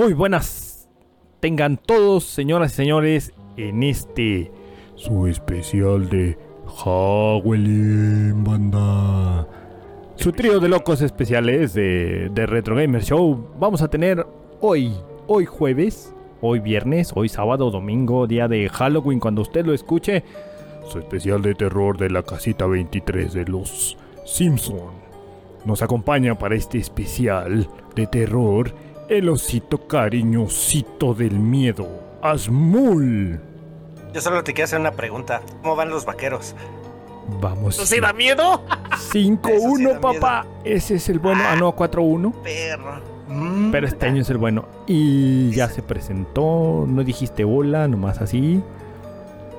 Muy buenas. Tengan todos, señoras y señores, en este su especial de Halloween Banda. Su trío de locos especiales de, de Retro Gamer Show. Vamos a tener hoy, hoy jueves, hoy viernes, hoy sábado, domingo, día de Halloween, cuando usted lo escuche. Su especial de terror de la casita 23 de los Simpson. Nos acompaña para este especial de terror el osito cariñosito del miedo, Asmul. Yo solo te quiero hacer una pregunta. ¿Cómo van los vaqueros? Vamos. ¿Eso sí da miedo? 5-1, papá. Ese es el bueno. Ah, no, 4-1. Perro. Pero este año es el bueno. Y ya se presentó. No dijiste hola, nomás así.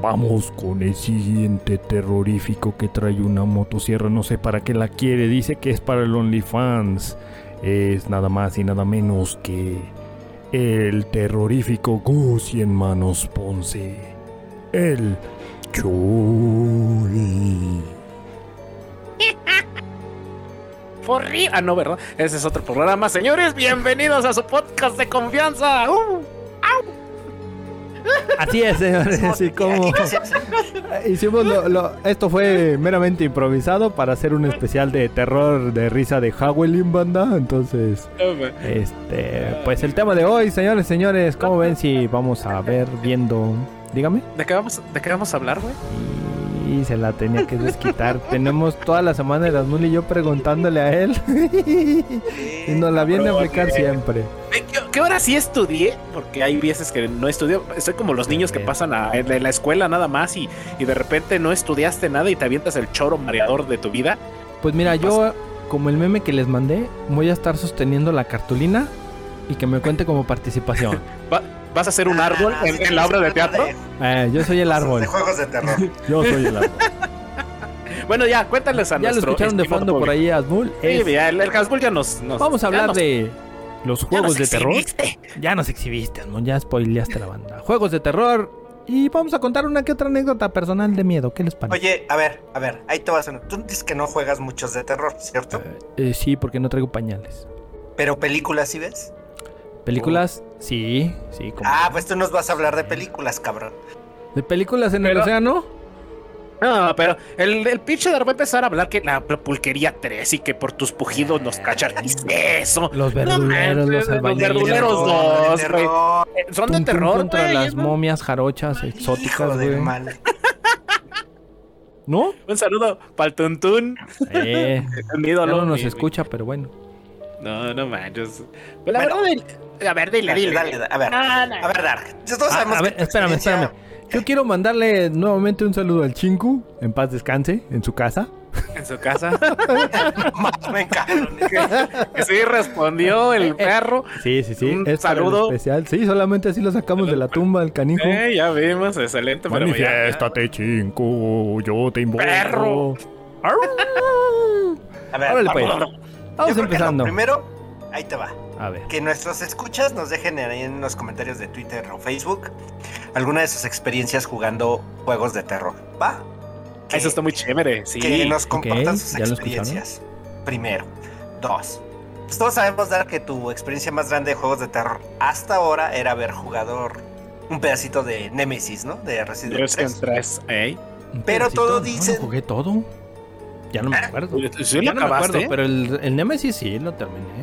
Vamos con el siguiente terrorífico que trae una motosierra. No sé para qué la quiere. Dice que es para el OnlyFans. Es nada más y nada menos que el terrorífico Gus y en manos Ponce. El Chuli. Ah, no, ¿verdad? Ese es otro programa. Señores, bienvenidos a su podcast de confianza. ¡Uh! Así es, señores. Así como hicimos lo, lo- esto fue meramente improvisado para hacer un especial de terror de risa de Halloween banda. Entonces, este, pues el tema de hoy, señores, señores, ¿cómo ven si vamos a ver viendo? Dígame. ¿De qué vamos, de qué vamos a hablar, güey? Y se la tenía que desquitar. Tenemos toda la semana de Asmul y yo preguntándole a él. y nos la viene a aplicar siempre. ¿Qué, qué hora sí estudié? Porque hay veces que no estudio. Estoy como los niños que pasan a, en la escuela nada más y, y de repente no estudiaste nada y te avientas el choro mareador de tu vida. Pues mira, yo, como el meme que les mandé, voy a estar sosteniendo la cartulina y que me cuente como participación. Va- ¿Vas a hacer un árbol Ah, en, sí, en la obra de teatro? Eh, yo soy el árbol. De juegos de terror. Yo soy el árbol. Bueno, ya, cuéntales a Ya lo escucharon de fondo por ahí, Asmul. Sí, Es- ya, el, el ya nos, nos- Vamos a hablar nos- de los juegos de terror. exhibiste. Ya nos exhibiste, Asmul. Ya spoileaste la banda. Juegos de terror. Y vamos a contar una que otra anécdota personal de miedo. ¿Qué les parece? Oye, a ver, a ver, ahí te vas a... Tú dices que no juegas muchos de terror, ¿cierto? Eh, eh, sí, porque no traigo pañales. Pero películas sí ves. Películas, sí, sí. como- Ah, pues tú nos vas a hablar de películas, cabrón. ¿De películas en el Pero- océano? No, pero el, el pinche Dar va a empezar a hablar que la pulquería 3 y que por tus pujidos nos cachan. ¿Qué es eso? Los verduleros, los albañiles. verduleros de güey. terror, Eh, Son de terror, contra las ¿no? momias jarochas exóticas, güey. ¿No? Un saludo para el Tuntún. Eh, Mi ídolo. no nos escucha, pero bueno. No, no manches. Pues la Bueno. verdad, a ver, dile, Dale, dile. dale, a ver. Ah, no. A ver, Dark. Todos Ah, sabemos a ver, espérame, experiencia- espérame. Yo quiero mandarle nuevamente un saludo al Chinku. En paz descanse, en su casa. En su casa. Cabrón. que sí respondió el perro. Sí, sí, sí. Un es saludo. especial. Sí, solamente así lo sacamos de la tumba al canijo. Eh, ya vimos, excelente. Manifiéstate, Chinku. Yo te invoco. Perro. A ver, Órale, pues. vamos. Empezando. Primero, ahí te va. A ver. Que nuestros escuchas nos dejen ahí en los comentarios de Twitter o Facebook alguna de sus experiencias jugando juegos de terror. ¿Va? Que- Eso está muy chévere, sí. Que nos compartan sus ¿ya lo experiencias. Primero. Dos. Pues todos sabemos, Dar, que tu experiencia más grande de juegos de terror hasta ahora era haber jugado un pedacito de Nemesis, ¿no? De Resident Evil Resident 3. 3, ¿eh? Un Pero pedacito. todo No, dicen- No, jugué todo. Ya no me acuerdo. ¿Sí lo ya no me acuerdo, pero el, el Nemesis sí lo terminé.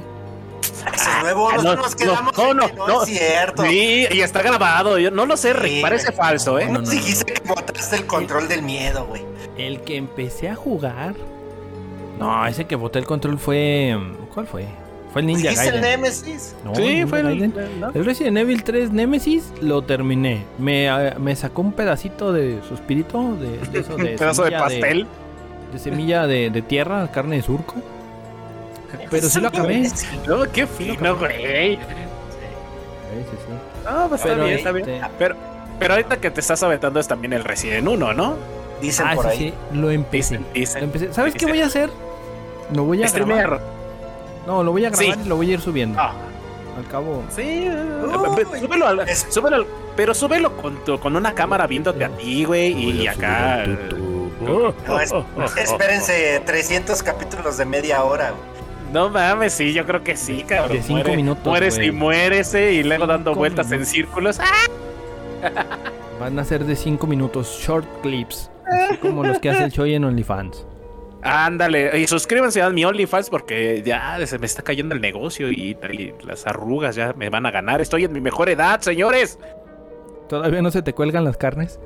Eso es nuevo, Ah, nosotros no, nos quedamos no, en no, que no, no. es cierto. Sí, y está grabado. Yo no lo sé, Rick. Sí, Parece falso, ¿eh? No, dijiste que botaste el control del miedo, güey. El que empecé a jugar. No, ese que boté el control fue. ¿Cuál fue? Fue el Ninja Dijiste el Gaiden. Nemesis. No, sí, fue el. Gaiden. ¿no? El Resident Evil 3 Nemesis lo terminé. Me, ah, me sacó un pedacito de suspirito, de, de eso de Un pedazo de semilla pastel. De, semilla de, de tierra, carne de surco. Pero sí lo acabé. Sí, No, qué fino, güey. sí, sí. No, pues está Pero, bien, está bien. este- Pero, pero ahorita que te estás aventando es también el Resident 1, ¿no? Dicen Ah, por sí, ahí. sí, lo empecé. Dicen, dicen. Lo empecé. ¿Sabes qué voy a hacer? Lo voy a grabar. Streamer. No, lo voy a grabar Sí. y lo voy a ir subiendo. Ah, Al cabo. sí. Uy. súbelo, al- Es- súbelo al- pero súbelo con, tu- con una cámara viéndote a ti, güey. Y acá. No, es- espérense 300 capítulos de media hora. güey. No mames, sí, yo creo que sí, cabrón. De cinco Muere- minutos, Mueres y muérese y luego dando Cinco vueltas en círculos. ¡Ah! Van a ser de 5 minutos, short clips. Así como los que hace el Choi en OnlyFans. Ándale, y suscríbanse a mi OnlyFans porque ya se me está cayendo el negocio y, y las arrugas ya me van a ganar. Estoy en mi mejor edad, señores. ¿Todavía no se te cuelgan las carnes?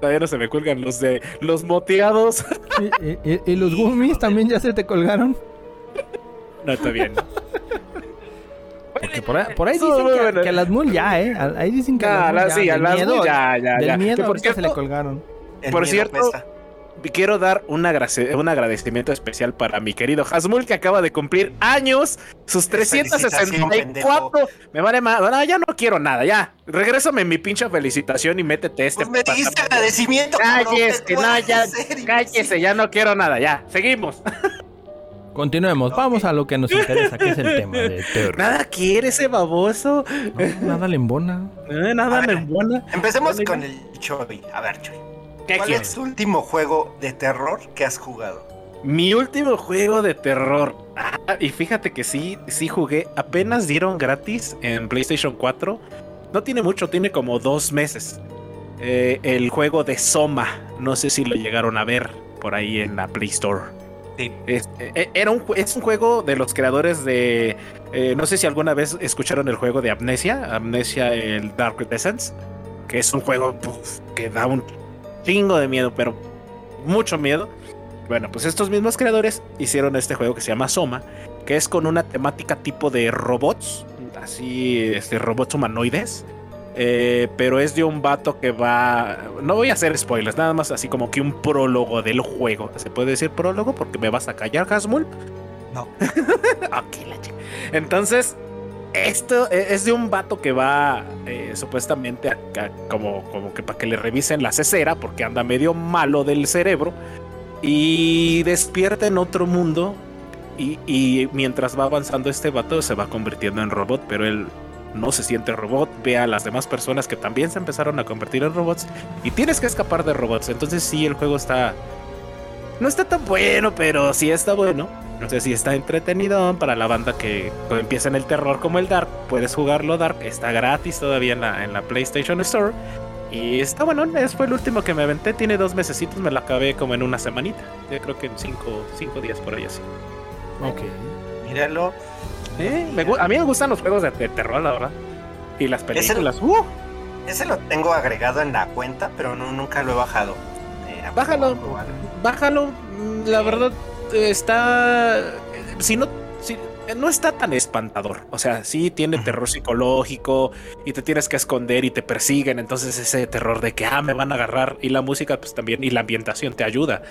Todavía no se me cuelgan los de los moteados. ¿Y, y- y los gummies también ya se te colgaron? No, está bien. Porque por ahí, por ahí No, dicen que, bueno. que a las mul ya, ¿eh? Ahí dicen que a las la- mul sí, ya. a las miedo, mul ya, ya, del ya. miedo Que por ahorita se le cierto- colgaron. El Por cierto, pesa. Quiero dar un, agradecimiento especial para mi querido Hasmul que acaba de cumplir años, sus Felicitación, 364. Me vale más. No, ya no quiero nada, ya. Regrésame mi pinche felicitación y métete este. Pues me diste agradecimiento. Cállese, ¿qué no, ya, cállese, ya no quiero nada, ya. Seguimos. Continuemos, vamos a lo que nos interesa, que es el tema de terror. Nada quiere ese baboso. No, nada le embona. Eh, nada ver. embona. Empecemos con el Choi. A ver, Choi. ¿Qué ¿Cuál quieres? es tu último juego de terror que has jugado? Mi último juego de terror. Ah, y fíjate que sí, sí jugué. Apenas dieron gratis en PlayStation 4. No tiene mucho, tiene como dos meses. Eh, el juego de Soma. No sé si lo llegaron a ver por ahí en la Play Store. Es, eh, era un, es un juego de los creadores de. eh, no sé si alguna vez escucharon el juego de Amnesia. Amnesia, el Dark Descent. Que es un juego que da un chingo de miedo, pero mucho miedo. Bueno, pues estos mismos creadores hicieron este juego que se llama Soma, que es con una temática tipo de robots, así, este, robots humanoides. Eh, pero es de un vato que va. No voy a hacer spoilers, nada más así como que un prólogo del juego. ¿Se puede decir prólogo? Porque me vas a callar, Hasmul. No. ok, la chica. Entonces, esto e- es de un vato que va eh, supuestamente a- a- como, como que para que le revisen la cesera porque anda medio malo del cerebro y despierta en otro mundo y, y mientras va avanzando este vato se va convirtiendo en robot, pero él no se siente robot, ve a las demás personas que también se empezaron a convertir en robots y tienes que escapar de robots. Entonces sí, el juego está... No está tan bueno, pero sí está bueno. No sé si está entretenido para la banda que empieza en el terror como el Dark. Puedes jugarlo Dark, está gratis todavía en la, en la PlayStation Store. Y está bueno, ese fue el último que me aventé. Tiene dos mesecitos, me lo acabé como en una semanita. Yo creo que en cinco, cinco días por ahí así. Ok. Míralo. Eh, me a mí me gustan los juegos de, de terror, la verdad. Y las el- películas. ¡uh! Ese lo tengo agregado en la cuenta, pero no, nunca lo he bajado. Eh, Bájalo. Bájalo, mm, la verdad está. eh, Si no. si- eh, no está tan espantador. O sea, sí tiene terror psicológico y te tienes que esconder y te persiguen. Entonces, ese terror de que ah, me van a agarrar. Y la música, pues también. Y la ambientación te ayuda.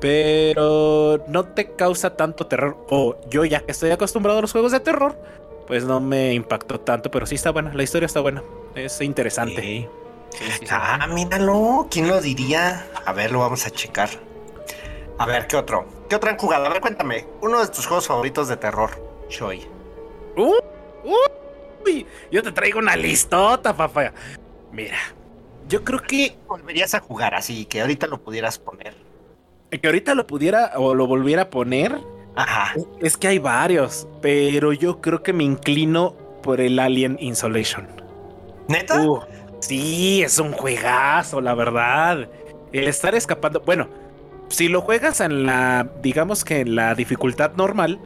Pero no te causa tanto terror. O yo, ya que estoy acostumbrado a los juegos de terror, pues no me impactó tanto. Pero sí está buena. La historia está buena. Es interesante. Sí. Sí, sí, sí. Ah, míralo. ¿Quién lo diría? A ver, lo vamos a checar. A ver, ¿qué otro? ¿Qué otro han jugado? A ver, cuéntame. Uno de tus juegos favoritos de terror, Choi. Uh, uy, yo te traigo una listota, papá. Mira, yo creo que, Volverías a jugar así, que ahorita lo pudieras poner. Que ahorita lo pudiera o lo volviera a poner. Ajá. Es que hay varios, pero yo creo que me inclino por el Alien Insolation. ¿Neta? Uh, sí, es un juegazo, la verdad. El estar escapando. Bueno, si lo juegas en la, digamos que en la dificultad normal,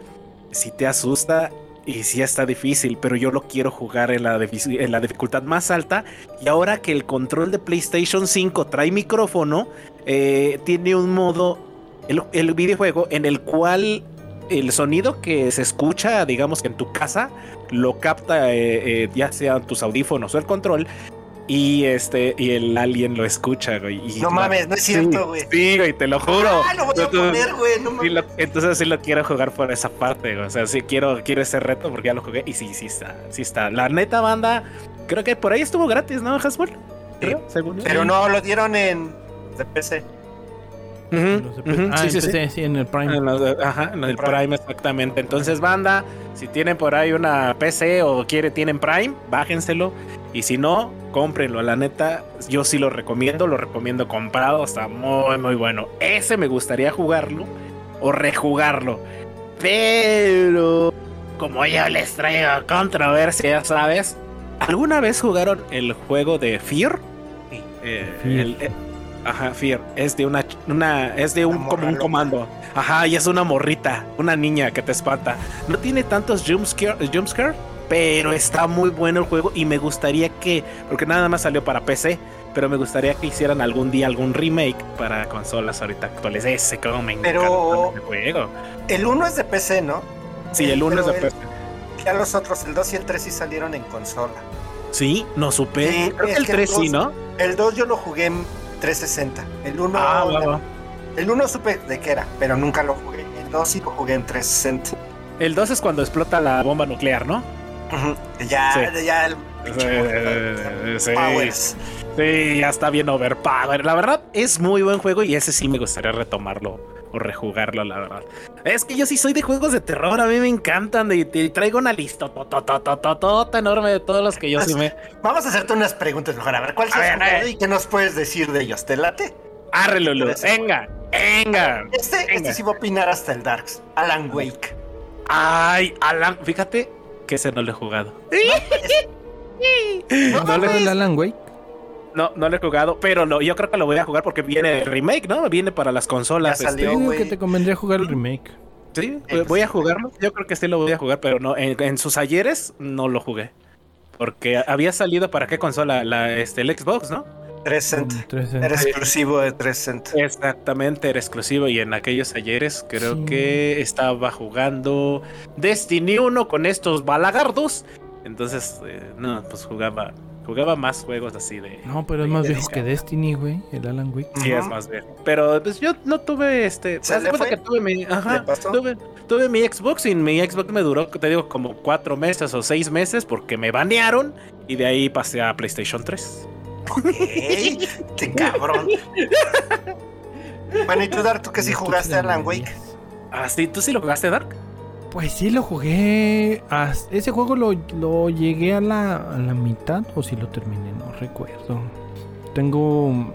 sí te asusta y sí está difícil, pero yo lo quiero jugar en la, dificultad más alta. Y ahora que el control de PlayStation 5 trae micrófono, eh, tiene un modo, el, el videojuego, en el cual el sonido que se escucha, digamos que en tu casa, lo capta eh, eh, ya sean tus audífonos o el control. Y este, y el alien lo escucha, güey. y No mames, no es cierto, güey. Sí, güey, te lo juro. Ah, lo voy a Entonces, poner, güey. No sí mames. lo- entonces sí lo quiero jugar por esa parte, güey. O sea, sí quiero, quiero ese reto porque ya lo jugué. Y sí, sí está, sí está. La neta banda, creo que por ahí estuvo gratis, ¿no, Hasbro? Creo, según yo. Pero no, lo dieron en de PC. Ujú, Los de- ujú, ah, sí, sí, sí. empecé, sí, en el Prime. En de- ajá, en el Prime. exactamente. Entonces, banda, si tienen por ahí una PC o quiere, tienen Prime, bájenselo. Y si no, cómprenlo. La neta, yo sí lo recomiendo, lo recomiendo comprado. Está muy, muy bueno. Ese me gustaría jugarlo o rejugarlo. Pero como yo les traigo controversia, ¿sabes? ¿Alguna vez jugaron el juego de Fear? Sí. Eh, Fear. el- eh, ajá, Fear. Es de una, una es de un como un comando. Ajá, y es una morrita, una niña que te espanta. No tiene tantos jumpscare, jumpscare, pero está muy bueno el juego y me gustaría que, porque nada más salió para PC, pero me gustaría que hicieran algún día algún remake para consolas ahorita actuales. Ese como me Pero- encanta el juego. El 1 es de PC, ¿no? Sí, el 1 es de el- PC. Ya los otros, el 2 y el 3 sí salieron en consola. Sí, no supe. Sí, Creo que el que 3 sí, ¿no? El 2 yo lo jugué en 360. El 1 Ah, va, va. el 1 supe de qué era, pero nunca lo jugué. El 2 sí lo jugué en 360. El 2 es cuando explota la bomba nuclear, ¿no? Ya, Sí. ya el Eh, sí. Powers. Sí, ya está bien overpower. La verdad, es muy buen juego y ese sí me gustaría retomarlo o rejugarlo, la verdad. Es que yo sí soy de juegos de terror, a mí me encantan y te traigo una lista tototototota enorme de todos los que yo sí me... Vamos a hacerte unas preguntas mejor. A ver, ¿cuál ver. y qué nos puedes decir de ellos? ¿Te late? Arre, Lulu, venga, venga. Este, Venga. este sí va a opinar hasta el Darks. Alan Wake. Ay, Alan, fíjate que ese no lo he jugado. No, No le- ¿Fue el Alan Wake? No, no lo he jugado, pero lo, yo creo que lo voy a jugar porque viene el remake, ¿no? Viene para las consolas. Ya este, salió. Te digo güey. que te convendría jugar el remake. Sí, Eh, voy a jugarlo. Yo creo que sí lo voy a jugar, pero no en, en sus ayeres no lo jugué. Porque había salido para qué consola, la este el Xbox, ¿no? 360. 360. Era exclusivo de 360. Exactamente, era exclusivo y en aquellos ayeres creo Sí. que estaba jugando Destiny 1 con estos balagardos. Entonces, eh, no, pues jugaba jugaba más juegos así de No, pero es más viejo que Destiny, güey. El Alan Wake. Sí, es más bien. Pero pues yo no tuve este. ¿Se de le fue? que tuve mi. Ajá. ¿Le pasó? Tuve, tuve mi Xbox y mi Xbox me duró, te digo, como cuatro meses o seis meses porque me banearon y de ahí pasé a PlayStation 3. ¡Ey! ¡Qué cabrón! bueno, y tú, Dar, tú que sí jugaste te la Alan Wake. Ah, sí, ¿tú sí lo jugaste, Dark? Pues sí lo jugué. As- Ese juego lo, lo llegué a la, a la mitad o si lo terminé, no recuerdo. Tengo...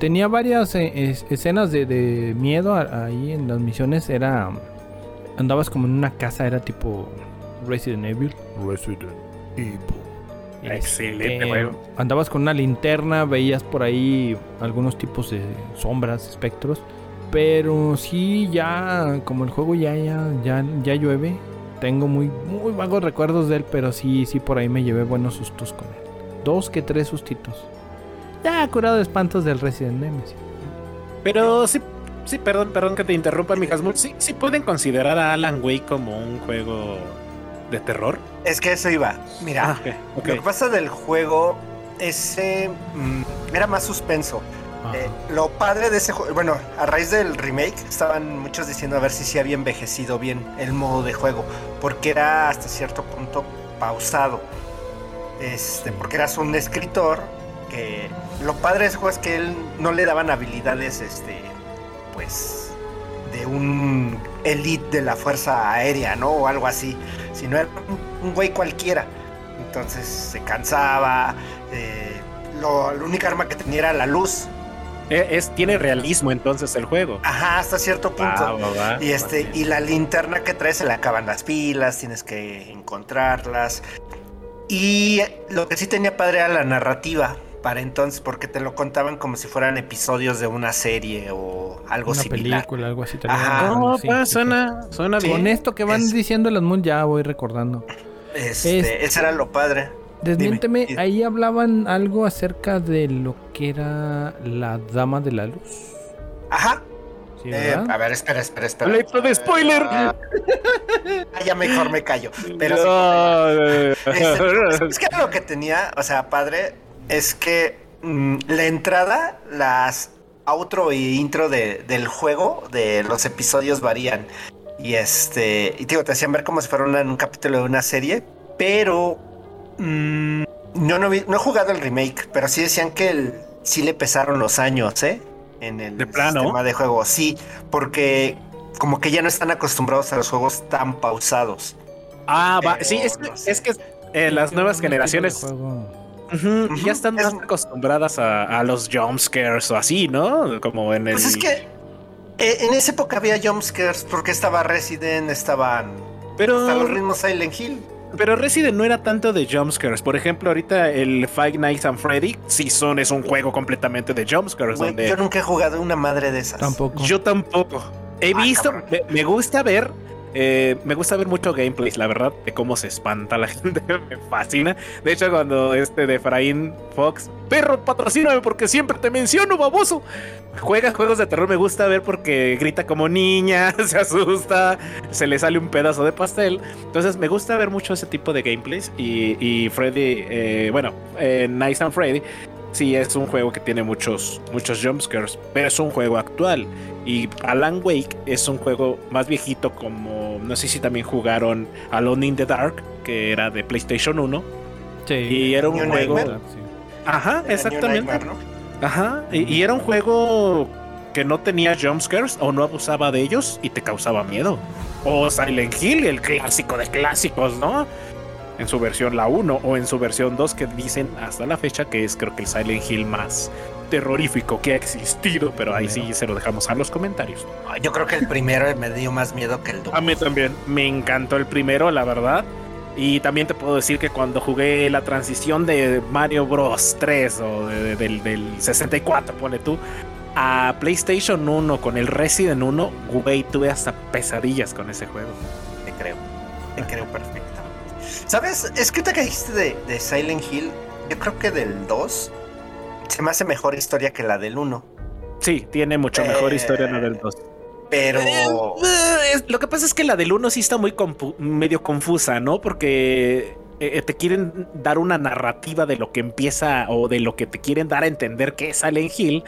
Tenía varias eh, es- escenas de, de miedo a- ahí en las misiones. Era... Andabas como en una casa, era tipo Resident Evil. Resident Evil. Excelente Este, juego. Andabas con una linterna, veías por ahí algunos tipos de sombras, espectros. Pero sí, ya, como el juego ya, ya, ya, ya llueve, tengo muy, muy vagos recuerdos de él, pero sí, sí, por ahí me llevé buenos sustos con él. Dos que tres sustitos. Ya curado de espantos del Resident Nemesis. Pero sí, sí, perdón, perdón que te interrumpa, mi Hasmul. Sí, sí pueden considerar a Alan Wake como un juego de terror. Es que eso iba. Mira, Ah, lo que pasa del juego, ese mm, era más suspenso. Eh, lo padre de ese juego, bueno, a raíz del remake, estaban muchos diciendo a ver si sí había envejecido bien el modo de juego, porque era hasta cierto punto pausado. Este, porque eras un escritor que lo padre de ese juego es que él no le daban habilidades, este, pues, de un elite de la fuerza aérea, ¿no? O algo así, sino era un, un güey cualquiera. Entonces se cansaba, eh, lo, la única arma que tenía era la luz. Eh, Es, tiene realismo entonces el juego. Ajá, hasta cierto punto. Va, va, va. Y este, y la linterna que traes se le acaban las pilas, tienes que encontrarlas. Y lo que sí tenía padre era la narrativa para entonces, porque te lo contaban como si fueran episodios de una serie o algo Una similar. película, algo así. también. Ajá. No, Sí, pues sí, suena, suena Sí. Con esto que van Es- diciendo las Moon ya voy recordando. Este, Es- Ese era lo padre. Desmiénteme, Dime. ahí hablaban algo acerca de lo que era la Dama de la Luz. Ajá. ¿Sí, Eh, verdad? a ver, espera, espera, espera. Alerta de spoiler. Ah, ya mejor me callo. Pero sí, No, eh, Este, es que lo que tenía, o sea, padre, es que mm, la entrada, las outro y intro de- del juego, de los episodios varían. Y este, y te digo, te hacían ver como si fuera una- un capítulo de una serie, pero mm, no, no, vi- no he jugado el remake, pero sí decían que el- sí le pesaron los años, ¿eh? En el ¿De plano? sistema de juego, sí, porque como que ya no están acostumbrados a los juegos tan pausados. Ah, va. Pero Sí, es que, no sé. es que eh, las nuevas Un ya están es- más acostumbradas a, a los jumpscares o así, ¿no? Como en el. Pues es que Eh, en esa época había jumpscares porque estaba Resident, estaban. Pero. Hasta los ritmos Silent Hill. Pero Resident no era tanto de jumpscares. Por ejemplo, ahorita el Five Nights at Freddy, sí son, es un juego completamente de jumpscares. Güey, donde Yo nunca he jugado una madre de esas. Tampoco. Yo tampoco. He Ah, visto, me gusta ver, eh, me gusta ver mucho gameplays, la verdad, de cómo se espanta la gente, me fascina. De hecho, cuando este de Efraín Fox, perro, patrocíname porque siempre te menciono, baboso. Juega juegos de terror, me gusta ver porque grita como niña, se asusta, se le sale un pedazo de pastel. Entonces, me gusta ver mucho ese tipo de gameplays. Y, y Freddy, eh, bueno, eh, Nice and Freddy. Sí, es un juego que tiene muchos, muchos jumpscares, pero es un juego actual. Y Alan Wake es un juego más viejito como, no sé si también jugaron Alone in the Dark, que era de PlayStation 1. Sí. Y era un New juego... Nightmare. Ajá, exactamente. Nightmare, ¿no? Ajá, y, y era un juego que no tenía jumpscares o no abusaba de ellos y te causaba miedo. O Silent Hill, el clásico de clásicos, ¿no? En su versión la 1 o en su versión 2 que dicen hasta la fecha que es creo que el Silent Hill más terrorífico que ha existido, pero ahí sí se lo dejamos a los comentarios. Yo creo que el primero me dio más miedo que el 2. A mí también me encantó el primero, la verdad. Y también te puedo decir que cuando jugué la transición de Mario Bros 3 o de- de- del, del 64, pone tú, a PlayStation 1 con el Resident 1, güey, tuve hasta pesadillas con ese juego. Te creo. Te creo perfectamente. ¿Sabes? Es que que dijiste de, de Silent Hill, yo creo que del 2 se me hace mejor historia que la del 1. Sí, tiene mucho mejor Eh, historia la del 2. Pero. Eh, es- Lo que pasa es que la del 1 sí está muy medio confusa, ¿no? Porque eh, te quieren dar una narrativa de lo que empieza o de lo que te quieren dar a entender que es Silent Hill.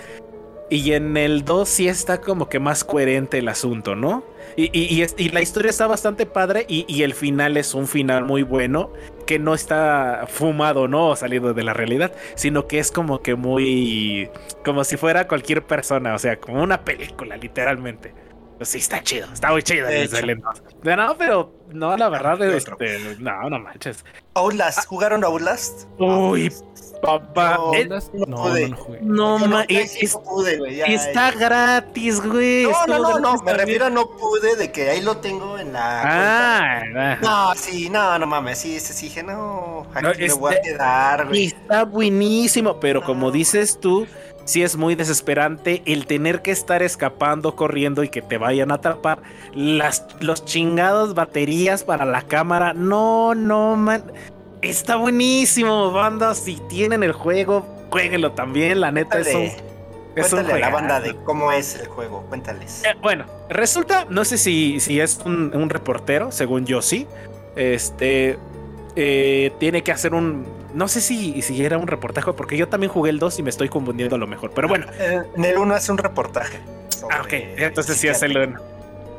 Y en el 2 sí está como que más coherente el asunto, ¿no? Y, y- y y la historia está bastante padre y, y el final es un final muy bueno que no está fumado, ¿no? O salido de la realidad, sino que es como que muy... como si fuera cualquier persona, o sea, como una película, literalmente. Pues sí, está chido, está muy chido. No, pero no, la verdad, ¿Qué este, no, no manches. Outlast, ¿jugaron Outlast? Uy, papá. No, eh, No, no no, pude. no no, no, es- no pude, güey, ya, está ya. gratis, güey. No, no, no, no, me también. refiero a no pude de que ahí lo tengo en la. Ah, cuenta. No, sí, no, no mames, sí, sí, sí, dije, no, aquí No, me este- voy a quedar, güey. Está buenísimo, pero como No. dices tú, sí es muy desesperante el tener que estar escapando, corriendo y que te vayan a atrapar. Las los chingados baterías para la cámara. No, no, man. Está buenísimo, banda. Si tienen el juego, jueguenlo también. La neta es un, Cuéntale, es un cuéntale a la banda de cómo es el juego, cuéntales. Eh, bueno, resulta, no sé si, si es un, un reportero, según yo sí. Este eh, tiene que hacer un. No sé si, si era un reportaje, porque yo también jugué el 2 y me estoy confundiendo a lo mejor. Pero bueno, Eh, En el 1 hace un reportaje. ah, ok, entonces sí es el psiquiatra.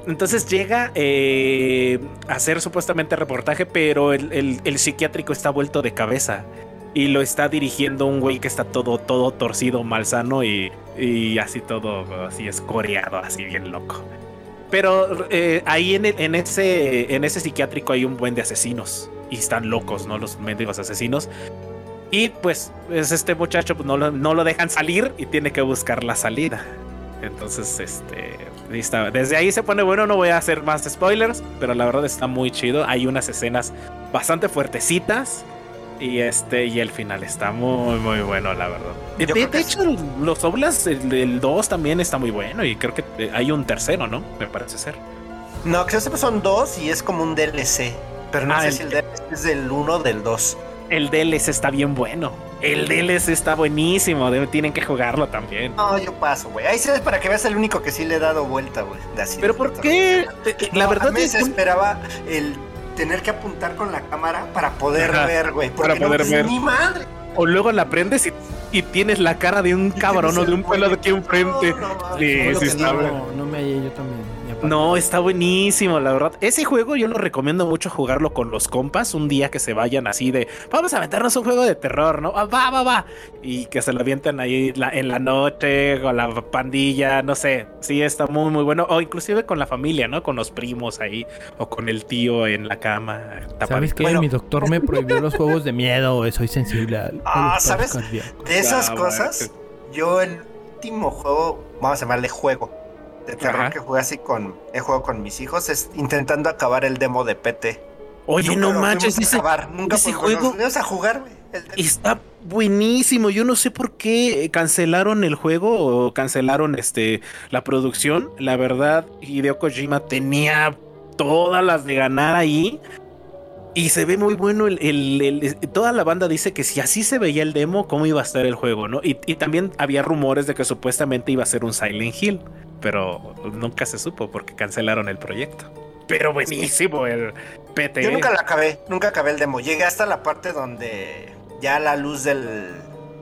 Entonces llega eh, a hacer supuestamente reportaje, pero el, el- el psiquiátrico está vuelto de cabeza. Y lo está dirigiendo un güey que está todo, todo torcido, malsano y, y así todo, así escoreado, así bien loco. Pero eh, ahí en, el- en, ese, en ese psiquiátrico hay un buen de asesinos. Y están locos, ¿no? Los mendigos asesinos. Y pues es este muchacho pues, no, lo, no lo dejan salir y tiene que buscar la salida. Entonces, este. está. Desde ahí se pone bueno, no voy a hacer más spoilers, pero la verdad está muy chido. Hay unas escenas bastante fuertecitas. Y este, y el final está muy, muy bueno, la verdad. De, de- creo que hecho, los Oblas, el, el 2 también está muy bueno. Y creo que hay un tercero, ¿no? Me parece ser. No, que yo sepa son dos y es como un DLC. Pero no Ah, sé el- si el DLC es del 1 o del 2. El DLC está bien bueno. El DLC está buenísimo. tienen que jugarlo también. No, yo paso, güey. Ahí sí es para que veas el único que sí le he dado vuelta, güey. Pero ¿por qué? La No, verdad a mí es se que esperaba el tener que apuntar con la cámara para poder Ajá, ver, güey. para Porque no poder ves ver. ni madre. O luego la prendes y, y tienes la cara de un cabrón o de un pelo de aquí enfrente. No, no, Sí, sí que está. No, no me hallé yo también. No, está buenísimo, la verdad. Ese juego yo lo recomiendo mucho jugarlo con los compas un día que se vayan así de, vamos a meternos un juego de terror, ¿no? Ah, Va, va, va. Y que se lo avienten ahí la- en la noche con la pandilla, no sé. Sí, está muy, muy bueno. O inclusive con la familia, ¿no? Con los primos ahí o con el tío en la cama. ¿Sabes qué? Bueno. Mi doctor me prohibió los juegos de miedo. eh, Soy sensible al, a Ah, ¿sabes? cardíacos. De esas Ah, cosas, yo el último juego, vamos a llamarle juego, de terror Ajá. que jugué así con, he jugado con mis hijos, es intentando acabar el demo de PT. Oye, Nunca no manches, ese, acabar, nunca ese nos juego- fuimos a jugar. Está buenísimo. Yo no sé por qué cancelaron el juego o cancelaron este la producción. La verdad, Hideo Kojima tenía todas las de ganar ahí. Y se ve muy bueno. El, el- el- toda la banda dice que si así se veía el demo, ¿cómo iba a estar el juego? ¿no? Y, y también había rumores de que supuestamente iba a ser un Silent Hill. Pero nunca se supo porque cancelaron el proyecto. Pero buenísimo el PT. Yo nunca lo acabé, nunca acabé el demo. Llegué hasta la parte donde ya la luz del,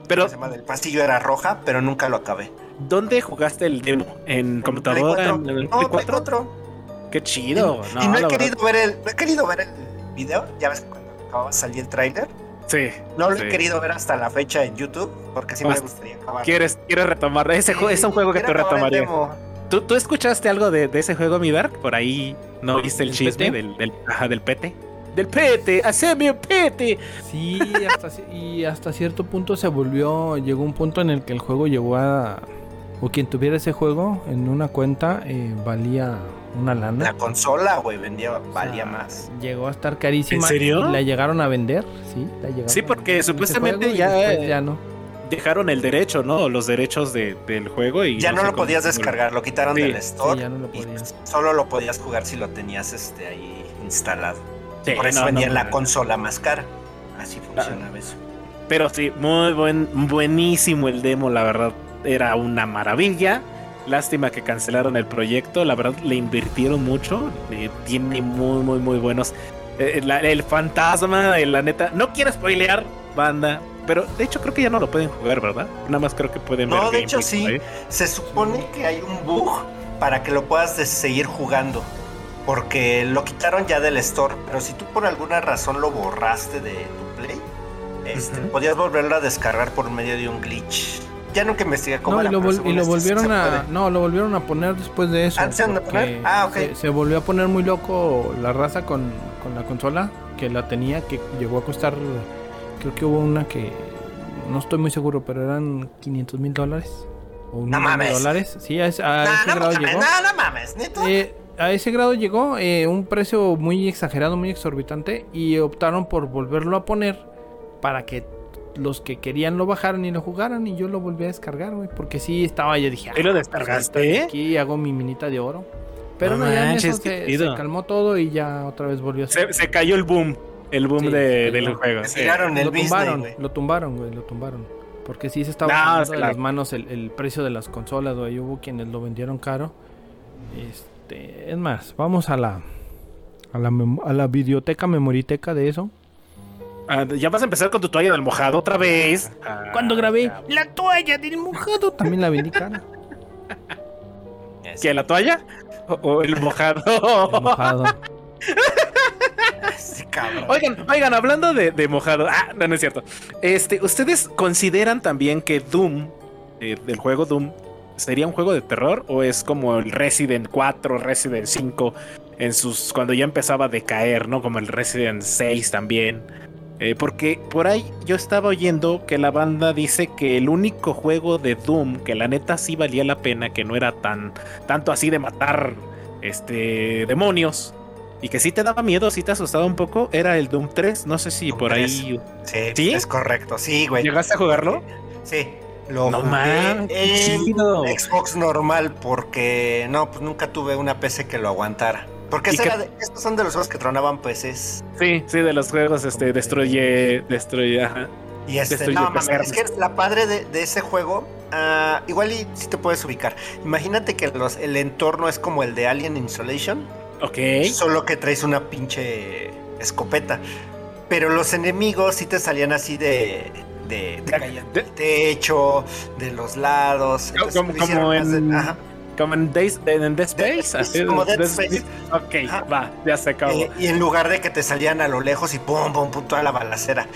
Pero, ¿cómo se llama? del pasillo era roja, pero nunca lo acabé. ¿dónde jugaste el demo? ¿En computadora? Play ¿En, en No, Play Play 4? 4. Qué chido. y No, no he la verdad. querido ver el, no he querido ver el video. Ya ves que cuando acababa de salir el tráiler. Sí. No lo sí. he querido ver hasta la fecha en YouTube, porque sí me gustaría acabar. ¿Quieres, quieres retomar? Ese juego es un juego que te retomaría. ¿Tú, tú escuchaste algo de, de ese juego, mi Dark? Por ahí no viste el ¿El chisme del, del, ajá, del pete. Del pete, haceme un pete. Sí, hasta, y hasta cierto punto se volvió, llegó un punto en el que el juego llegó a, o quien tuviera ese juego en una cuenta eh, valía una lana. La consola, güey, vendía, O sea, valía más. Llegó a estar carísima. ¿En serio? y La llegaron a vender, sí, la llegaron Sí, porque supuestamente juego ya, eh, ya no. Dejaron el derecho, ¿no? Los derechos de- del juego y Ya no sé lo cómo- podías descargar, lo quitaron Sí, del Sí, store. ya no lo y podías. solo lo podías jugar si lo tenías este ahí instalado. Sí, Por eso no, vendían la no. consola más cara. Así funcionaba eso. Pero sí, muy buen, buenísimo el demo, la verdad, era una maravilla. Lástima que cancelaron el proyecto, la verdad le invirtieron mucho, eh, tiene muy, muy, muy buenos. eh, la- el fantasma, eh, la neta, no quiero spoilear, banda, pero de hecho creo que ya no lo pueden jugar, ¿verdad? Nada más creo que pueden ver. No, de hecho sí. ahí. Se supone que hay un bug para que lo puedas seguir jugando. Porque lo quitaron ya del store. Pero si tú por alguna razón lo borraste de tu play, este, Ujú. podías volverlo a descargar por medio de un glitch. Ya nunca investigué cómo No, y era, lo, y lo esto sí volvieron a. No, lo volvieron a poner después de eso. Ah, ¿se a poner? Ah, ok. Se, se volvió a poner muy loco la raza con, con la consola que la tenía, que llegó a costar. Creo que hubo una que. No estoy muy seguro, pero eran 500 mil dólares. O No mames. dólares. Sí, a ese, a Nah, ese no, grado mames, llegó. no, no mames. Eh, a ese grado llegó eh, un precio muy exagerado, muy exorbitante y optaron por volverlo a poner para que los que querían lo bajaran y lo jugaran y yo lo volví a descargar, güey, porque sí estaba, yo dije, ¿Y lo "Ah, descargaste? pues, aquí hago mi minita de oro. Pero No no, ya en manches, eso qué se, se calmó todo y ya otra vez volvió a Se, se cayó el boom, el boom Sí, de- se del juego. Sí. tiraron el lo business, tumbaron, güey. lo tumbaron, güey, lo tumbaron. Porque sí se estaba No, de las manos el, el precio de las consolas, güey. Hubo quienes lo vendieron caro. Este, es más, vamos a la a la, mem- a la videoteca, memoriteca de eso. Ah, ya vas a empezar con tu toalla del mojado otra vez. Ah, Cuando grabé ya. la toalla del mojado, también la vendí cara. ¿Qué, la toalla? ¿O, o el mojado? El mojado. Oigan, oigan, hablando de, de mojado. Ah, no, no es cierto. Este, ¿ustedes consideran también que Doom, eh, del juego Doom, sería un juego de terror? ¿O es como el Resident 4, Resident 5, en sus. cuando ya empezaba a decaer, ¿no? Como el Resident 6 también. Eh, porque por ahí yo estaba oyendo que la banda dice que el único juego de Doom que la neta sí valía la pena, que no era tan tanto así de matar este demonios y que sí te daba miedo, sí te asustaba un poco, era el Doom 3, no sé si Doom por 3. ahí Sí, ¿Sí? es correcto. Sí, güey. llegaste a jugarlo. Sí. Lo No en. Xbox normal porque no, pues nunca tuve una PC que lo aguantara. Porque ¿Y ese qué- era de- estos son de los juegos que tronaban PCs. Sí, sí, de los juegos este destruye destruye, ajá. Y este, Destruye no, mames, es que la padre de, de ese juego, ah, igual y si te puedes ubicar. Imagínate que los, el entorno es como el de Alien Insolation, Ok. solo que traes una pinche escopeta. Pero los enemigos sí te salían así de. de, De- de- del techo, de los lados. Entonces como- como de- en- ajá. Como en Days, en Dead Space, Space, así, como Dead Dead Space. Ok, Ajá. va, ya se acabó. Eh, y en lugar de que te salían a lo lejos y pum, pum, pum, toda la balacera.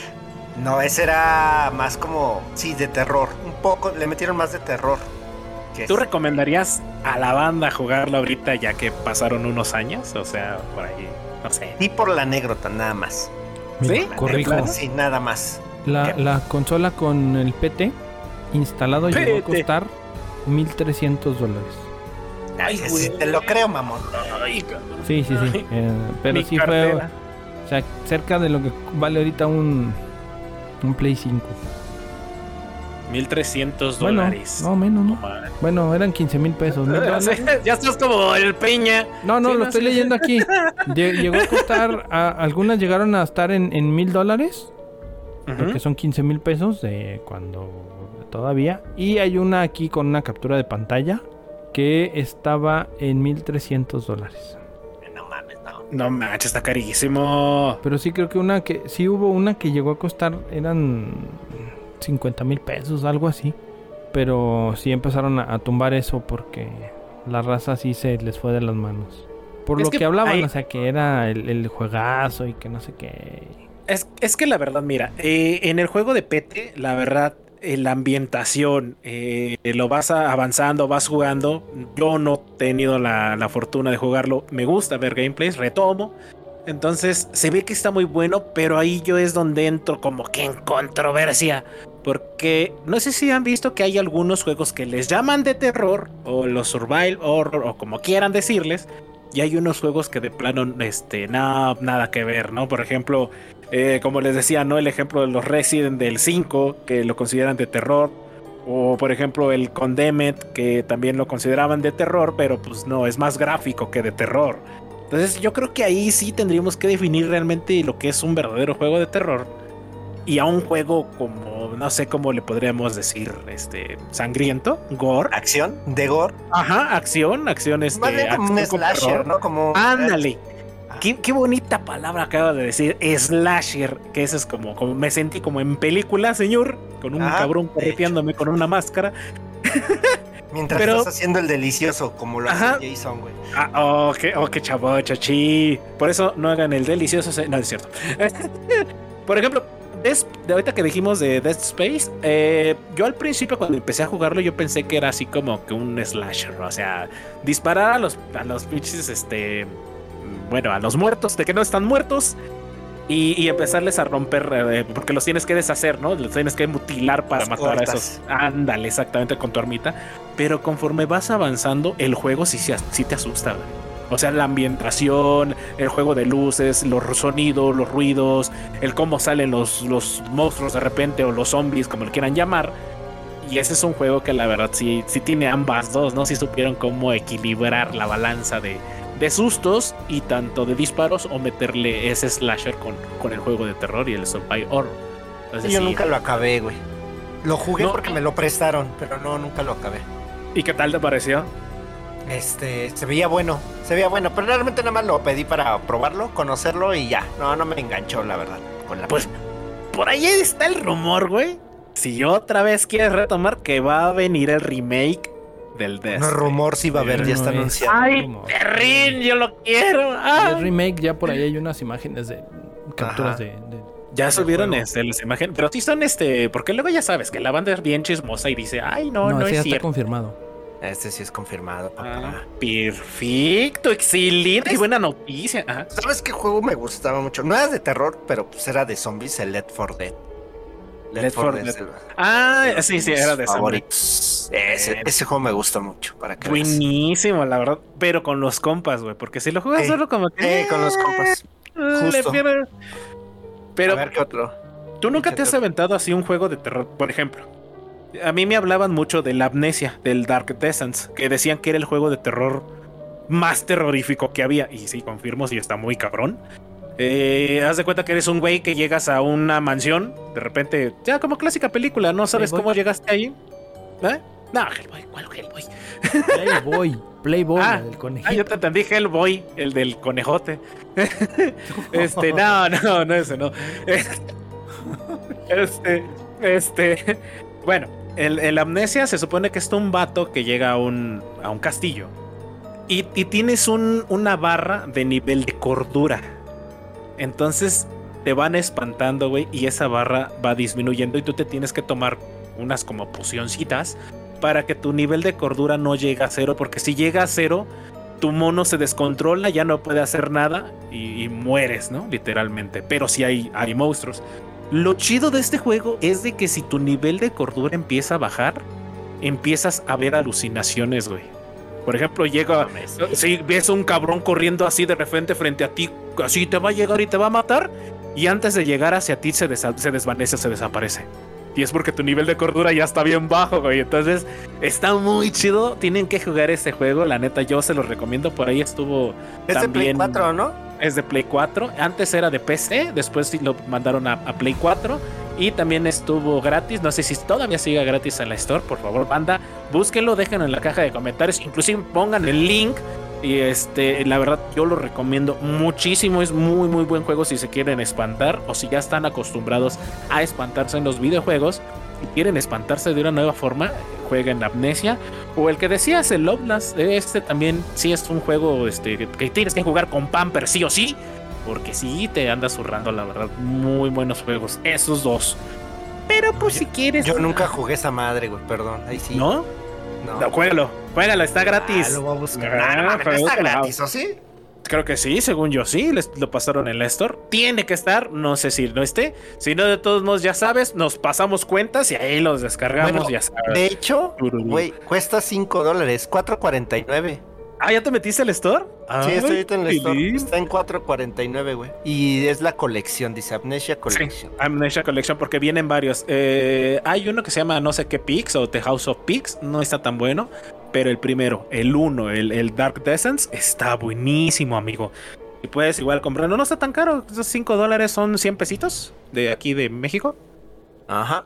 No, ese era más como, sí, de terror. Un poco, le metieron más de terror. que ¿Tú es- recomendarías a la banda jugarlo ahorita ya que pasaron unos años? O sea, por ahí, no sé. Sí, por la anécdota, nada más. Mira, ¿Sí? corrijo. ¿De Sí, nada más. La, la consola con el PT instalado llegó a PT. costar 1300 dólares. Ay, sí, te lo creo, mamón. Ay, sí, sí, sí. Eh, pero sí fue. O sea, cerca de lo que vale ahorita un, un Play 5. 1300 dólares. No, menos, ¿no? Bueno, eran 15 mil pesos. ya estás como el peña. No, no, lo estoy leyendo aquí. Llegó a costar, algunas llegaron a estar en mil dólares. Porque son 15 mil pesos de cuando todavía. Y hay una aquí con una captura de pantalla que estaba en 1300 dólares. No mames, no. No manches, está carísimo. Pero sí creo que una que sí hubo una que llegó a costar eran 50 mil pesos, algo así. Pero sí empezaron a, tumbar eso porque la raza sí se les fue de las manos. Por lo que, hablaban, o sea, que era el, juegazo y que no sé qué. Es, que la verdad, mira, eh, en el juego de Pete, la verdad, la ambientación, eh, lo vas avanzando, vas jugando. Yo no he tenido la, la, fortuna de jugarlo. Me gusta ver gameplays, retomo. Entonces se ve que está muy bueno, pero ahí yo es donde entro como que en controversia. Porque no sé si han visto que hay algunos juegos que les llaman de terror o los survival horror o como quieran decirles. Y hay unos juegos que de plano, este, nada, nada que ver, ¿no? Por ejemplo, eh, como les decía, ¿no? El ejemplo de los Resident del 5, que lo consideran de terror. O por ejemplo el Condemned, que también lo consideraban de terror, pero pues no, es más gráfico que de terror. Entonces yo creo que ahí sí tendríamos que definir realmente lo que es un verdadero juego de terror. Y a un juego como, no sé cómo le podríamos decir, este, sangriento, gore. Acción, de gore. Ajá, acción, acción, este. como un slasher, ¿no? Como... Ándale. Qué, bonita palabra acaba de decir, slasher, que eso es como, como me sentí como en película, señor, con un cabrón correteándome con una máscara. Mientras estás haciendo el delicioso, como lo hace Jason, güey. Ah, oh, qué, oh, qué chavo, chachi. Por eso no hagan el delicioso. No, es cierto. Por ejemplo, de ahorita que dijimos de Dead Space, eh, yo al principio cuando empecé a jugarlo, yo pensé que era así como que un slasher, o sea, disparar a los, a los pinches, este, bueno, a los muertos, de que no están muertos, y, empezarles a romper, eh, porque los tienes que deshacer, ¿no? Los tienes que mutilar para matar a esos. Ándale, exactamente, con tu armita. Pero conforme vas avanzando, el juego sí, sí te asusta, O sea, la ambientación, el juego de luces, los sonidos, los ruidos, el cómo salen los, los monstruos de repente o los zombies, como le quieran llamar. Y ese es un juego que la verdad sí, sí tiene ambas dos, ¿no? Si supieron cómo equilibrar la balanza de, de sustos y tanto de disparos o meterle ese slasher con, con el juego de terror y el survival horror. yo nunca lo acabé, güey. Lo jugué porque me lo prestaron, pero no, nunca lo acabé. ¿Y qué tal te pareció? Este, se veía bueno, se veía bueno, pero realmente nada más lo pedí para probarlo, conocerlo y ya. No, no me enganchó, la verdad, con la Pues por ahí está el rumor, güey. Si otra vez quieres retomar que va a venir el remake del Death. No, rumor si va a haber, ya está anunciado. ¡Ay, perrín! Yo lo quiero. El remake, ya por ahí hay unas imágenes de capturas de, ya subieron este, las imágenes, pero sí son este, porque luego ya sabes que la banda es bien chismosa y dice, ay, no, no, no es ya está confirmado. Este sí es confirmado, ah, perfecto, excelente, qué buena noticia. ¿Sabes qué juego me gustaba mucho? No era de terror, pero pues era de zombies, el Let for Dead. Let, for Dead. Ah, sí, sí, era de zombies. Ese, ese, juego me gusta mucho, para que Buenísimo, la verdad, pero con los compas, güey, porque si lo juegas solo como que... Eh, con los compas. Ah, Justo. Pero, a ver qué otro. ¿Tú nunca te has aventado así un juego de terror? Por ejemplo, a mí me hablaban mucho de la amnesia, del Dark Descent, que decían que era el juego de terror más terrorífico que había. Y sí, confirmo, sí está muy cabrón. Eh, haz de cuenta que eres un güey que llegas a una mansión, de repente, ya como clásica película, no sabes cómo llegaste ahí. ¿Eh? No, Hellboy, ¿cuál Hellboy? Playboy, Playboy, ah, el conejito. Ah, yo te entendí Hellboy, el del conejote. este, no, no, no, ese no. Este, este, bueno, el, amnesia se supone que es un vato que llega a un, a un castillo y, tienes un, una barra de nivel de cordura. Entonces te van espantando, güey, y esa barra va disminuyendo y tú te tienes que tomar unas como pocioncitas para que tu nivel de cordura no llegue a cero, porque si llega a cero, tu mono se descontrola, ya no puede hacer nada y, mueres, ¿no? Literalmente. Pero si hay, hay monstruos. Lo chido de este juego es de que si tu nivel de cordura empieza a bajar, empiezas a ver alucinaciones, güey. Por ejemplo, llega, si ves un cabrón corriendo así de repente frente a ti, así te va a llegar y te va a matar, y antes de llegar hacia ti se, se desvanece, se desaparece. Y es porque tu nivel de cordura ya está bien bajo, güey. Entonces, está muy chido. Tienen que jugar este juego. La neta, yo se los recomiendo. Por ahí estuvo. Es también... de Play 4, ¿no? Es de Play 4. Antes era de PC. Después lo mandaron a, a, Play 4. Y también estuvo gratis. No sé si todavía sigue gratis en la Store. Por favor, banda. Búsquenlo. Déjenlo en la caja de comentarios. Inclusive pongan el link y este, la verdad, yo lo recomiendo muchísimo. Es muy, muy buen juego si se quieren espantar o si ya están acostumbrados a espantarse en los videojuegos y quieren espantarse de una nueva forma, jueguen Amnesia. O el que decías, el Loveless, este también sí es un juego este, que tienes que jugar con Pamper sí o sí. Porque sí te anda zurrando, la verdad. Muy buenos juegos, esos dos. Pero pues si quieres. Yo nunca jugué esa madre, güey, perdón. Ahí sí. ¿No? No. no juégalo, está gratis. Ah, lo voy a buscar. Ah, no, está gratis, ¿o sí? Creo que sí, según yo sí, les, lo pasaron en la Store. Tiene que estar, no sé si no esté. Si no, de todos modos, ya sabes, nos pasamos cuentas y ahí los descargamos, bueno, ya sabes. De hecho, güey, cuesta 5 dólares, 4.49. Ah, ¿ya te metiste al store? Sí, estoy ahorita en el store. Está en 4.49, güey. Y es la colección, dice Amnesia Collection. Sí, Amnesia Collection, porque vienen varios. Eh, hay uno que se llama no sé qué Pigs o The House of Pigs. No está tan bueno. Pero el primero, el uno, el, el Dark Descent, está buenísimo, amigo. Y puedes igual comprarlo. No está tan caro. Esos 5 dólares son 100 pesitos de aquí de México. Ajá.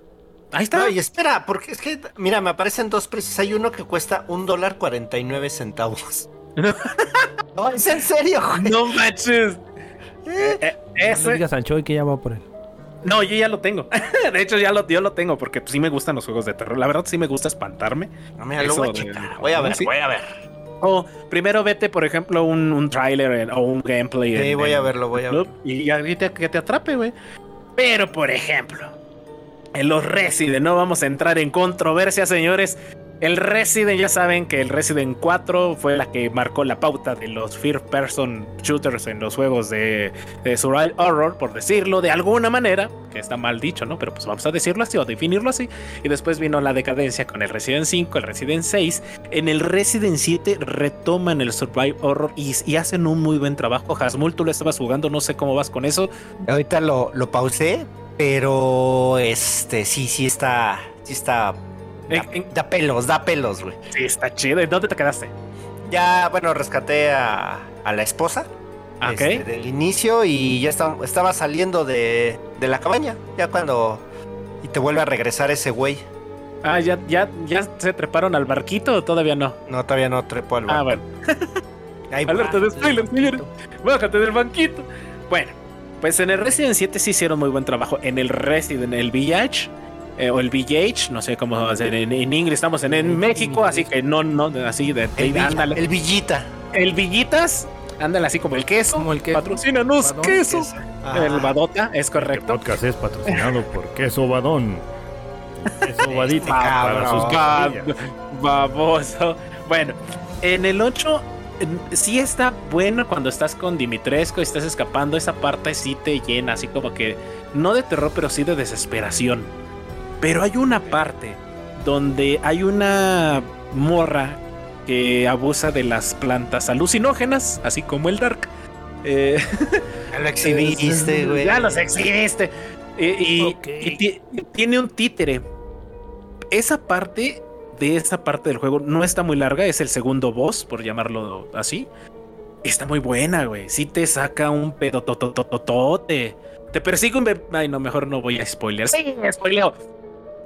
Ahí está. No, y espera, porque es que, mira, me aparecen dos precios. Hay uno que cuesta un dólar 49 centavos. no, es en serio, güey. No manches. Eh, eh, ese... No digas Sancho y que ya va por él. No, yo ya lo tengo. de hecho, ya lo, yo lo tengo porque sí me gustan los juegos de terror. La verdad, sí me gusta espantarme. No, mira, lo voy a checar. Voy a ver, ¿sí? voy a ver. O primero vete, por ejemplo, un, un trailer o un gameplay. Sí, en, voy a verlo, voy a ver. Y ahorita que te atrape, güey. Pero, por ejemplo, en los Resident, no vamos a entrar en controversia, señores. El Resident, ya saben que el Resident 4 fue la que marcó la pauta de los first person shooters en los juegos de, Survival Horror, por decirlo de alguna manera, que está mal dicho, ¿no? Pero pues vamos a decirlo así o definirlo así. Y después vino la decadencia con el Resident 5, el Resident 6. En el Resident 7 retoman el Survival Horror y, y hacen un muy buen trabajo. Hasmul, tú lo estabas jugando, no sé cómo vas con eso. Ahorita lo, lo pausé, pero este sí, sí está. Sí está. Da, da pelos, da pelos, güey. Sí, está chido. ¿Y dónde te quedaste? Ya, bueno, rescaté a, a la esposa. Ok. Este, del inicio y ya estaba, estaba saliendo de, de, la cabaña. Ya cuando. Y te vuelve a regresar ese güey. Ah, ¿ya, ya, ¿ya se treparon al barquito o todavía no? No, todavía no trepó al barco. Ah, bueno. Alerta de spoiler, señores. Bájate del banquito. Bueno, pues en el Resident 7 sí hicieron muy buen trabajo. En el Resident, el Village, eh, o el VH, no sé cómo hacer en, en inglés, estamos en, en, México, así que no, no, así de, el, ándale. el Villita. El Villitas, ándale así como el queso. Como el queso. Patrocínanos, Badón, queso. queso. El Badota, es Este correcto. podcast es patrocinado por Queso Badón. Queso Badita para sus Ah, baboso. Bueno, en el 8 en- sí está bueno cuando estás con Dimitrescu y estás escapando. Esa parte sí te llena, así como que no de terror, pero sí de desesperación. Pero hay una parte donde hay una morra que abusa de las plantas alucinógenas, así como el Dark. Eh, Ya lo exhibiste, güey. ya los exhibiste. Y, y- tiene un títere. Esa parte de esa parte del juego no está muy larga, es el segundo boss, por llamarlo así. Está muy buena, güey. Sí te saca un pedo tototototote. Te persigue un bebé. Ay, no, mejor no voy a spoiler. Sí, spoileo.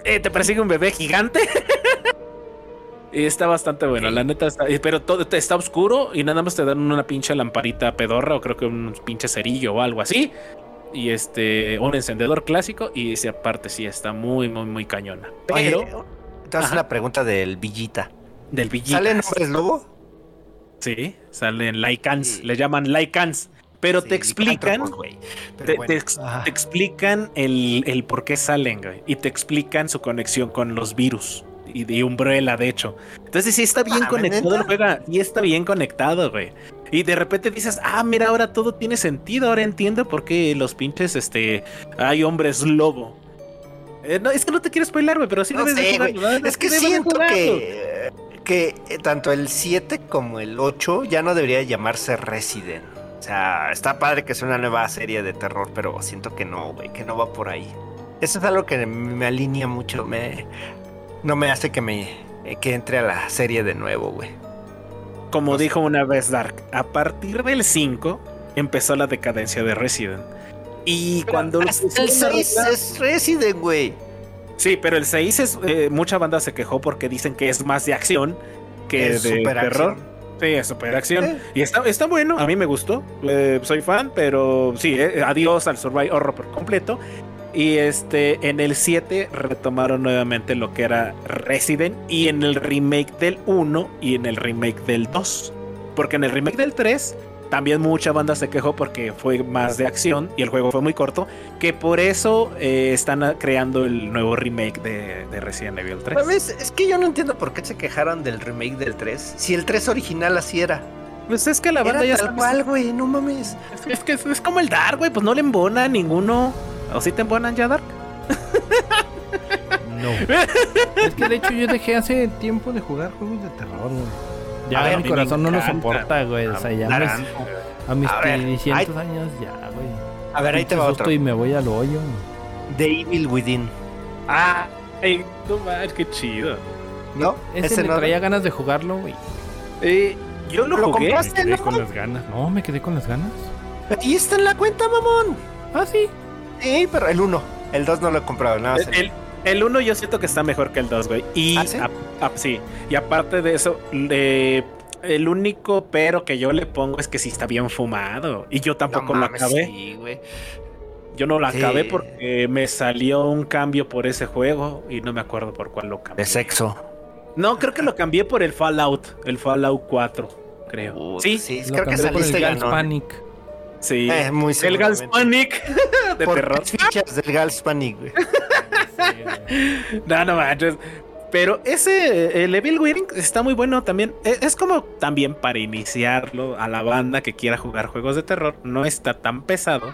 Eh, te persigue un bebé gigante. Está bastante bueno, la neta está. eh, Pero todo está oscuro y nada más te dan una pinche lamparita pedorra o creo que un pinche cerillo o algo así. Y este, un encendedor clásico. Y esa parte sí está muy, muy, muy cañona. Pero Oye, entonces Ajá. la pregunta del Villita. del villita. ¿Salen hombres lobo? Sí, salen Lycans. Sí. Le llaman Lycans. Pero Sí, te explican. Pero Te, bueno. te ex- te explican el, el por qué salen, güey. Y te explican su conexión con los virus. Y de Umbrella, de hecho. Entonces sí está bien Ah, conectado el juego. Y está bien conectado, güey. Y de repente dices, ah, mira, ahora todo tiene sentido. Ahora entiendo por qué los pinches, este, hay hombres lobo. Eh, no, es que no te quiero spoiler, güey, pero sí No debes de sé. Es que siento jugarlo. que, que eh, tanto el 7 como el 8 ya no debería llamarse Resident. O sea, está padre que sea una nueva serie de terror, pero siento que no, güey, que no va por ahí. Eso es algo que me alinea mucho, me no me hace que me eh, que entre a la serie de nuevo, güey. Como dijo una vez Dark, a partir del 5 empezó la decadencia de Resident. Y cuando el 6 es Resident, güey. Sí, pero el 6 es. Eh, mucha banda se quejó porque dicen que es más de acción que de terror. Sí, es super acción. Eh. Y está, está bueno, a mí me gustó. Eh, soy fan, pero sí, adiós al Survival Horror por completo. Y este, en el 7 retomaron nuevamente lo que era Resident y en el remake del 1 y en el remake del 2. Porque en el remake del 3 también mucha banda se quejó porque fue más de acción y el juego fue muy corto, que por eso eh, están creando el nuevo remake de, Resident Evil 3. ¿Sabes? Es que yo no entiendo por qué se quejaron del remake del 3, si el 3 original así era. Pues es que la banda ya tal cual, güey, no mames. Es, que es, como el Dark, güey, pues no le embona a ninguno. ¿O sí te embonan ya Dark? No. es que de hecho yo dejé hace tiempo de jugar juegos de terror, güey. Ya mi corazón no lo soporta, güey. O sea, ya a mis 300 años ya, güey. A ver, ahí te va otro. y me voy al hoyo. The Evil Within. Ah, ey, no manches, qué chido. ¿No? Ese, me traía ganas de jugarlo, güey. Eh, yo lo, jugué. me quedé con las ganas. No, me quedé con las ganas. Ahí está en la cuenta, mamón. Ah, sí. Sí, pero el 1. El 2 no lo he comprado, nada más. El, el 1 yo siento que está mejor que el 2, güey. Y, ¿Ah, sí? y aparte de eso, el único pero que yo le pongo es que sí está bien fumado. Y yo tampoco lo acabé. Yo no lo acabé porque me salió un cambio por ese juego y no me acuerdo por cuál lo cambié. De sexo. No, creo que lo cambié por el Fallout, el Fallout 4, creo. sí, sí, creo que saliste el Panic. Sí, eh, muy el Gals Panic de por terror. fichas del Gals Panic, güey. No, no manches. Pero ese, el Evil Within está muy bueno también. E, es, como también para iniciarlo a la banda que quiera jugar juegos de terror. No está tan pesado.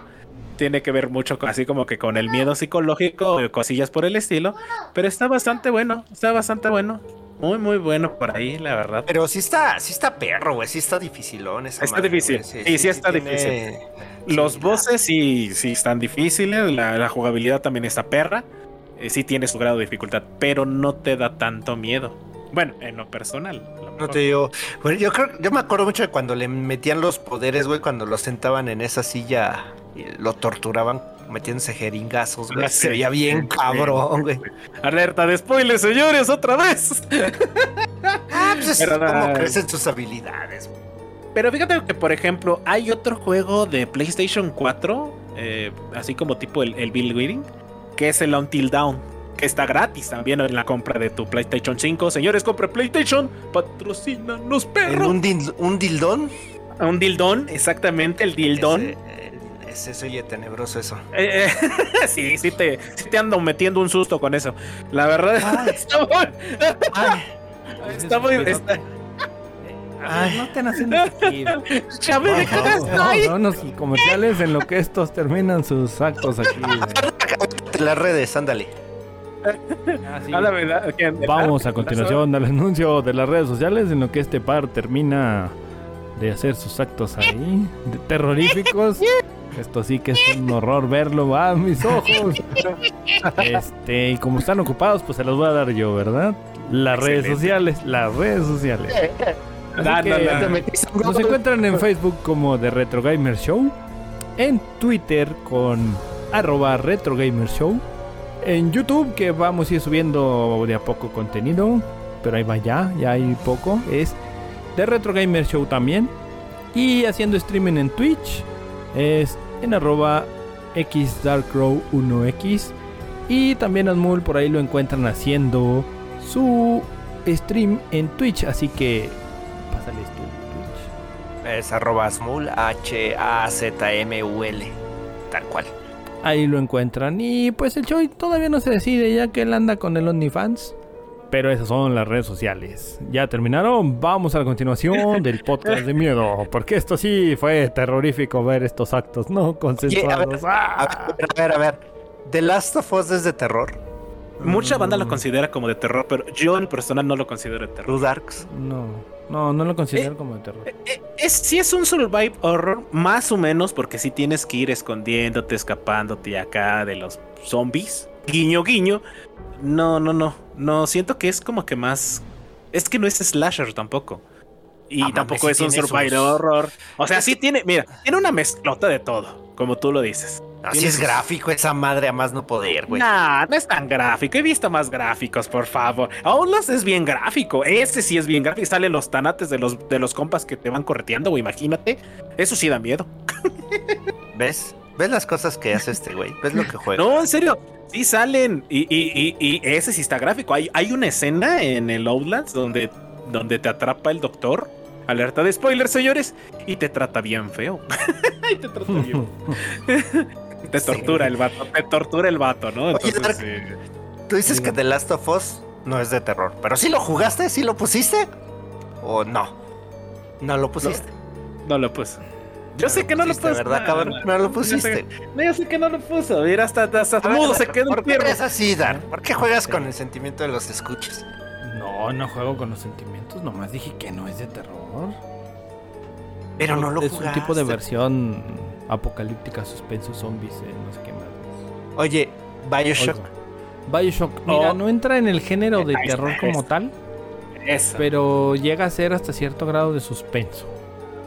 Tiene que ver mucho así como que con el miedo psicológico, cosillas por el estilo. Pero está bastante bueno, está bastante bueno. Muy, muy bueno por ahí, la verdad. Pero sí está, sí está perro, güey. Sí está dificilón esa Está difícil. Sí, sí, está difícil. Los bosses sí, sí están difíciles. la jugabilidad también está perra. Eh, sí tiene su grado de dificultad, pero no te da tanto miedo. Bueno, en lo personal. no te digo. Bueno, yo creo, yo me acuerdo mucho de cuando le metían los poderes, güey, cuando lo sentaban en esa silla y lo torturaban metiéndose jeringazos, güey. Se veía bien cabrón, güey. Alerta de spoilers, señores, otra vez. ah, pues es como crecen sus habilidades, güey. Pero fíjate que, por ejemplo, hay otro juego de PlayStation 4, eh, así como tipo el, el Bill Witting, que es el Until Down, que está gratis también en la compra de tu PlayStation 5. Señores, compre PlayStation, patrocínanos, perro. ¿Un, un dildón? Un dildón, exactamente, el dildón. Ese, ese oye tenebroso eso. Eh, eh, sí, sí te, sí te ando metiendo un susto con eso. La verdad, está muy. está muy. Ay, no están haciendo Ya me no, no, comerciales en lo que estos terminan sus actos aquí. Las redes, ándale. Ah, Vamos a continuación al anuncio de las redes sociales en lo que este par termina de hacer sus actos ahí, terroríficos. Esto sí que es un horror verlo a mis ojos. Este, y como están ocupados, pues se los voy a dar yo, ¿verdad? Las redes sociales, las redes sociales. Nos encuentran en Facebook como The Retro Gamer Show, en Twitter con arroba Retro Gamer Show, en YouTube que vamos a ir subiendo de a poco contenido, pero ahí va ya, ya hay poco, es The Retro Gamer Show también, y haciendo streaming en Twitch es en arroba xdarkrow1x y también Asmul por ahí lo encuentran haciendo su stream en Twitch, así que es arroba Smul, H-A-Z-M-U-L. Tal cual. Ahí lo encuentran. Y pues el Choi todavía no se decide, ya que él anda con el OnlyFans. Pero esas son las redes sociales. ¿Ya terminaron? Vamos a la continuación del podcast de miedo. Porque esto sí fue terrorífico ver estos actos no consensuados. a, ver, a, ver, a ver, ¿The Last of Us es de terror? Mucha banda lo considera como de terror, pero yo en personal no lo considero de terror. Darks. No, no, no lo considero como de terror. Eh, eh, es, sí es un survive horror, más o menos, porque sí tienes que ir escondiéndote, escapándote acá de los zombies. Guiño, guiño. No, no, no. No, siento que es como que más. Es que no es slasher tampoco. Y Ah, tampoco es un sus- horror. O sea, sí tiene, mira, tiene una mezclota de todo, como tú lo dices. Así es gráfico esa madre a más no poder, güey. Nah, no es tan gráfico. He visto más gráficos, por favor. Outlast es bien gráfico. Ese sí es bien gráfico. Salen los tanates de los, de los compas que te van correteando, güey. Imagínate. Eso sí da miedo. ¿Ves? ¿Ves las cosas que hace este güey? ¿Ves lo que juega? No, en serio. Sí salen. Y, y- y- y ese sí está gráfico. Hay, hay una escena en el Outlast donde, donde te atrapa el doctor. Alerta de spoiler, señores. Y te trata bien feo. y te trata bien. te Sí. tortura el vato. Te tortura el vato, ¿no? Oye, Entonces, Dark, eh, Tú dices que The Last of Us no es de terror, pero ¿sí lo jugaste? ¿Sí lo pusiste? ¿O no? No lo pusiste. no lo puse. Yo sé que no lo pusiste, puse. ¿verdad, no, cabrón? no, No lo yo pusiste. sé- No, yo sé que no lo puso. Mira, hasta, hasta A ver, mudo se quedó ¿Por qué eres así, Dar? ¿Por qué juegas con el sentimiento de los escuches? No, no juego con los sentimientos. Nomás dije que no es de terror. Pero no lo Es un tipo de versión apocalíptica, suspenso, zombies, eh, no sé qué más. Oye, Bioshock. Oigo. Bioshock, mira, Oh. no entra en el género de terror como tal, Eso. pero llega a ser hasta cierto grado de suspenso.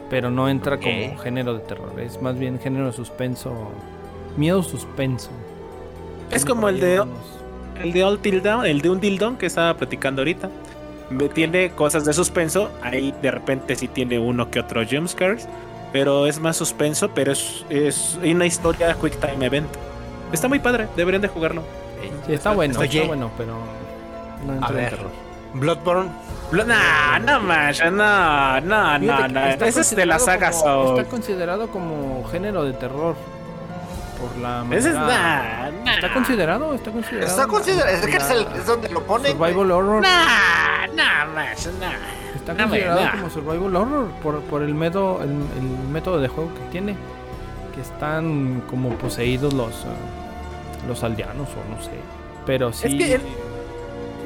Pero no entra como género de terror, es más bien género de suspenso, miedo suspenso. Es como el de, el de All Dawn, el de un Dildon que estaba platicando ahorita. Tiene cosas de suspenso. Ahí de repente sí tiene uno que otro jumpscares. Pero es más suspenso, pero es, es una historia Quick Time Event. Está muy padre, deberían de jugarlo. Sí, está bueno, Oye. está bueno, pero no entra en ver. terror. Bloodborne. Lo- Nah, no más, no, no, no, no. está Ese es de la saga como- Soul. Está considerado como género de terror. Por la Ese es nah, nah. Está considerado, está considerado. Está considerado. Es que es, el- la es donde lo ponen. Survival horror. Nah, nah, más, nah. Está no considerado como survival horror por, por el, método, el, el método de juego que tiene. Que están como poseídos los, ah, los aldeanos o no sé. Pero sí. que el-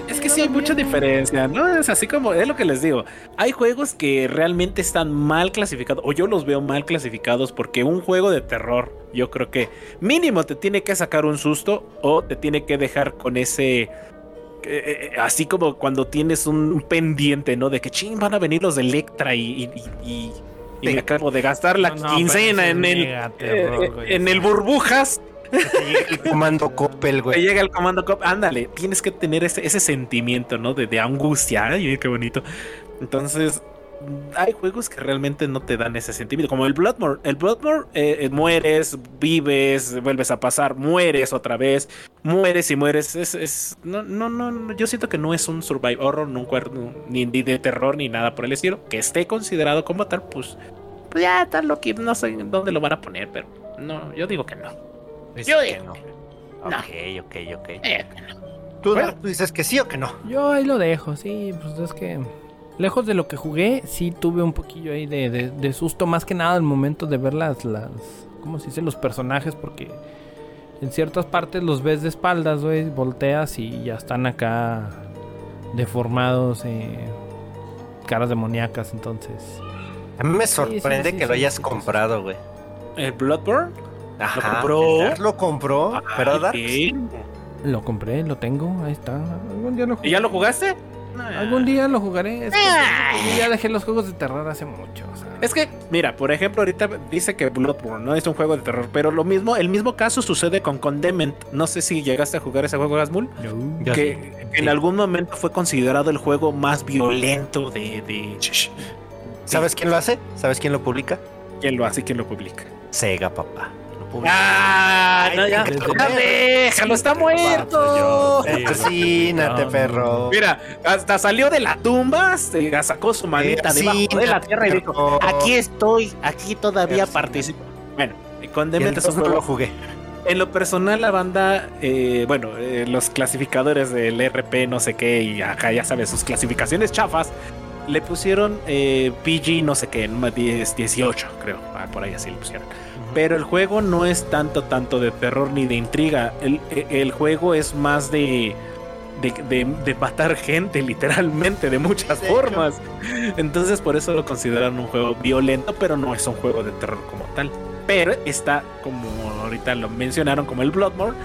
Es que sí hay mucha diferencia, ¿no? Es así como, es lo que les digo. Hay juegos que realmente están mal clasificados, o yo los veo mal clasificados, porque un juego de terror, yo creo que mínimo te tiene que sacar un susto o te tiene que dejar con ese. Eh, eh, así como cuando tienes un, pendiente, ¿no? De que ching, van a venir los de Electra y. y, me acabo de gastar la No, quincena ese es en el. mega terror, eh, güey, en el burbujas. Te el comando Coppel, Te güey. llega el comando cop, ándale, tienes que tener ese, ese sentimiento, ¿no? De, de angustia, ay, qué bonito. Entonces, hay juegos que realmente no te dan ese sentimiento, como el Bloodborne. El Bloodborne, eh, eh, mueres, vives, vuelves a pasar, mueres otra vez, mueres y mueres. Es, es- no, no, no, yo siento que no es un survival horror, no un cuerno, ni, ni de terror, ni nada por el estilo. Que esté considerado como tal, pues, pues ya tal lo que no sé dónde lo van a poner, pero no, yo digo que no. Yo que digo no. no. Ok, ok, ok. Eh, ¿Tú, Bueno. tú dices que sí o que no. Yo ahí lo dejo, sí, pues es que lejos de lo que jugué, sí tuve un poquillo ahí de, de- de susto, más que nada al momento de ver las, las, ¿cómo se dice? Los personajes, porque en ciertas partes los ves de espaldas, güey, volteas y ya están acá deformados, eh, caras demoníacas, entonces... A mí me sí, sorprende sí, que lo hayas sí, comprado, güey. ¿El Bloodborne? Ajá. compró? el Dar lo compró, pero Dar. Sí. Lo compré, lo tengo, ahí está. Algún día lo ¿Y ya lo jugaste? Algún día lo jugaré. Es que ya dejé los juegos de terror hace mucho. o sea. Es que, mira, por ejemplo, ahorita dice que Bloodborne no es un juego de terror, pero lo mismo, el mismo caso sucede con Condemned. No sé si llegaste a jugar ese juego, Gasmul. Yo Que sí. en algún momento fue considerado el juego más violento de. de... ¿Sabes quién lo hace? ¿Sabes quién lo publica? ¿Quién lo hace? ¿Quién lo publica? Sega, papá. ¡Ah! No, ya, pendejo. déjalo, está muerto. Persínate, No, perro. Mira, hasta salió de la tumba, se sacó su manita debajo de la tierra y dijo. Aquí estoy, aquí todavía participo. Bueno, un entonces no lo jugué. En lo personal, la banda, eh, bueno, eh, los clasificadores del RP, no sé qué, y acá ya sabes, sus clasificaciones chafas, le pusieron eh, PG, no sé qué, no, 10, 18, creo, ah, por ahí así le pusieron. Pero el juego no es tanto, tanto de terror ni de intriga. El, e- el juego es más de de, matar gente, literalmente, de muchas formas. Entonces, por eso lo consideran un juego violento, pero no es un juego de terror como tal. Pero está, como ahorita lo mencionaron, como el Bloodborne,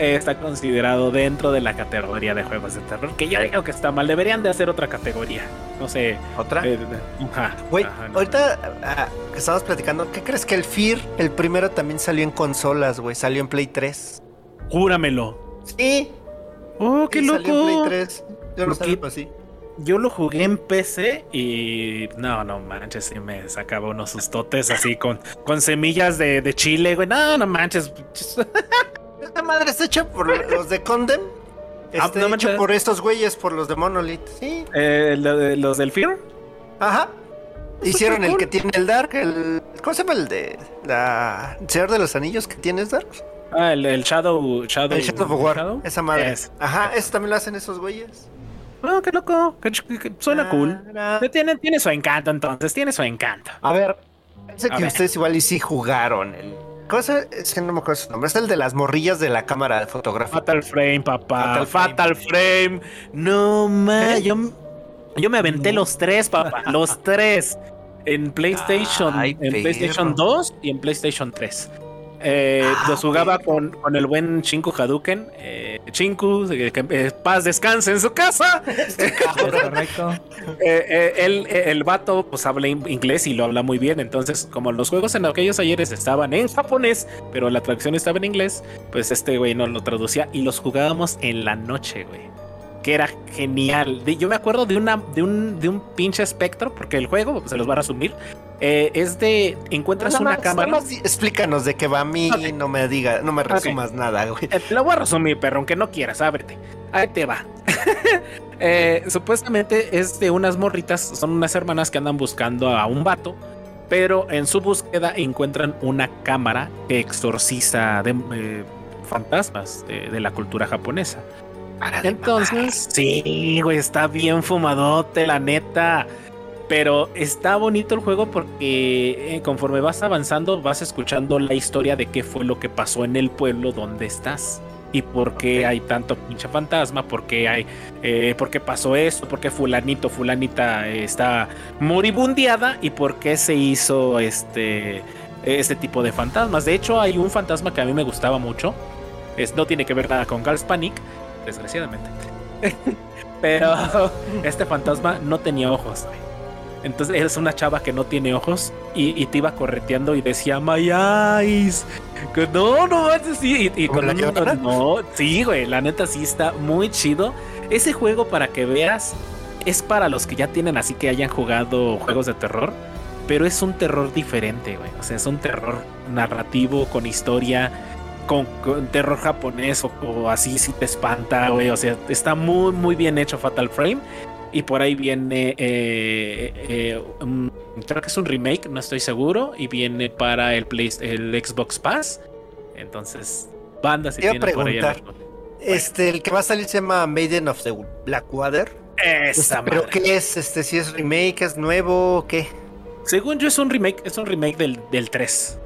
está considerado dentro de la categoría de juegos de terror. Que yo digo que está mal. Deberían de hacer otra categoría. No sé. ¿Otra? Eh, Güey, ahorita ah, que estábamos platicando, ¿qué crees que el Fear, el primero también salió en consolas, güey? Salió en Play 3. Júramelo. Sí. Oh, qué loco. Salió en Play 3. Yo lo sabía así. Yo lo jugué en PC y no, no manches, sí me sacaba unos sustotes así con, con semillas de, de chile, güey. No, no manches. Esta madre está hecha por los de Condem. Ah, está hecha por estos güeyes, por los de Monolith. Sí. Eh, ¿Los del Fear? Ajá. Hicieron el que tiene el Dark, el. ¿Cómo se llama el de. La. Señor de los Anillos que tienes Dark? Ah, el, Shadow. Shadow. El Shadow of War. Esa madre. Ajá, eso también lo hacen esos güeyes. Oh, qué loco. suena cool. Tiene, tiene su encanto entonces, tiene su encanto. A ver, sé que ustedes igual y sí jugaron el cosa es que no me acuerdo su nombre. Es el de las morrillas de la cámara de fotografía. Fatal Frame, papá. Fatal, Frame. No, ma. ¿Eh? Yo, yo me aventé los tres, papá. los tres. En PlayStation. en PlayStation 2 y en PlayStation 3. Eh, ah, los jugaba con, con, el buen Chinku Hadouken. Eh, Chinku, eh, que, eh, paz descanse en su casa. Correcto. el, el vato pues habla inglés y lo habla muy bien. Entonces, como los juegos en aquellos ayeres estaban en japonés, pero la traducción estaba en inglés, pues este güey no lo traducía y los jugábamos en la noche, güey que era genial. yo me acuerdo de una de un, de un pinche espectro, porque el juego, se los va a resumir, eh, es de encuentras una cámara. explícanos de qué va a mí, no me diga, no me resumas nada, güey. Eh, lo voy a resumir, perro, aunque no quieras, ábrete. Ahí te va. Eh, supuestamente es de unas morritas, son unas hermanas que andan buscando a un vato, pero en su búsqueda encuentran una cámara que exorciza de, fantasmas de la cultura japonesa. Entonces, sí, güey, está bien fumadote, la neta. Pero está bonito el juego porque eh, conforme vas avanzando vas escuchando la historia de qué fue lo que pasó en el pueblo donde estás. Y por qué hay tanto pinche fantasma, por qué hay, eh, por qué pasó eso, por qué fulanito, fulanita está moribundiada y por qué se hizo este, este tipo de fantasmas. De hecho, hay un fantasma que a mí me gustaba mucho. Es, no tiene que ver nada con Girls Panic, desgraciadamente. Pero este fantasma no tenía ojos. Entonces eres una chava que no tiene ojos y, te iba correteando y decía My eyes. No, no sí. Y, con la no, sí, güey. La neta sí está muy chido. Ese juego, para que veas, es para los que ya tienen así que hayan jugado juegos de terror. Pero es un terror diferente, güey. O sea, es un terror narrativo, con historia con, terror japonés o, así si te espanta, güey. O sea, está muy, muy bien hecho Fatal Frame. Y por ahí viene, eh, eh, creo que es un remake, no estoy seguro. Y viene para el, Play, el Xbox Pass. Entonces, banda si tiene por ahí. Este, el que va a salir se llama Maiden of the Blackwater. Esa ¿Pero qué es? Este, si es remake, es nuevo, o ¿qué? Según yo es un remake, es un remake del, del 3.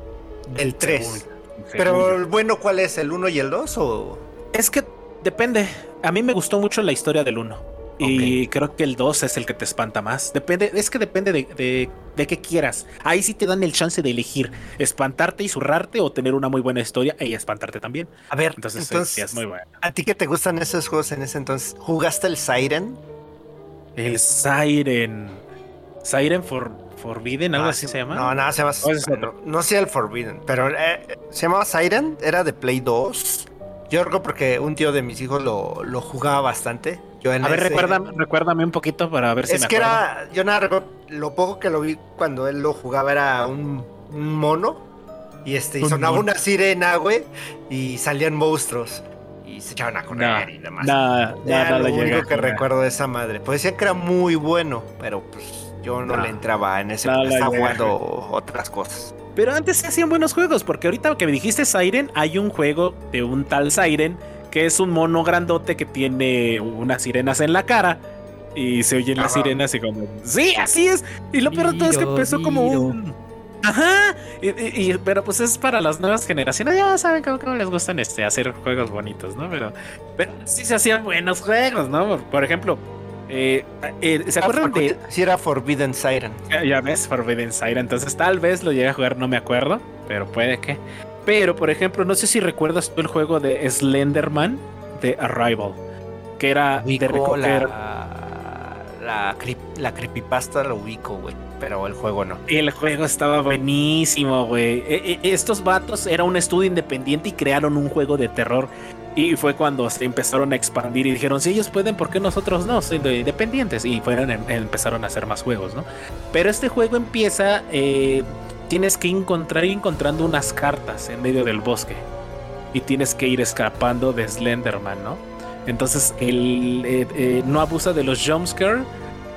Del 3. Pero el bueno, ¿cuál es? ¿El 1 y el 2 o...? Es que depende. A mí me gustó mucho la historia del 1. Y creo que el 2 es el que te espanta más. Depende, es que depende de, de, qué quieras. Ahí sí te dan el chance de elegir espantarte y zurrarte o tener una muy buena historia y espantarte también. A ver, entonces, es muy bueno. ¿A ti que te gustan esos juegos en ese entonces? ¿Jugaste el Siren? El Siren. Siren for Forbidden, algo ah, así se llama. No, nada, se llama. no, sé el Forbidden, pero eh, se llamaba Siren, era de Play 2. Yo creo porque un tío de mis hijos lo, lo jugaba bastante. Yo a ver, recuérdame, recuérdame, un poquito para ver si me Es que era, yo nada, recuerdo, lo poco que lo vi cuando él lo jugaba era un, mono. Y este, y sonaba una sirena, güey, y salían monstruos. Y se echaban a correr y demás. Nada, nada, lo único que recuerdo de esa madre. Pues decían que era muy bueno, pero pues yo no, le entraba en ese. estaba jugando otras cosas. Pero antes se hacían buenos juegos, porque ahorita que me dijiste Siren, hay un juego de un tal Siren que es un mono grandote que tiene unas sirenas en la cara. Y se oyen las sirenas y como, sí, así es. Y lo peor de todo es que empezó como un Ajá, y, pero pues es para las nuevas generaciones. Ya saben cómo, les gustan este, hacer juegos bonitos, ¿no? Pero, pero sí se hacían buenos juegos, ¿no? Por ejemplo, eh, eh, ¿se ah, de.? Si era Forbidden Siren. Ya, ves, Forbidden Siren. Entonces, tal vez lo llegué a jugar, no me acuerdo, pero puede que. Pero, por ejemplo, no sé si recuerdas tú el juego de Slenderman de Arrival. Que era de recoger. La, la, creepypasta lo ubico, güey. Pero el juego no. El juego estaba buenísimo, güey. E, e, estos vatos era un estudio independiente y crearon un juego de terror y fue cuando se empezaron a expandir y dijeron, si ellos pueden, ¿por qué nosotros no? Siendo independientes. Y fueron, em, empezaron a hacer más juegos, ¿no? Pero este juego empieza, eh, tienes que encontrar encontrando unas cartas en medio del bosque. Y tienes que ir escapando de Slenderman, ¿no? Entonces, él eh, eh, no abusa de los jumpscare,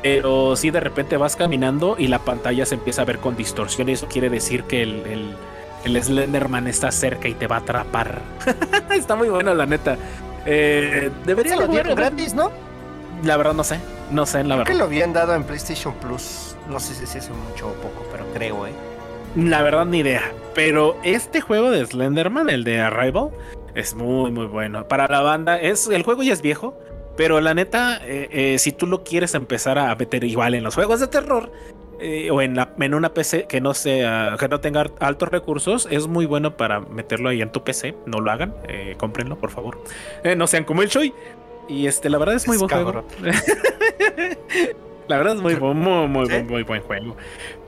pero sí de repente vas caminando y la pantalla se empieza a ver con distorsión. Y eso quiere decir que el Slenderman está cerca y te va a atrapar. está muy bueno, la neta. Eh, debería lo dieron gratis, ¿no? La verdad no sé, no sé, la verdad. que lo habían dado en PlayStation Plus. No sé si es mucho o poco, pero creo, ¿eh? La verdad ni idea. Pero este juego de Slenderman, el de Arrival, es muy, muy bueno. Para la banda, es el juego ya es viejo. Pero la neta, eh, eh, si tú lo quieres empezar a meter igual en los juegos de terror, eh, o en, la, en una PC que no sea que no tenga altos recursos es muy bueno para meterlo ahí en tu PC no lo hagan eh, cómprenlo por favor. Eh, no sean como el Choi y este la verdad es muy buen juego. La verdad es muy, muy, muy, muy, buen juego.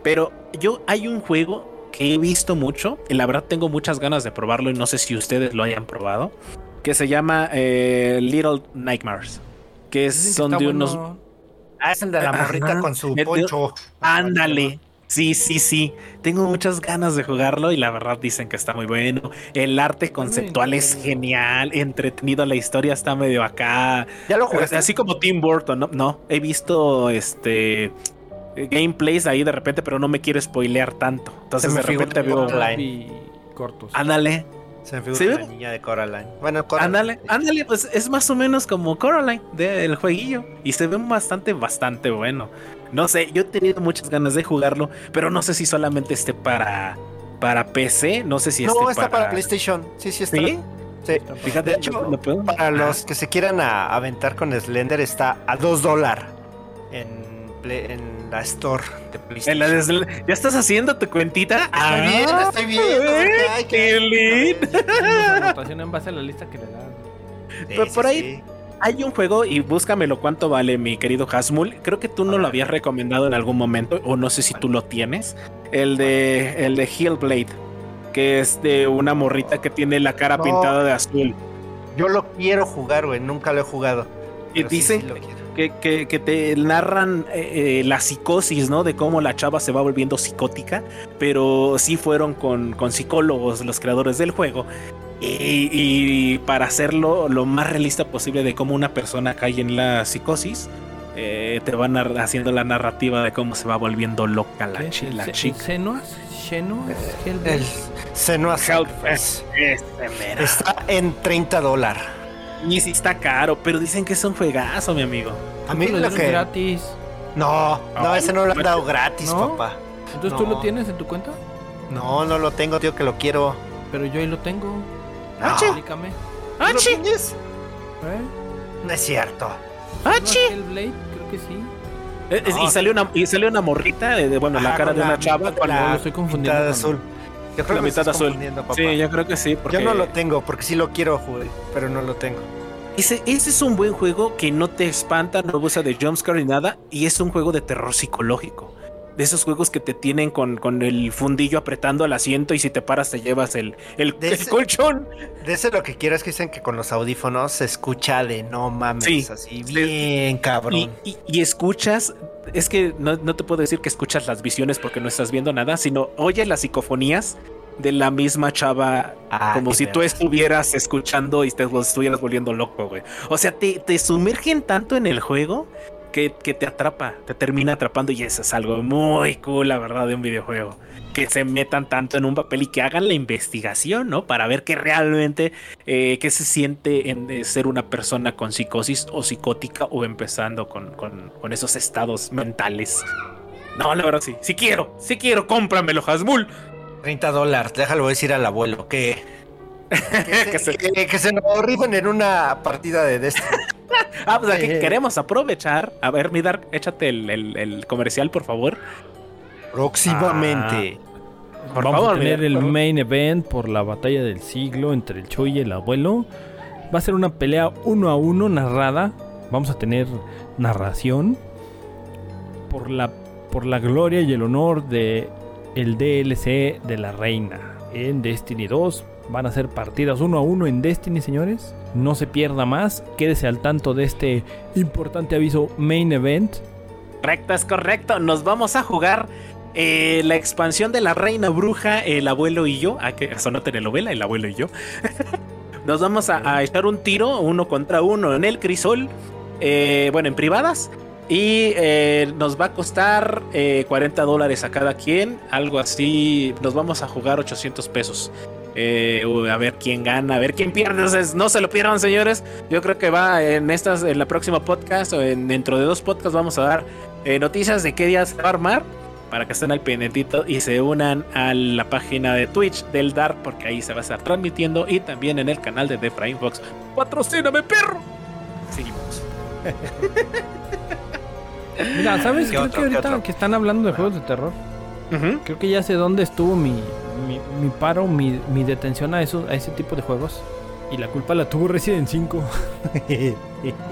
Pero yo hay un juego que he visto mucho y la verdad tengo muchas ganas de probarlo y no sé si ustedes lo hayan probado que se llama Little Nightmares que son de unos Ah, es el de la morrita con su poncho. Ándale. Sí, sí, sí. Tengo muchas ganas de jugarlo y la verdad dicen que está muy bueno. El arte conceptual es genial, entretenido, la historia está medio acá. Ya lo jugaste. Así como Tim Burton, no, no. He visto este gameplays ahí de repente, pero no me quiero spoilear tanto. Entonces de repente veo cortos. Ándale. Se me figura la niña de Coraline. Bueno, Coraline. Ándale, ándale, pues es más o menos como Coraline del jueguillo. Y se ve bastante, bastante bueno. No sé, yo he tenido muchas ganas de jugarlo, pero no sé si solamente esté para, para PC. No sé si no, No, está para... PlayStation. Sí, sí está. ¿Sí? Sí. Fíjate, de hecho, para los que se quieran aventar con Slender está a 2 dólares en, en la store de PlayStation. ¿Ya estás haciendo tu cuentita? Estoy ah, bien, estoy bien. Ay, qué lindo. en base a la lista que le dan. por ahí hay un juego y búscamelo cuánto vale, mi querido Hasmul. Creo que tú no lo habías recomendado en algún momento, o no sé si tú lo tienes. El de el de Hellblade, que es de una morrita que tiene la cara pintada de azul. Yo lo quiero jugar, güey, nunca lo he jugado. Y dice que, te narran eh, eh, la psicosis, ¿no? De cómo la chava se va volviendo psicótica, pero sí fueron con, con psicólogos los creadores del juego. Y, para hacerlo lo más realista posible de cómo una persona cae en la psicosis, eh, te van haciendo la narrativa de cómo se va volviendo loca la, la chica. ¿Senuas? El Senuas Está en 30 dólares. Y sí está caro, pero dicen que es un juegazo, mi amigo. A mí lo, que... gratis. No, no, ese no lo han dado gratis, papá. Entonces tú lo tienes en tu cuenta? No, no lo tengo, tío, que lo quiero. Pero yo ahí lo tengo. Ah, Explícame. ¿Ah, ¿Lo tienes? ¿Eh? No es cierto. ¿Ah, el Blade? Creo que sí. Eh, y, salió una, y salió una morrita de, bueno, la cara de una chava cuando lo estoy confundiendo. azul. Yo creo la mitad azul. Sí, yo creo que sí. Yo no lo tengo porque sí lo quiero jugar, pero no lo tengo. Ese, ese es un buen juego que no te espanta, no usa de jumpscare ni nada, y es un juego de terror psicológico. De esos juegos que te tienen con, con el fundillo apretando al asiento y si te paras te llevas el, el, colchón. De ese lo que quiero es que dicen que con los audífonos se escucha de no mames, así bien cabrón. Y, escuchas, es que no, no, te puedo decir que escuchas las visiones porque no estás viendo nada, sino oyes las psicofonías de la misma chava, ah, como si tú estuvieras escuchando y te estuvieras volviendo loco, güey. O sea, te, te sumergen tanto en el juego que, que, te atrapa, te termina atrapando y eso es algo muy cool, la verdad, de un videojuego. Que se metan tanto en un papel y que hagan la investigación, ¿no? Para ver qué realmente, eh, qué se siente en ser una persona con psicosis o psicótica o empezando con, con, con esos estados mentales. No, la verdad sí. Si quiero, si quiero, cómpramelo, Hasbul. 30 dólares, déjalo decir al abuelo que. Que se, que, se nos rifen en una partida de Destiny. ah, pues aquí queremos aprovechar. A ver, Midar, échate el, el, comercial, por favor. Próximamente. Ah, por Vamos favor, a tener el main event por la batalla del siglo entre el Chuy y el abuelo. Va a ser una pelea uno a uno narrada. Vamos a tener narración por la, por la gloria y el honor de el DLC de la reina en Destiny 2. Van a ser partidas uno a uno en Destiny, señores. No se pierda más. Quédese al tanto de este importante aviso main event. Correcto, es correcto. Nos vamos a jugar eh, la expansión de la reina bruja, el abuelo y yo. Ah, que telenovela, el abuelo y yo. Nos vamos a, echar un tiro, uno contra uno en el crisol. Eh, bueno, en privadas. Y eh, nos va a costar 40 dólares a cada quien. Algo así. Nos vamos a jugar 800 pesos. Eh, a ver quién gana, a ver quién pierde. Entonces, no se lo pierdan, señores. Yo creo que va en estas, en la próxima podcast o en, dentro de dos podcasts vamos a dar eh, noticias de qué día se va a armar para que estén al pendientito y se unan a la página de Twitch del Dark porque ahí se va a estar transmitiendo y también en el canal de The Prime Fox. ¡Patrocíname, perro! Seguimos. Mira, ¿sabes? Creo que ahorita que están hablando de juegos de terror, creo que ya sé dónde estuvo mi, mi, paro, mi, detención a, eso, a ese tipo de juegos. Y la culpa la tuvo Resident 5.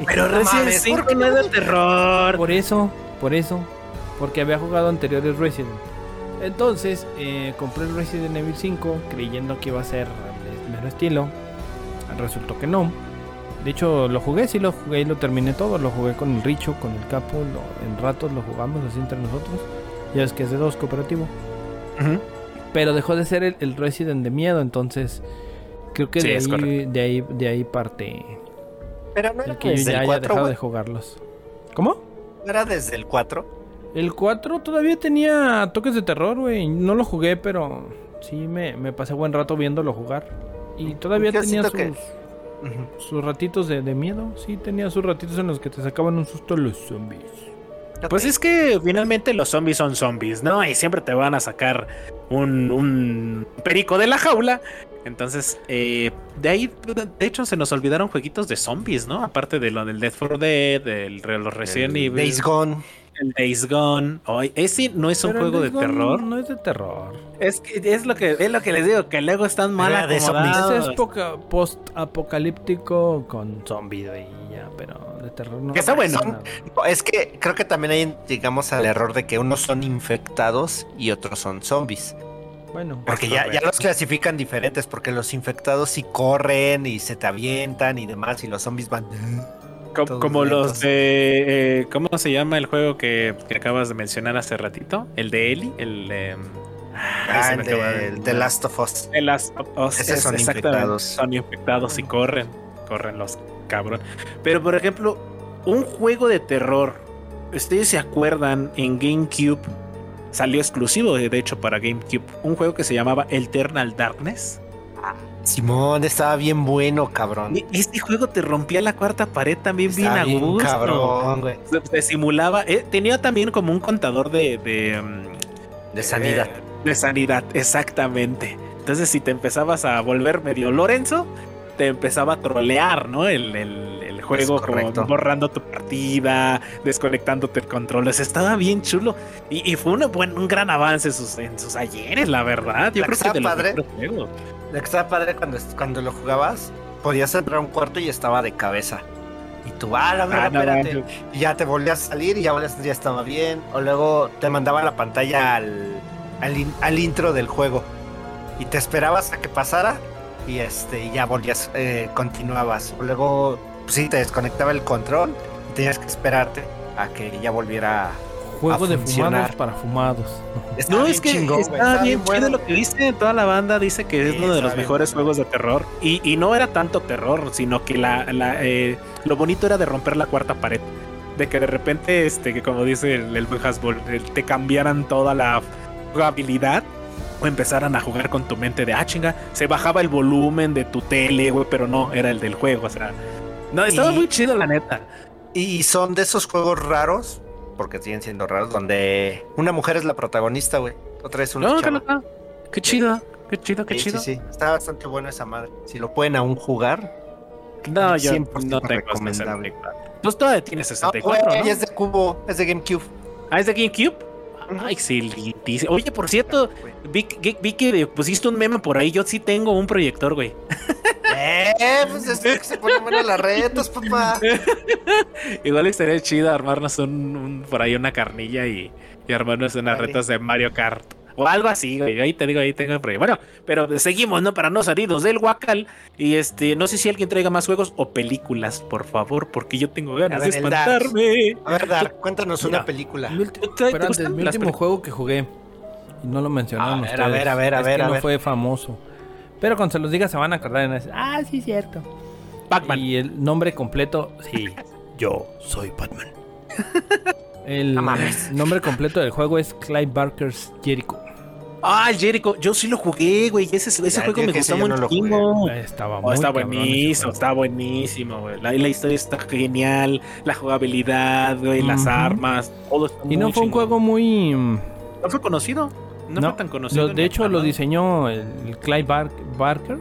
Pero Resident 5 no es de terror. Por eso, por eso. Porque había jugado anteriores Resident. Entonces, eh, compré el Resident Evil 5 creyendo que iba a ser el mero estilo. Resultó que no. De hecho, lo jugué, sí lo jugué y lo terminé todo. Lo jugué con el Richo, con el Capo. en ratos lo jugamos así entre nosotros. Ya es que es de dos cooperativo. Pero dejó de ser el, Resident de miedo, entonces creo que de, ahí, de, ahí, de ahí parte. Pero no era el que yo ya haya dejado de jugarlos. ¿Cómo? ¿Era desde el 4? El 4 todavía tenía toques de terror, güey. No lo jugué, pero sí me, me, pasé buen rato viéndolo jugar. Y todavía tenía sus, sus ratitos de, de, miedo. Sí, tenía sus ratitos en los que te sacaban un susto los zombies. Pues es que finalmente los zombies son zombies, ¿no? Y siempre te van a sacar un, un perico de la jaula. Entonces, eh, de ahí, de hecho, se nos olvidaron jueguitos de zombies, ¿no? Aparte de lo del Death for Dead, de los Resident Evil. Days Gone. El Days Gone. ese no es un juego de terror. No es de terror. Es que es lo que es lo que les digo, que luego están mal acomodados. Es post apocalíptico con zombies y ya, pero de terror no. Que está bueno. es que creo que también hay, digamos, al error de que unos son infectados y otros son zombies. Bueno, porque ya, ya, los clasifican diferentes, porque los infectados sí corren y se te avientan y demás, y los zombies van. Como, los de. Eh, ¿Cómo se llama el juego que, acabas de mencionar hace ratito? El de Eli. El de. Ah, el de, Last of Us. El Last of Us. son infectados. Son infectados y corren. Corren los cabrón. Pero por ejemplo, un juego de terror. ¿Ustedes se acuerdan en GameCube? Salió exclusivo, de hecho, para GameCube. Un juego que se llamaba Eternal Darkness. Simón, estaba bien bueno, cabrón. Este juego te rompía la cuarta pared también bien a gusto. Cabrón, güey. Se, simulaba. Eh, tenía también como un contador de. De, mm, de sanidad. Eh, de sanidad, exactamente. Entonces, si te empezabas a volver medio Lorenzo, te empezaba a trolear, ¿no? El, el, juego como borrando tu partida, desconectándote el control. estaba bien chulo. Y, fue un, buen, un gran avance en sus, en sus ayeres, la verdad. Yo creo que de padre. Lo que estaba padre cuando, cuando lo jugabas, podías entrar a un cuarto y estaba de cabeza. Y tú, ah, la verdad, ah, espérate. y ya te volvías a salir y ya, ya estaba bien. O luego te mandaba la pantalla al, al, intro del juego. Y te esperabas a que pasara y este ya volvías, eh, continuabas. O luego, pues sí, te desconectaba el control y tenías que esperarte a que ya volviera Juego de fumados para fumados. no, es que está, bien, chido lo que dice toda la banda. Dice que es uno de los mejores juegos de terror. Y, no era tanto terror, sino que la, eh, lo bonito era de romper la cuarta pared. De que de repente, este, que como dice el, el buen te cambiaran toda la jugabilidad o empezaran a jugar con tu mente de ah chinga, se bajaba el volumen de tu tele, güey, pero no, era el del juego, o sea, no, estaba muy chido la neta. Y son de esos juegos raros porque siguen siendo raros, donde una mujer es la protagonista, güey. Otra es una No, chava. no, no. Qué chido, qué chido, qué Sí, chido. sí, sí. Está bastante bueno esa madre. Si lo pueden aún jugar. No, yo 100% no tengo recomendable. 64. Pues todavía tienes No, 64, güey, ¿no? es de cubo, es de GameCube. Ah, ¿es de GameCube? Ay, excelentísimo. Oye, por cierto, vi, que- vi que pusiste un meme por ahí. Yo sí tengo un proyector, güey. Eh, pues es que se ponen buenas las retas, papá. Igual estaría chido armarnos un, un- por ahí una carnilla y, y armarnos unas Dale. retas de Mario Kart. O algo así, güey. Ahí te digo, ahí tengo el proyecto. Bueno, pero seguimos, ¿no? Para no salirnos del Huacal. Y este, no sé si alguien traiga más juegos o películas, por favor, porque yo tengo ganas de Dark. espantarme. A ver, cuéntanos Mira. una película. Mi, ulti- ¿Te- te pero antes, gustan mi las último juego que jugué, y no lo mencionaron A ver, ustedes, a ver, a ver, a es ver, que a no ver. fue famoso. Pero cuando se los diga se van a acordar y van a decir, ah, sí, cierto. Pac-Man. Y el nombre completo, sí, yo soy Batman. El No mames. nombre completo del juego es Clive Barker's Jericho. Ah, el Jericho. Yo sí lo jugué, güey. Ese, ese Ya, juego me gustó yo no lo muchísimo. Estaba Oh, está buenísimo, está buenísimo, güey. La, la historia está genial, la jugabilidad, güey, las Ujú. armas, todo está Y no muy fue un chingón. juego muy... No fue conocido. No, No, fue tan conocido. Lo- de hecho, lo diseñó el, el Clive Bar- Barker.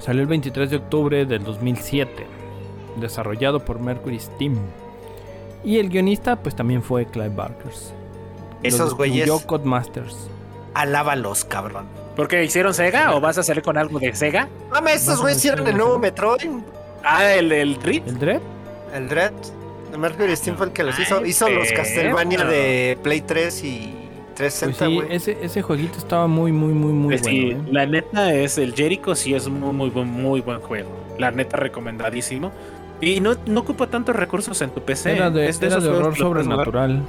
Salió el 23 de octubre del 2007. Desarrollado por Mercury Steam. Y el guionista, pues también fue Clive Barker. Esos güeyes, Yo Codemasters. alábalos, cabrón. ¿Por qué hicieron Sega o vas a salir con algo de Sega? Mames, estos güeyes hicieron el nuevo Metroid. Ah, el del Dread. ¿El Dread? El Dread. El Mercury Steam fue el que los hizo. Ay, Hizo los perro. Castlevania de Play 3 y Pues 360, sí, güey. ese, ese jueguito estaba muy, muy, muy, muy Pues sí, bueno. ¿eh? la neta es el Jericho, sí es muy, muy buen, muy buen juego. La neta recomendadísimo. Y no, no ocupa tantos recursos en tu PC. Era de, Es era de horror sobrenatural.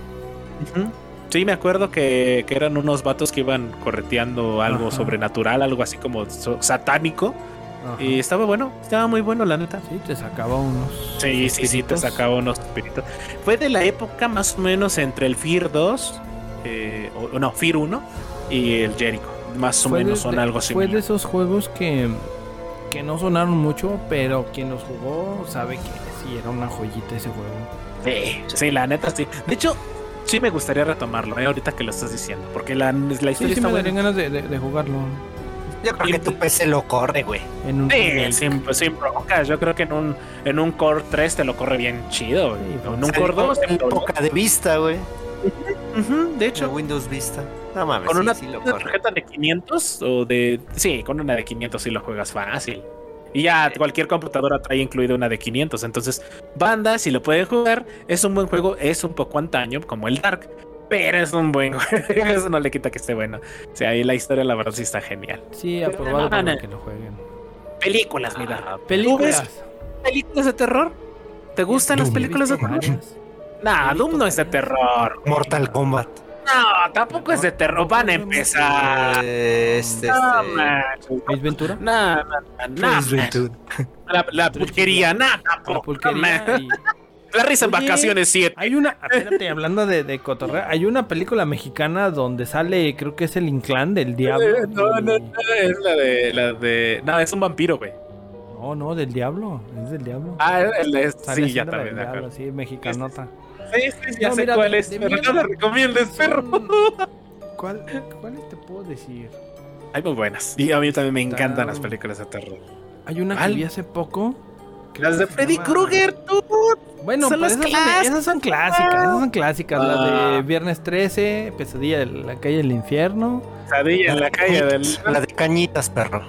Sí, me acuerdo que, que eran unos vatos que iban correteando algo Ajá. sobrenatural, algo así como so- satánico. Ajá. Y estaba bueno, estaba muy bueno, la neta. Sí, te sacaba unos. Sí, sí, sí, te sacaba unos espíritus. Fue de la época más o menos entre el Fear 2, eh, o, no, Fear 1 y el Jericho. Más o de- menos son de- algo Fue de similar. esos juegos que, que no sonaron mucho, pero quien los jugó sabe que sí era una joyita ese juego. Sí, sí, la neta sí. De hecho, sí me gustaría retomarlo, eh, ahorita que lo estás diciendo. Porque la, la Sí, historia sí está me buena. darían ganas de, de- de jugarlo. Yo creo que tu PC lo corre, güey. En un Sí, sin, sin broncas. Yo creo que en un, en un Core 3 te lo corre bien chido. güey. Sí, en un Se Core dijo 2 te en lo- época de Vista, güey. De De hecho, Windows Vista. No mames, con sí, una, sí lo una corre. tarjeta de 500 o de... Sí, con una de 500 sí lo juegas fácil. Y ya cualquier computadora trae incluida una de 500. Entonces, banda, si lo pueden jugar, es un buen juego. Es un poco antaño, como el Dark. Pero es un buen juego. Eso no le quita que esté bueno. O sea, ahí la historia, la verdad, sí está genial. Sí, aprobado para no. que lo jueguen. Películas, mira. Películas. ¿Películas de terror? ¿Te gustan las películas de terror? Nah, Doom no es de terror. Mortal Kombat. No, tampoco es de terror. Van a empezar. Eh, Este, No, este. ¿Ace Ventura? No, no, no, no, Ventura. La, la pulquería, nada, La tampoco. pulquería. man. y- La risa en Oye, vacaciones 7. Hay una, espérate, hablando de, de cotorreo, hay una película mexicana donde sale, creo que es el Inclán del Diablo. No, no, no, es la de, la de. No, es un vampiro, güey. No, no, del Diablo, es del Diablo. Ah, el de. Sale Sí, ya la también, Diablo, acuerdo. sí, mexicanota. Sí, sí, ya No, sé mira, cuál de- es, de pero no la recomiendes, perro. ¿Cuál, ¿Cuáles te puedo decir? Hay muy buenas. Y a mí también me encantan las películas de terror. Hay una que vi hace poco. Las de Freddy llama- Krueger, tú. Bueno, Son esas, son, clásicas. esas son clásicas, esas son clásicas. La de Ah. Viernes 13, Pesadilla de la calle del infierno. Sadilla en la calle del. La de cañitas, perro.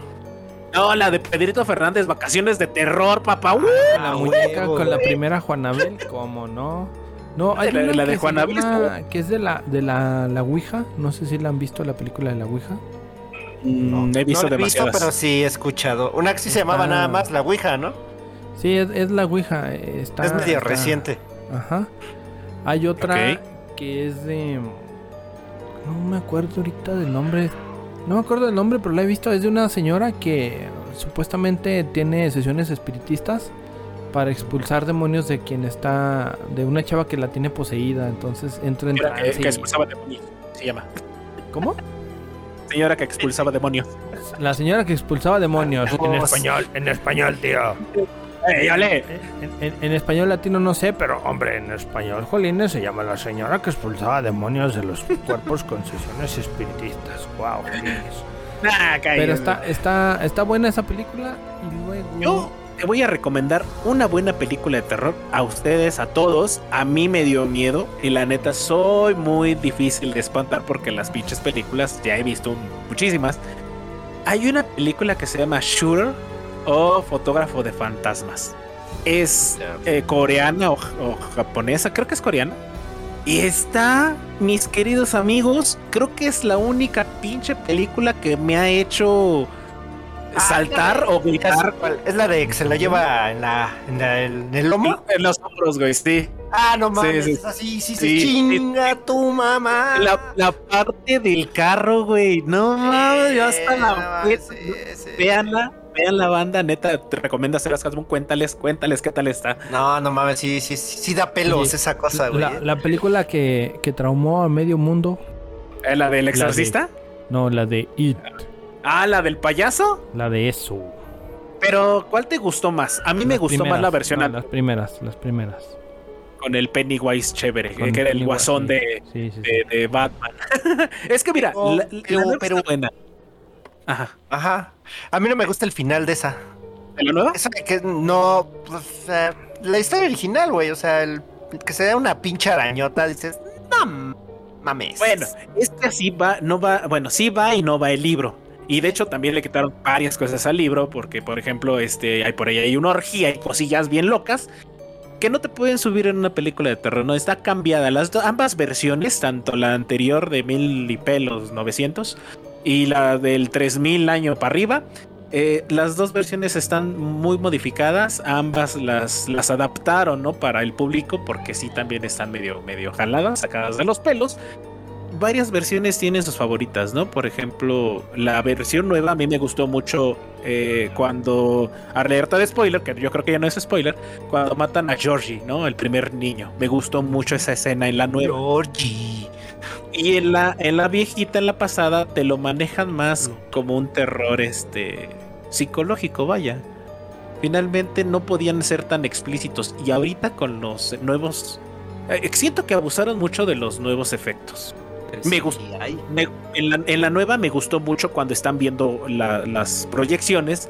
No, la de Pedrito Fernández, vacaciones de terror, papá. ¡Uh! la Ah, muñeca con la primera Juanabel, ¿cómo no? No, hay La- una la de que Juanabel llama- que es de la de la, la Ouija. No sé si la han visto la película de la Ouija. Mm, he visto no la he visto, pero sí he escuchado. Una que sí se llamaba nada más La Ouija, ¿no? Sí, es, es la Ouija. eh, Está, es medio está- reciente. Ajá. Hay otra que es de. No me acuerdo ahorita del nombre. No me acuerdo del nombre, pero la he visto. Es de una señora que supuestamente tiene sesiones espiritistas para expulsar demonios de quien está. de una chava que la tiene poseída. Entonces entra en Señora que, trance. que expulsaba demonios. Se llama. ¿Cómo? Señora que expulsaba demonios. La señora que expulsaba demonios. En Dios. español, en español, tío. En, español latino no sé, pero hombre, en español, Jolines se llama la señora que expulsaba demonios de los cuerpos con sesiones espiritistas. Wow, pero está, está, está buena esa película y luego. Yo te voy a recomendar una buena película de terror a ustedes, a todos. A mí me dio miedo y la neta soy muy difícil de espantar porque las pinches películas ya he visto muchísimas. Hay una película que se llama Shooter o Fotógrafo de Fantasmas. Es eh, coreana o, japonesa, creo que es coreana. Y está, mis queridos amigos, creo que es la única pinche película que me ha hecho saltar o gritar. Es la de que se la lleva en, la, en, el lomo. En los hombros, güey, sí. Ah, no mames, sí, sí. sí, sí, chinga tu mamá. La, parte del carro, güey, no mames, yo hasta la... Veanla vean la banda, neta, te recomiendo hacer las cuéntales, cuéntales qué tal está. No, no mames, sí, sí, sí da pelos esa cosa, güey. La, película que, que, traumó a medio mundo. ¿Eh, ¿La del exorcista? no, la de It. Ah, ¿la del payaso? La de eso. Pero, ¿cuál te gustó más? A mí me gustó más la versión. las primeras, las primeras. Con el Pennywise chévere, que era el guasón de, de, Batman. es que mira, la, pero, buena. Ajá. Ajá. A mí no me gusta el final de esa. ¿De la nueva? Eso de que no. Pues, la historia original, güey. O sea, el, que se da una pinche arañota, dices, no mames. Bueno, es que así va, no va. Bueno, sí va y no va el libro. Y de hecho también le quitaron varias cosas al libro, porque por ejemplo, este, hay por ahí hay una orgía, hay cosillas bien locas que no te pueden subir en una película de terror, no está cambiada. Las ambas versiones, tanto la anterior de mil y pelos 900 y la del 3000 año para arriba. Eh, las dos versiones están muy modificadas, ambas las, las adaptaron ¿no? para el público porque sí también están medio, medio jaladas, sacadas de los pelos. Varias versiones tienen sus favoritas, ¿no? Por ejemplo, la versión nueva a mí me gustó mucho eh, cuando, alerta de spoiler, que yo creo que ya no es spoiler, cuando matan a Georgie, ¿no? El primer niño. Me gustó mucho esa escena en la nueva. Georgie. Y en la, en la viejita, en la pasada, te lo manejan más como un terror este psicológico, vaya. Finalmente no podían ser tan explícitos. Y ahorita con los nuevos. Eh, siento que abusaron mucho de los nuevos efectos. Me gustó. en, la, nueva me gustó mucho cuando están viendo las proyecciones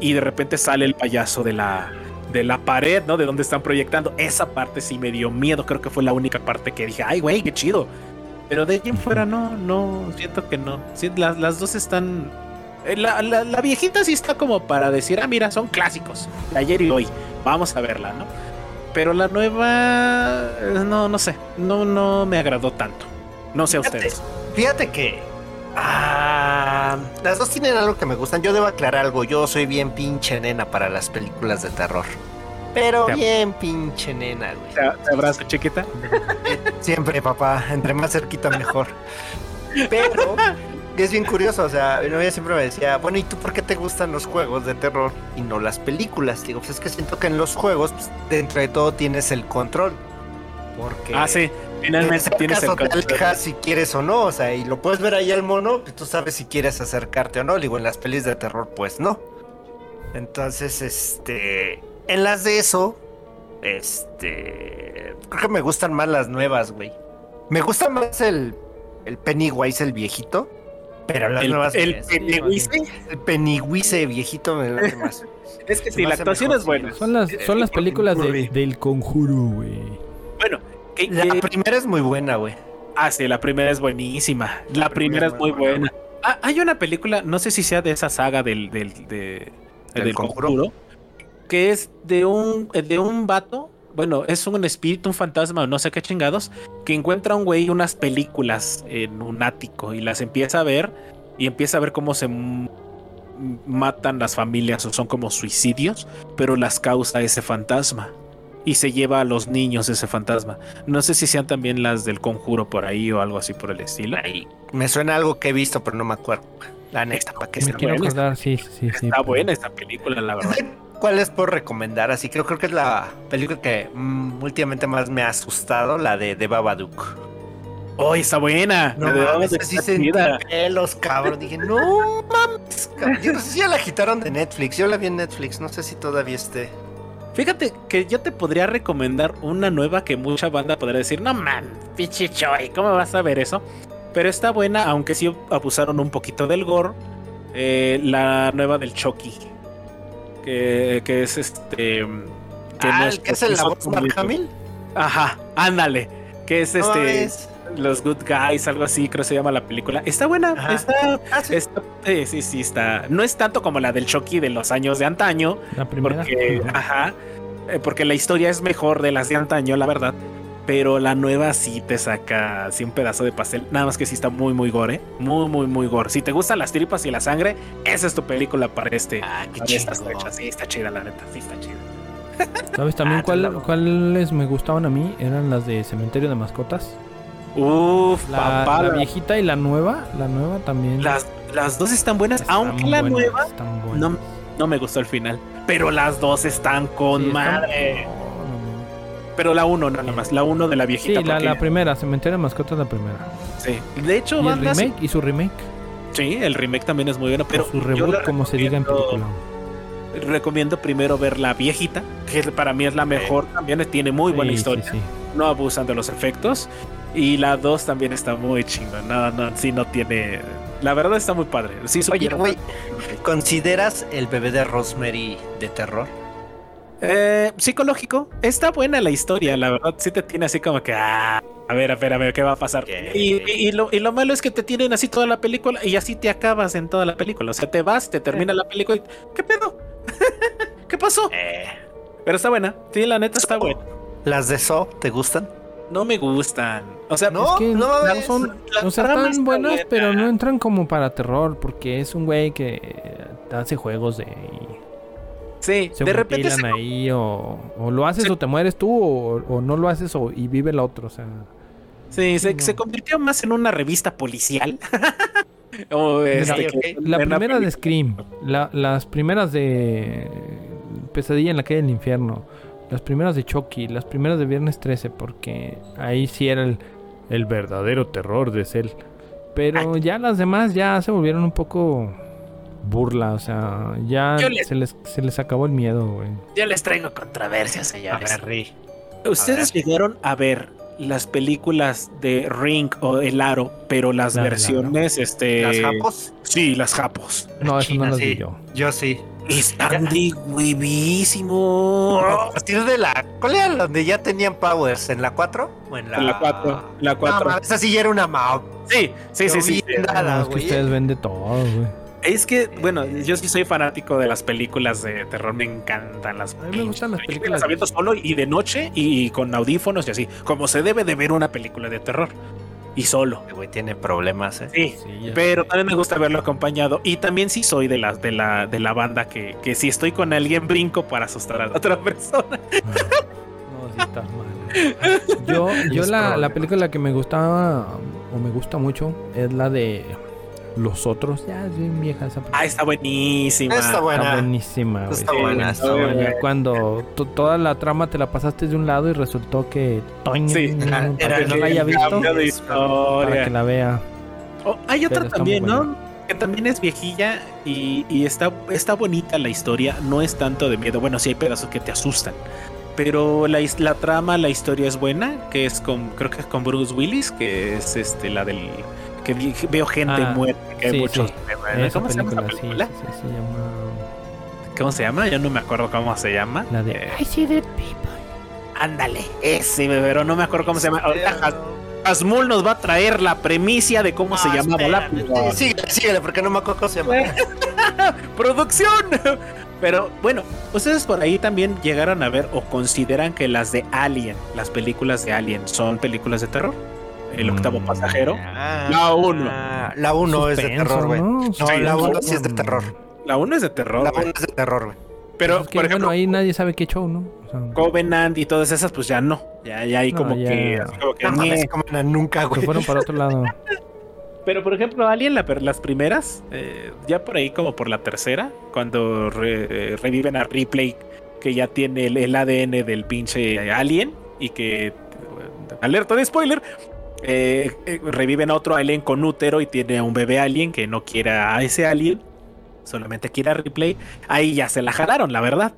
y de repente sale el payaso de la, de la pared, ¿no? De donde están proyectando. Esa parte sí me dio miedo. Creo que fue la única parte que dije, ay, güey, qué chido. Pero de allí en fuera no, no, siento que no. las, las dos están. Eh, la, la, viejita sí está como para decir, ah, mira, son clásicos, de ayer y hoy. Vamos a verla, ¿no? Pero la nueva, eh, no, no sé, no, no me agradó tanto. No sé a ustedes. Fíjate que Ah, las dos tienen algo que me gustan. Yo debo aclarar algo. Yo soy bien pinche nena para las películas de terror. Pero bien pinche nena, güey. ¿Te abrazo, chiquita? Siempre, papá. Entre más cerquita, mejor. Pero es bien curioso, o sea, mi novia siempre me decía, bueno, ¿y tú por qué te gustan los juegos de terror y no las películas? Digo, pues es que siento que en los juegos, pues, dentro de todo tienes el control. Porque... Ah, sí. Finalmente tienes el control. Te si quieres o no, o sea, y lo puedes ver ahí al mono, y tú sabes si quieres acercarte o no. Digo, en las pelis de terror, pues no. Entonces, este en las de eso, este. Creo que me gustan más las nuevas, güey. Me gusta más el, el Pennywise, el viejito. Pero las nuevas. ¿El Pennywise? El Pennywise viejito me late más. es que sí, la actuación es buena. Son las, son las películas del conjuro, güey. Bueno, la primera es muy buena, güey. Ah, sí, la primera es buenísima. La, primera, es muy buena. Ah, hay una película, no sé si sea de esa saga del, del, del, conjuro que es de un, de un vato, bueno, es un espíritu, un fantasma, no sé qué chingados, que encuentra a un güey unas películas en un ático y las empieza a ver y empieza a ver cómo se matan las familias o son como suicidios, pero las causa ese fantasma y se lleva a los niños ese fantasma. No sé si sean también las del conjuro por ahí o algo así por el estilo. me suena algo que he visto, pero no me acuerdo. La neta, para que me quiero acordar, sí, sí, sí. Está buena esta película, la verdad. cuál les puedo recomendar. Así creo, creo que es la película que mm, últimamente más me ha asustado, la de, de Babadook. ¡Oh, está buena! No, mames, sí pelos, cabrón. Dije, no mames, Yo no sé si ya la quitaron de Netflix. Yo la vi en Netflix, no sé si todavía esté. Fíjate que yo te podría recomendar una nueva que mucha banda podría decir, no man, pichichoy, ¿cómo vas a ver eso? Pero está buena, aunque sí abusaron un poquito del gore. eh, la nueva del Chucky. Que, que es este. Que Ah, no ¿el que es el Mark Hamill? Ajá, ándale. Que es No este. Los Good Guys, algo así, creo que se llama la película. Está buena, Ajá. está, Ah, sí. está- eh, sí, sí, está. No es tanto como la del Chucky de los años de antaño, La primera. porque, ajá, eh, porque la historia es mejor de las de antaño, la verdad. Pero la nueva sí te saca así un pedazo de pastel. Nada más que sí está muy, muy gore. Muy, muy, muy gore. Si te gustan las tripas y la sangre, esa es tu película para este. Ah, qué chido. Sí, está chida, la neta. Sí, está chida. ¿Sabes también Ah, cuál- cuáles me gustaban a mí? Eran las de Cementerio de Mascotas. Uf, La, papá. la la- viejita y la nueva. La nueva también. las, las dos están buenas, están aunque la nueva no, no me gustó el final. Pero las dos están con Sí, madre. no. Pero la uno nada más, la uno de la Sí, viejita. la, porque- la primera, Cementerio de Mascotas la primera. sí. De hecho, Y el remake, y su remake. sí, el remake también es muy bueno. Pero o su reboot, como se diga en película. recomiendo primero ver la viejita, que para mí es la mejor, también tiene muy buena Sí, historia, sí, sí. no abusan de los efectos. Y la 2 también está muy chingona, no, no, sí no tiene... La verdad está muy padre. Sí, Oye, güey, ¿consideras el bebé de Rosemary de terror? Eh, psicológico, está buena la historia, la verdad sí te tiene así como que... ah, a ver, a ver, a ver, ¿qué va a pasar? Y- y lo, y lo malo es que te tienen así toda la película y así te acabas en toda la película. O sea, te vas, te termina la película y... ¿Qué pedo? ¿Qué pasó? Eh, Pero está buena, sí, la neta está buena. ¿Las de So te gustan? No me gustan. O sea, No, Es que no son, o sea, están está buenas, buena. pero no entran como para terror, porque es un güey que hace juegos de sí, se de repente se, ahí o, o lo haces o te mueres tú o, o no lo haces o, y vive el otro, o sea, sí, se, no. se convirtió más en una revista policial. o este, la primera de. Scream, la- las primeras de Pesadilla en la calle del infierno, las primeras de Chucky, las primeras de Viernes 13, porque ahí sí era el, el verdadero terror de Cell. Pero ya las demás ya se volvieron un poco burla, o sea, ya les- se, les, se les acabó el miedo, güey. Yo les traigo controversia, señores. A ver, Ri. ¿Ustedes llegaron a ver las películas de Ring o El Aro, pero las La versiones, este... ¿Las japos? Sí, las japos. No, eso no las sí. vi yo. Yo sí. Están de huevísimo. A partir de la... ¿Cuál era donde ya tenían powers? ¿En la 4? ¿O en la... En la cuatro, la cuatro. No, mames, esa sí ya era una mao. Sí, sí, sí, sí. Bien dada, No, es que ustedes ven de todo, güey. Es que, bueno, yo sí soy fanático de las películas de terror, me encantan las A mí me gustan las películas Las aviento solo y de noche y con audífonos y así, como se debe de ver una película de terror. Y solo. Este Güey, tiene problemas, ¿eh? Sí. Pero también me gusta verlo acompañado. Y también sí soy de la, de la, de la banda que, que si estoy con alguien brinco para asustar a la otra persona. No, sí está mal. Yo, yo Es la, la película que me gustaba o me gusta mucho es la de Los Otros. Ya es bien vieja esa película. Ah, está buenísima. Está buena. Está buenísima. Está buena, está buena. Cuando to- toda la trama te la pasaste de un lado y resultó que toñ, Sí. para Era que no la haya visto, para que la vea. Oh, hay otra también, ¿no? Que también es viejilla y, y está, está bonita la historia. No es tanto de miedo. Bueno, sí hay pedazos que te asustan. Pero la, la trama, la historia es buena, que es con, creo que es con Bruce Willis, que es este la del que vi- veo gente Ah, muerta, que hay muchos. sí. ¿Cómo Esa se llama esa película, sí, película? sí, sí, se llama ¿Cómo se llama? Yo no me acuerdo cómo se llama. la de Eh, I see dead people. ándale, ese, pero no me acuerdo cómo se llama. Ahorita Has- Hasmul nos va a traer la premicia de cómo se Ah, llamaba la película. Sí, Síguele, síguele, porque no me acuerdo cómo se llama. ¡Producción! Pero bueno, ustedes por ahí también llegaron a ver o consideran que las de Alien, las películas de Alien, son películas de terror. El octavo Mm. pasajero. Ah, La uno. ah, La 1 es de terror, güey. ¿no? No, la Suspenso. 1 sí es de terror. La uno es de terror. La güey. 1 es de terror, güey. Pero, Es que, por ejemplo, bueno, ahí nadie sabe qué show, ¿no? O sea, Covenant y todas esas, pues ya no. Ya, ya hay No, como ya. que. como que, No como nunca, se güey. fueron para otro lado. Pero por ejemplo, Alien, la las primeras, eh, ya por ahí como por la tercera, cuando re- eh, reviven a Ripley, que ya tiene el, el ADN del pinche Alien, y que, alerta de spoiler, eh, eh, reviven a otro Alien con útero y tiene a un bebé Alien que no quiere a ese Alien, solamente quiere a Ripley, ahí ya se la jalaron, la verdad.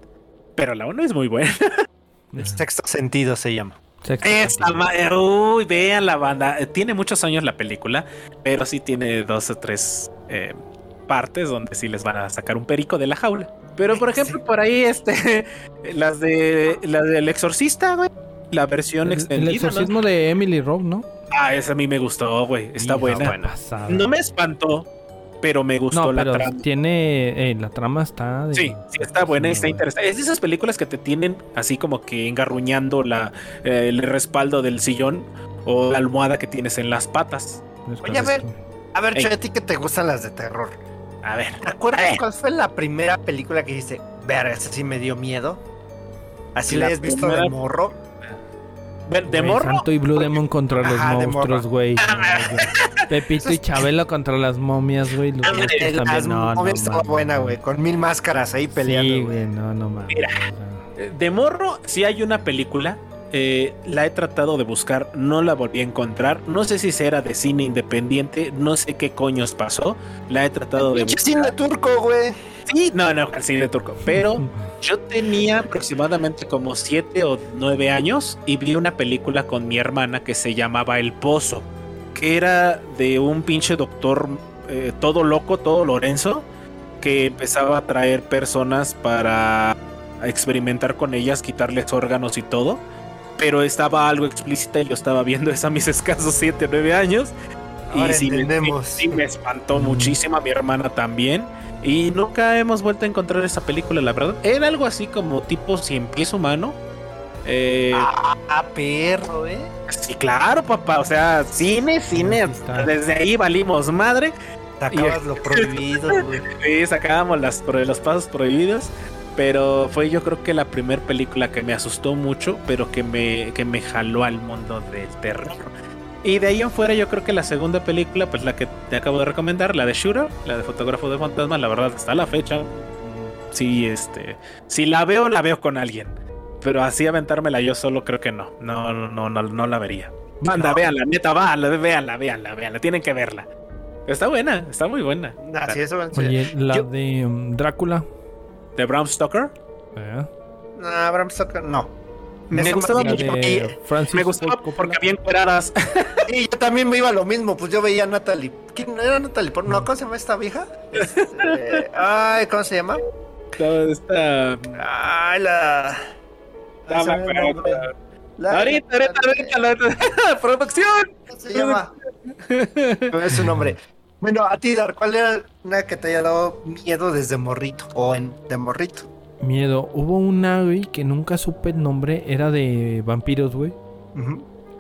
pero la 1 es muy buena. El sexto sentido se llama. Sexto Esta sentido. Uy, vean la banda. Eh, Tiene muchos años la película, pero sí tiene dos o tres eh, partes donde sí les van a sacar un perico de la jaula. Pero por ejemplo, por ahí, este, las de las del exorcista, güey. La versión El, el extendida. ¿no? exorcismo de Emily Rowe, ¿no? Ah, esa a mí me gustó, güey. Está Hija, buena. No me espantó, pero me gustó No, la trama. tiene. eh, la trama está. De, Sí, sí, está buena, está interesante. Es de esas películas que te tienen así como que engarruñando la, eh, el respaldo del sillón o la almohada que tienes en las patas. Oye, a ver. A ver. Choy, a ti que te gustan las de terror. A ver, ¿Te acuerdas cuál fue la primera película que dijiste? Verga, esa sí me dio miedo. Así la La has visto de primera- morro. Ven, ¿De Güey, morro? Santo y Blue Demon contra los Ajá, monstruos, güey. No. Pepito y Chabelo contra las momias, güey. Los Eh, también. Las No, no, momias estaba mames. buena, güey. Con mil máscaras ahí peleando, Sí, güey. no, no mames. Mira. De morro, si hay una película. Eh, la he tratado de buscar, no la volví a encontrar. No sé si será de cine independiente, no sé qué coños pasó. La he tratado de buscar. cine turco, güey. Sí, no, no, el cine turco. Pero Yo tenía aproximadamente como 7 o 9 años y vi una película con mi hermana que se llamaba El Pozo, que era de un pinche doctor eh, todo loco, todo Lorenzo, que empezaba a traer personas para experimentar con ellas, quitarles órganos y todo. Pero estaba algo explícita y yo estaba viendo eso a mis escasos 7 o 9 años. Ahora y sí me, entendemos. sí me espantó Mm. muchísimo, a mi hermana también. Y nunca hemos vuelto a encontrar esa película, la verdad. Era algo así como tipo cien pies humano. Eh, Ah, perro, eh. sí, claro, papá. O sea, cine, cine. Desde ahí valimos madre. Sacabas lo prohibido, güey. Sí, sacábamos las, los pasos prohibidos. Pero fue yo creo que la primera película que me asustó mucho, pero que me, que me jaló al mundo del terror. Y de ahí en fuera yo creo que la segunda película, pues la que te acabo de recomendar, la de Shooter, la de Fotógrafo de Fantasma, la verdad hasta la fecha. mm, Sí, este, si la veo, la veo con alguien. Pero así aventármela yo solo creo que no. No, no, no, no, no la vería. Manda, No. véanla, neta, va, véanla, véanla, véanla. Tienen que verla. Está buena, está muy buena. Así güey. Oye, la Yo- de um, Drácula. De Bram Stoker. ¿eh? No, Bram Stoker, no. Me gustaba mucho. bien. Francis Me gustaba porque Coppola. había encueradas. Y yo también me iba a lo mismo, pues yo veía a Natalie. ¿Quién era Natalie? No, ¿cómo se llama esta vieja? Este, ay, ¿cómo se llama? Esta. Ay, la. No me acuerdo. La- Ahorita, ahorita, ahorita, la- producción. ¿Cómo se llama? No es su nombre. Bueno, a ti, Dar, ¿cuál era una que te haya dado miedo desde morrito? O en de morrito. Miedo. Hubo una, güey, que nunca supe el nombre. Era de vampiros, güey.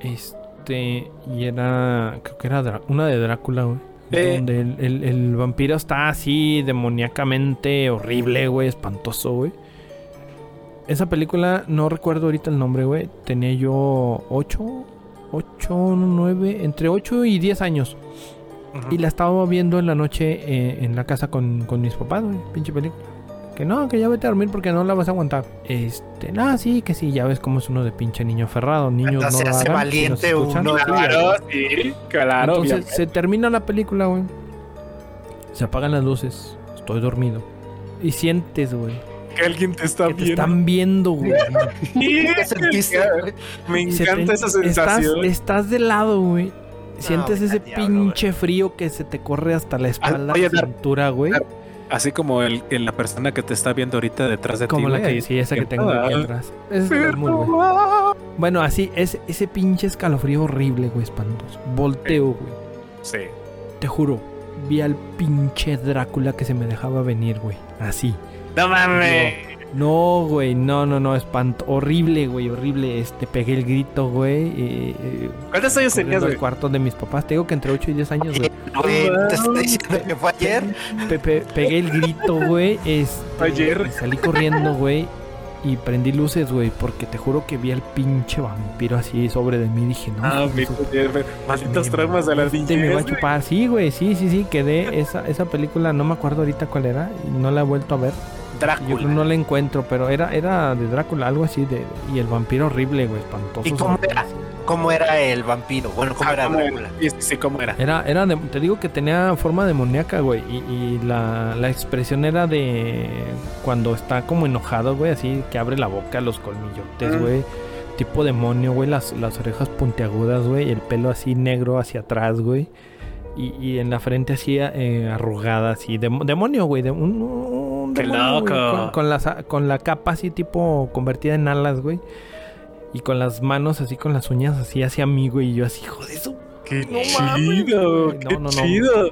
Este. Y era. Creo que era una de Drácula, güey. Eh. Donde el, el- el vampiro está así demoníacamente horrible, güey. Espantoso, güey. Esa película, no recuerdo ahorita el nombre, güey. Tenía yo 8, 8, 9, entre 8 y 10 años. Y la estaba viendo en la noche eh, en la casa con, con mis papás, güey. Pinche película. Que no, que ya vete a dormir porque no la vas a aguantar. Este, no, sí, que sí, ya ves cómo es uno de pinche niño ferrado. Niños no lo hace valiente si uno, Sí, Claro, sí, claro. Entonces obviamente. se termina la película, güey. Se apagan las luces. Estoy dormido. Y sientes, güey. que alguien te está Que te viendo. están viendo, güey. ¿Qué sentiste, güey? Me Y se encanta te- esa sensación. Estás, estás de lado, güey. Sientes vete ese diablo, pinche frío que se te corre hasta la espalda, oye, la cintura, güey. Así como el, el- la persona que te está viendo ahorita detrás de Como ti. la güey, que sí, esa que tengo aquí Ah, atrás. Es muy buena. Bueno, así, es, ese pinche escalofrío horrible, güey, espantoso. Volteo, güey. Sí. Te juro, vi al pinche Drácula que se me dejaba venir, güey. Así. No mames. No, güey, no, no, no, espanto. Horrible, güey, horrible. Este, pegué el grito, güey. eh, eh, ¿Cuántos años tenías, güey? cuarto de mis papás. Te digo que entre 8 y 10 años, güey. Güey, te estoy diciendo que fue ayer. Pe- pe- pegué el grito, güey. Este, Ayer. y salí corriendo, güey. Y prendí luces, güey, porque te juro que vi al pinche vampiro así sobre de mí. Dije, no, Ah, mi Me- traumas de la Te me va a niñez. chupar. Sí, güey, sí, sí, sí. Quedé. Esa, esa película, no me acuerdo ahorita cuál era. Y no la he vuelto a ver. Drácula. no la encuentro, pero era, era de Drácula, algo así de. Y el vampiro horrible, güey, espantoso. ¿Y cómo era? ¿Cómo era el vampiro? Bueno, ¿cómo Ah, era ¿cómo Drácula? Sí, sí, sí, ¿cómo era? Era, era de- te digo que tenía forma demoníaca, güey. Y, y la, la expresión era de cuando está como enojado, güey, así que abre la boca, los colmillotes, Mm. güey. Tipo demonio, güey, las, las orejas puntiagudas, güey, el pelo así negro hacia atrás, güey. Y, y en la frente así eh, arrugada, así. dem- demonio, güey. de- un, un ¡Qué demonio, güey, loco! Con, con las a- con la capa así tipo convertida en alas, güey. Y con las manos así, con las uñas así hacia mí, güey. Y yo así, hijo de su ¡Qué No mames, chido! güey. ¡Qué No, no, no. chido!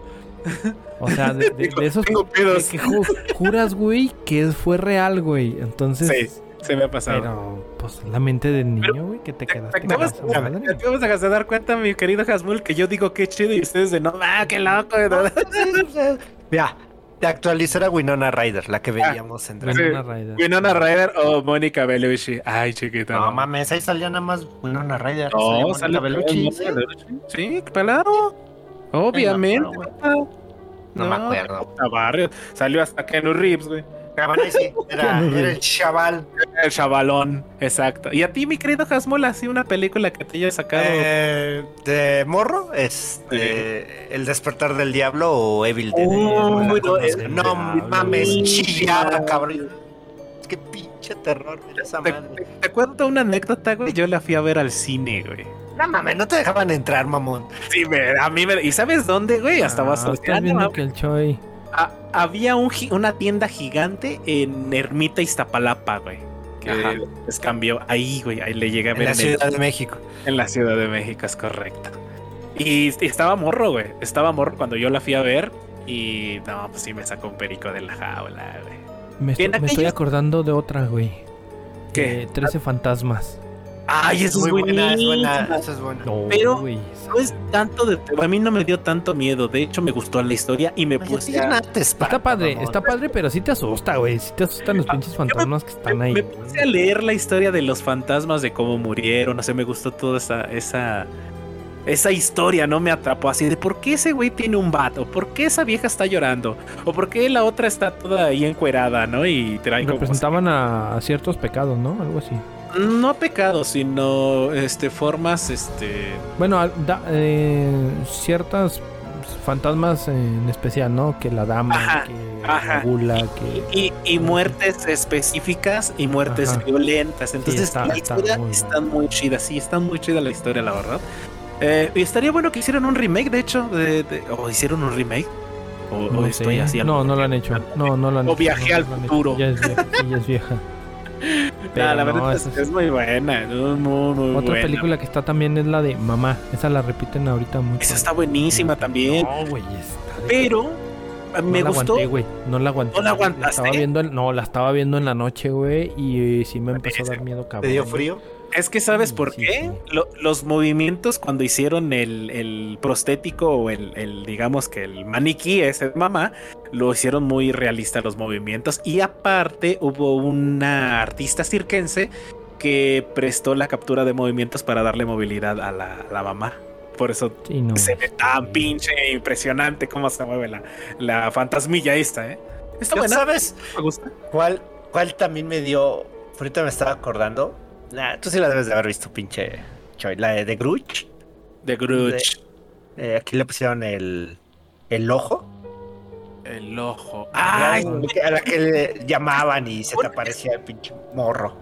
O sea, de, de- de esos Tengo pedos. que ju- juras, güey, que fue real, güey. Entonces, Sí, se me ha pasado. pero pues la mente del niño, güey, que te Te quedaste con acabas, esa te acabas de dar cuenta, mi querido Hasmul, que yo digo qué chido y ustedes de no, ah, qué loco. Ya, de actualizar a Winona Ryder, la que veíamos en Drácula. Winona Ryder. Winona Ryder o Mónica Bellucci. Ay, chiquita. No mames, ahí salía nada más Winona Ryder. No, salía sale Bellucci. Sí, claro. Obviamente. No me acuerdo, No me acuerdo. puta barrio. Salió hasta Keanu Reeves, güey. Era, el chaval. El chavalón, exacto. Y a ti, mi querido Hasmul, así una película que te haya sacado. Eh, de morro, este, El despertar del diablo o Evil Dead. No, no, mames, güey. chillaba, cabrón. Qué pinche terror, mira esa te, madre. te- te cuento una anécdota, güey. Yo la fui a ver al cine, güey. No mames, no te dejaban entrar, mamón. Sí, me- a mí me. ¿Y sabes dónde, güey? Hasta Ah, vas a estás viendo que el Choi. Había un, una tienda gigante en Ermita Iztapalapa, güey. Que Ajá. les cambió ahí, güey. Ahí le llegué a En ver la en, el- Ciudad de México. en la Ciudad de México, es correcto. Y, y estaba morro, güey. Estaba morro cuando yo la fui a ver. Y no, pues sí me sacó un perico de la jaula, güey. Me, estoy, acordando de otra, güey. ¿Qué? Eh, 13 fantasmas. Ay, eso es buena, es buena, eso es bueno. No, Pero. No es tanto de. A mí no me dio tanto miedo. De hecho, me gustó la historia y me puse. sí, a- nada te espanta, Está padre, está padre, pero sí te asusta, güey. Sí te asustan los pinches fantasmas que están ahí. me puse a leer la historia de los fantasmas, de cómo murieron. No sé, me gustó toda esa, esa, esa historia, ¿no? Me atrapó así de por qué ese güey tiene un vato, por qué esa vieja está llorando, o por qué la otra está toda ahí encuerada, ¿no? Y trae como. Representaban a, a ciertos pecados, ¿no? Algo así. No pecados, sino este, formas, este. Bueno, da- eh, ciertas fantasmas en especial, ¿no? Que la dama, Ajá, que ajá. la gula, que... Y, y muertes específicas y muertes Ajá. violentas. Entonces, está- la está historia muy está muy chida. Sí, está muy chida la historia, la verdad. Eh, y estaría bueno que hicieran un remake, de hecho. De, de- o hicieron un remake. O, o No, estoy así. no, no lo han hecho. No, no lo han O hecho. viajé no, al futuro. Ya es vieja. sí, ya es vieja. Pero la no, verdad esa es, es- muy buena. es muy, muy Otra buena. película que está también es la de Mamá. Esa la repiten ahorita mucho. Esa está buenísima también. No, güey, está de- Pero No me la gustó. aguanté, güey. No la aguanté. ¿No la aguantaste? estaba viendo en- no, la estaba viendo en la noche, güey. Y sí me empezó a dar miedo, ¿Te cabrón. dio frío? Es que sabes Sí, por sí, qué? sí. Lo- los movimientos cuando hicieron el, el prostético o el, el, digamos que el maniquí ese mamá, lo hicieron muy realista los movimientos. Y aparte hubo una artista circense que prestó la captura de movimientos para darle movilidad a la, a la mamá. Por eso Sí, no. se ve tan pinche impresionante cómo se mueve la, la fantasmilla esta, ¿eh? Está ¿Ya buena, ¿Sabes me gusta. cuál, cuál también me dio? Ahorita me estaba acordando. Nah, tú sí la debes de haber visto, pinche Choy. La de The Grudge. The Grudge. Eh, aquí le pusieron el, el ojo. El ojo. Ay, a la que le llamaban y se te aparecía el pinche morro.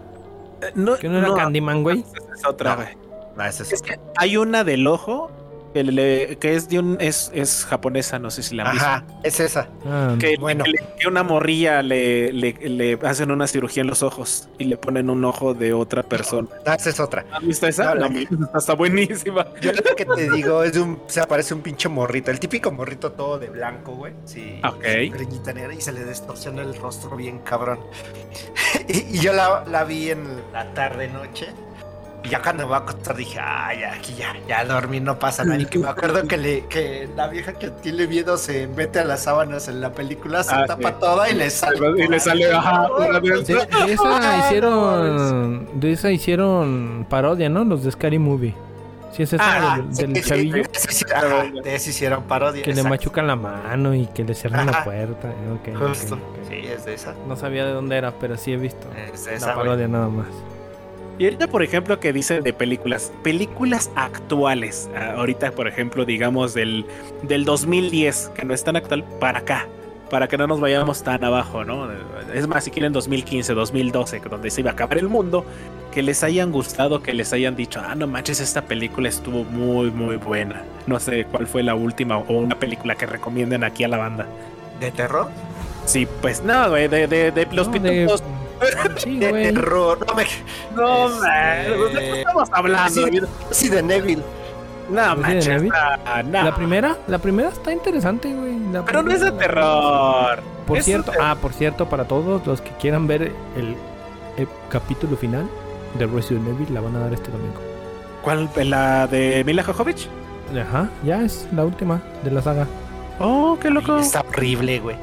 no, ¿Que no era Candyman, güey? esa es otra, güey. No, Es que hay una del ojo que, le- que es de un es, es japonesa, no sé si la han visto. Ajá, es esa. Ah, Que, Bueno. que le- que una morrilla le, le, le hacen una cirugía en los ojos y le ponen un ojo de otra persona. No, esa es otra. ¿Has visto esa? No, la- está buenísima. Yo lo que te digo es de un. Se aparece un pinche morrito. El típico morrito todo de blanco, güey. Sí. Ok. greñita negra y se le distorsiona el rostro bien cabrón. y, y yo la, la vi en la tarde-noche. Y ya cuando me voy a acostar dije, ay, aquí ya, ya dormí, no pasa nada. Y que me acuerdo que, le, que la vieja que tiene miedo se mete a las sábanas en la película, se Ah, tapa sí. toda y le sale. Y le sale, ajá, de, de esa Ah, hicieron. De esa hicieron parodia, ¿no? Los de Scary Movie. Sí, es esa Ah, del, sí, del sí, chavillo. sí, sí, ajá, de ese hicieron parodia. Que le machucan la mano y que le cierran la puerta. Justo. Sí, es de esa. No sabía de dónde era, pero sí he visto. Es de la esa, güey. parodia nada más. Y ahorita, por ejemplo, que dice de películas, películas actuales. Ah, Ahorita, por ejemplo, digamos del, del 2010, que no es tan actual, para acá. Para que no nos vayamos tan abajo, ¿no? Es más, si quieren 2015, 2012, que donde se iba a acabar el mundo, que les hayan gustado, que les hayan dicho, ah, no manches, esta película estuvo muy, muy buena. No sé cuál fue la última o una película que recomienden aquí a la banda. ¿De terror? Sí, pues no, güey, de, de, de los No, de-. Sí, De güey. terror. No me. No, Este, man, ¿de qué estamos hablando? Sí, sí, de Neville. No, ¿Resident manches, Evil? no, no. La primera, la primera está interesante, güey. La Pero no es de primera- terror. Por Es cierto, ah, por cierto, para todos los que quieran ver el, el capítulo final de Resident Evil, la van a dar este domingo. ¿Cuál? ¿La de Mila Jovovich? Ajá, ya es la última de la saga. Oh, qué loco. Está horrible, güey.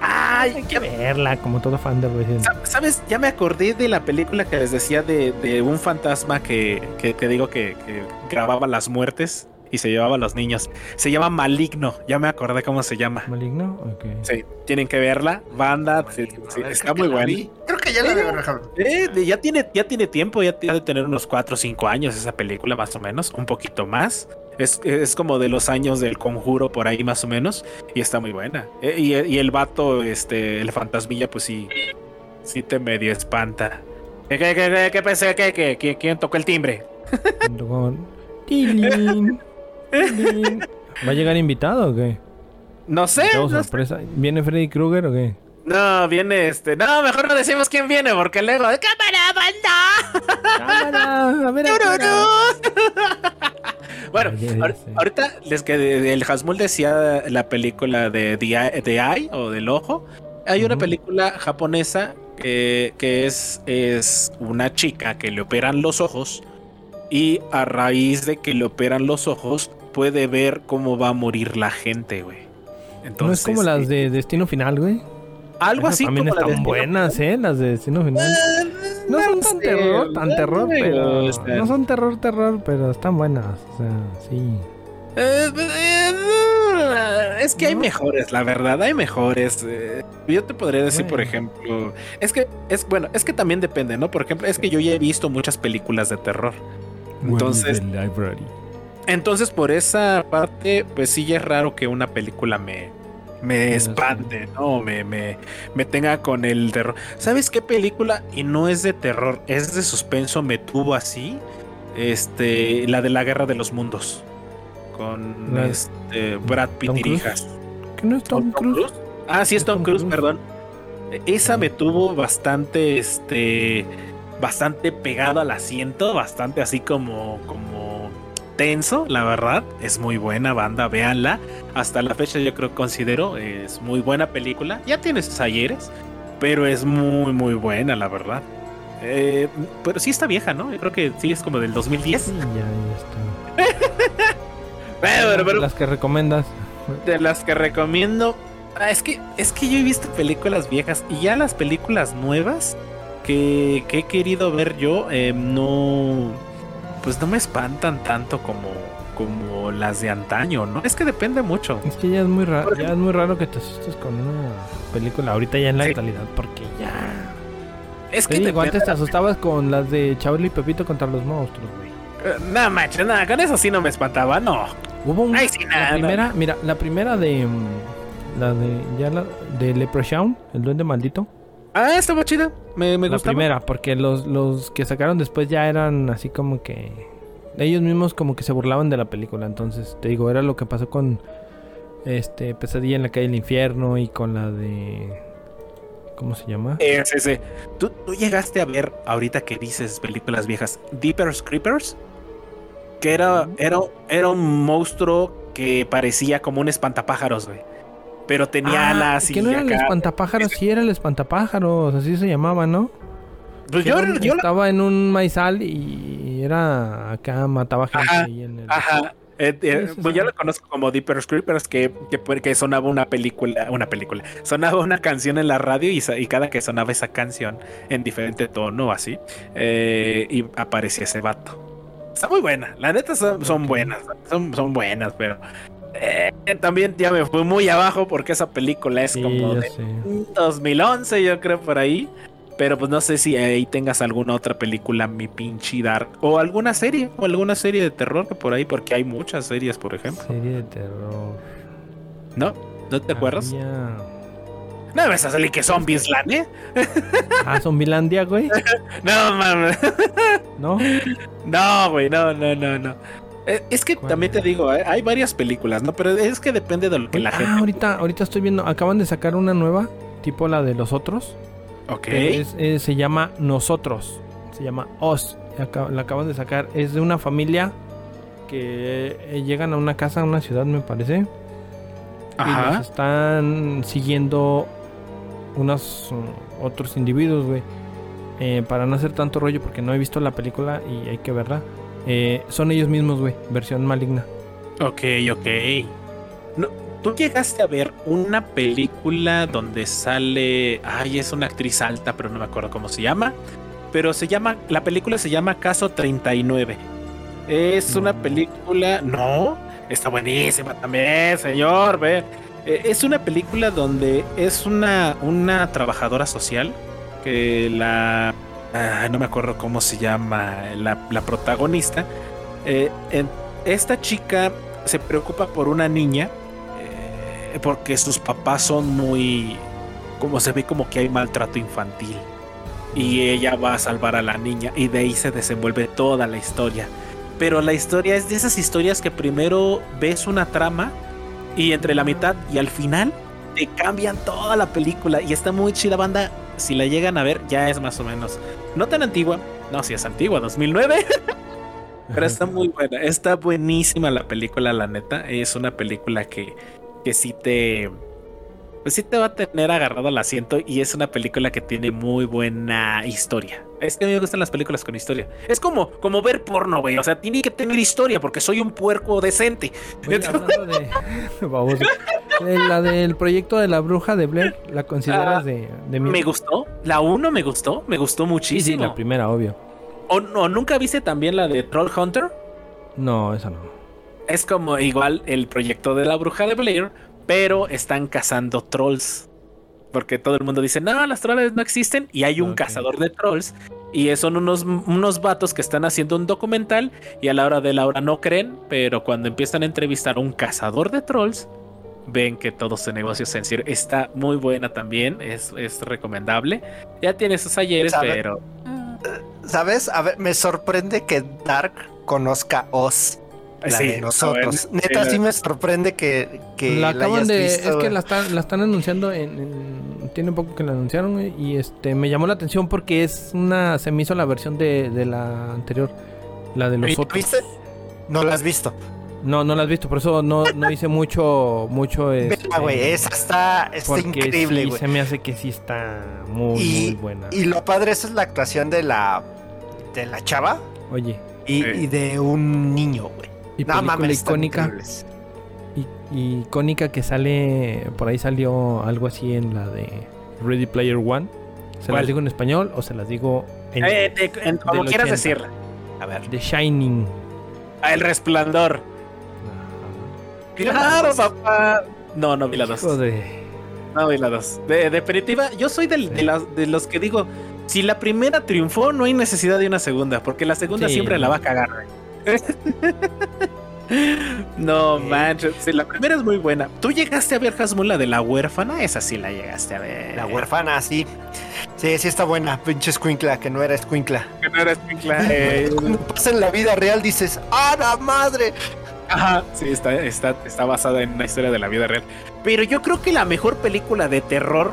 Ay, Hay que ya- verla, como todo fan de Resident sa- ¿Sabes? Ya me acordé de la película que les decía de, de un fantasma que, que, que digo que, que grababa las muertes y se llevaba a los niños. Se llama Maligno. Ya me acordé cómo se llama. Maligno. Ok. Sí, tienen que verla. Banda, sí, sí, A ver, está muy buena. Creo que ya la ejemplo. Eh, de- ya tiene, ya tiene tiempo, ya tiene de tener unos 4 o 5 años esa película, más o menos, un poquito más. Es, es como de los años del conjuro por ahí más o menos. Y está muy buena. Eh, y, y el vato, este, el fantasmilla, pues sí, sí te medio espanta. ¿Qué, qué, qué, qué, qué pensé? ¿Qué, qué, quién, quién tocó el timbre? ¿Va a llegar invitado o qué? No sé. No, sorpresa. ¿Viene Freddy Krueger o qué? No, viene este. No, mejor no decimos quién viene, porque luego. ¡Cámara, banda! ¡Cámara! A ver. Bueno, ahor- ahorita les que el Hasmul decía la película de The Eye, The Eye o del ojo. Hay una película japonesa que, que es, es una chica que le operan los ojos y a raíz de que le operan los ojos puede ver cómo va a morir la gente, güey. Entonces, no es como las eh, de Destino Final, güey. Algo Esas así también como la están de buenas, ¿eh? Las de Destino Final. No son tan sé, terror, tan no terror, pero. No son terror, terror, pero están buenas. O sea, sí. Eh, eh, es que hay mejores, la verdad, hay mejores. eh, yo te podría decir, por ejemplo, es que es bueno, es que también depende, ¿no? Por ejemplo, es que yo ya he visto muchas películas de terror. Entonces, entonces por esa parte, pues sí ya es raro que una película me me espante, ¿no? Me, me, me tenga con el terror. ¿Sabes qué película? Y no es de terror, es de suspenso, me tuvo así. Este, la de la Guerra de los Mundos. Con La- este Brad Pitt hijas. ¿Qué no es Tom, Cruise? Ah, sí, es Tom Cruise. perdón. Esa me tuvo bastante, este, bastante pegado al asiento, bastante así como, como tenso, la verdad. Es muy buena banda, véanla. Hasta la fecha yo creo que considero es muy buena película. Ya tiene sus ayeres, pero es muy, muy buena, la verdad. Eh, pero sí está vieja, ¿no? Yo creo que sí es como del 2010. Sí, ya, ya está. Pero, pero, Las que recomiendas. de las que recomiendo. ah, es que es que yo he visto películas viejas y ya las películas nuevas que, que he querido ver yo eh, no pues no me espantan tanto como como las de antaño, ¿no? Es que depende mucho. Es que ya es muy raro, ya es muy raro que te asustes con una película ahorita ya en la Sí. actualidad, porque ya. Es que digo, depende- antes te asustabas con las de Charlie y Pepito contra los monstruos, güey. Eh, No manches, nada, con eso sí no me espantaba, no. Hubo un, Ay, sí, la nada. primera, mira, la primera de mm, la de ya la de Leprechaun, el duende maldito. Ah, estaba chida. Me, me la gustaba. primera, porque los, los que sacaron después ya eran así como que ellos mismos como que se burlaban de la película, entonces te digo, era lo que pasó con este Pesadilla en la calle del infierno y con la de ¿cómo se llama? Eh, sí, sí. ¿Tú, tú llegaste a ver, ahorita que dices películas viejas, Deeper's Creepers? Que era, era, era un monstruo que parecía como un espantapájaros, güey. Pero tenía Ah, alas y que no era el espantapájaros, sí era el espantapájaros, así se llamaba, ¿no? Pues yo, era yo la- estaba en un maizal y era acá mataba gente Ajá, ahí en el Ajá. Eh, eh, sí, pues yo lo conozco como Deeper's Creepers, que, que, que sonaba una película, una película, sonaba una canción en la radio y, y cada que sonaba esa canción en diferente tono, así, eh, y aparecía ese vato. está muy buena. La neta son, son buenas. Son, son buenas, pero eh, también ya me fui muy abajo porque esa película es como de 2011, yo creo, por ahí. Pero pues no sé si ahí tengas alguna otra película, mi pinche dark. O alguna serie, o alguna serie de terror por ahí, porque hay muchas series, por ejemplo. Serie de terror. ¿No? ¿No te acuerdas? No me vas a salir que Zombieland, ¿eh? Ah, Zombielandia, güey. no, mames. ¿No? No, güey, no, no, no, no. Eh, es que también te digo, eh, hay varias películas, ¿no? Pero es que depende de lo que la ah, gente. Ahorita, ahorita estoy viendo, acaban de sacar una nueva, tipo la de los otros. Ok. se llama Nosotros. Se llama Os. La acaban de sacar. Es de una familia que eh, llegan a una casa, a una ciudad, me parece. Ajá. Y los están siguiendo unos mm, otros individuos, güey. Eh, para no hacer tanto rollo, porque no he visto la película y hay que verla. Eh, son ellos mismos, güey. Versión maligna. Ok, ok. No, ¿Tú llegaste a ver una película donde sale. Ay, es una actriz alta, pero no me acuerdo cómo se llama. Pero se llama. La película se llama Caso 39. Es una película. No, está buenísima también, señor. Ve. Eh, es una película donde es una, una trabajadora social que la. No me acuerdo cómo se llama la, protagonista. Eh, esta chica se preocupa por una niña porque sus papás son muy, como se ve como que hay maltrato infantil. Y ella va a salvar a la niña y de ahí se desenvuelve toda la historia. Pero la historia es de esas historias que primero ves una trama y entre la mitad y al final te cambian toda la película y está muy chida banda. Si la llegan a ver ya es más o menos no tan antigua, no si es antigua, 2009. Pero está muy buena, está buenísima la película, la neta. Es una película que que sí te. Pues sí te va a tener agarrado al asiento y es una película que tiene muy buena historia. Es que a mí me gustan las películas con historia. Es como, como ver porno, güey. O sea, tiene que tener historia porque soy un puerco decente. de... la del proyecto de la bruja de Blair, ¿la consideras ah, de, de Me gustó. La uno me gustó. Me gustó muchísimo. Sí, la primera, obvio. ¿O no, nunca viste también la de Troll Hunter? No, esa no. Es como igual el proyecto de la bruja de Blair, pero están cazando trolls. Porque todo el mundo dice, no, las trolls no existen. Y hay un cazador de trolls. Y son unos, unos vatos que están haciendo un documental. Y a la hora de la hora no creen. Pero cuando empiezan a entrevistar a un cazador de trolls, ven que todo su negocio es en serio. Está muy buena también. Es, es recomendable. Ya tiene sus ayeres, pero. ¿Sabes? A ver, me sorprende que Dark conozca Oz sí, nosotros. Neta, sí, me sorprende que, que la acaban de. Es que la están, la están anunciando en, Tiene poco que la anunciaron y este me llamó la atención porque es una. Se me hizo la versión de, de la anterior. La de los otros. ¿Viste? No la has visto. No, no la has visto, por eso no, no hice mucho, mucho este, güey, esa está, está increíble, sí, se me hace que sí está muy, muy buena. Y lo padre, esa es la actuación de la, de la chava. Oye. Y, y de un niño, güey. Y película icónica. Y, icónica que sale. Por ahí salió algo así en la de Ready Player One. ¿Se las digo en español o se las digo en, eh, como quieras decirla? A ver. The Shining. Ah, el resplandor. Claro, papá. No, no vi la dos. No vi la dos. De, definitiva, yo soy de, de los que digo: si la primera triunfó, no hay necesidad de una segunda, porque la segunda siempre la va a cagar. No manches, la primera es muy buena. ¿Tú llegaste a ver Hasmula de la huérfana? Esa sí la llegaste a ver. La huérfana, sí. Sí, sí está buena, pinche escuincla, que no era escuincla. Que no era escuincla. Eh. Cuando pasa en la vida real dices, ¡ah, la madre! Ajá, sí, está, está, está basada en una historia de la vida real. Pero yo creo que la mejor película de terror,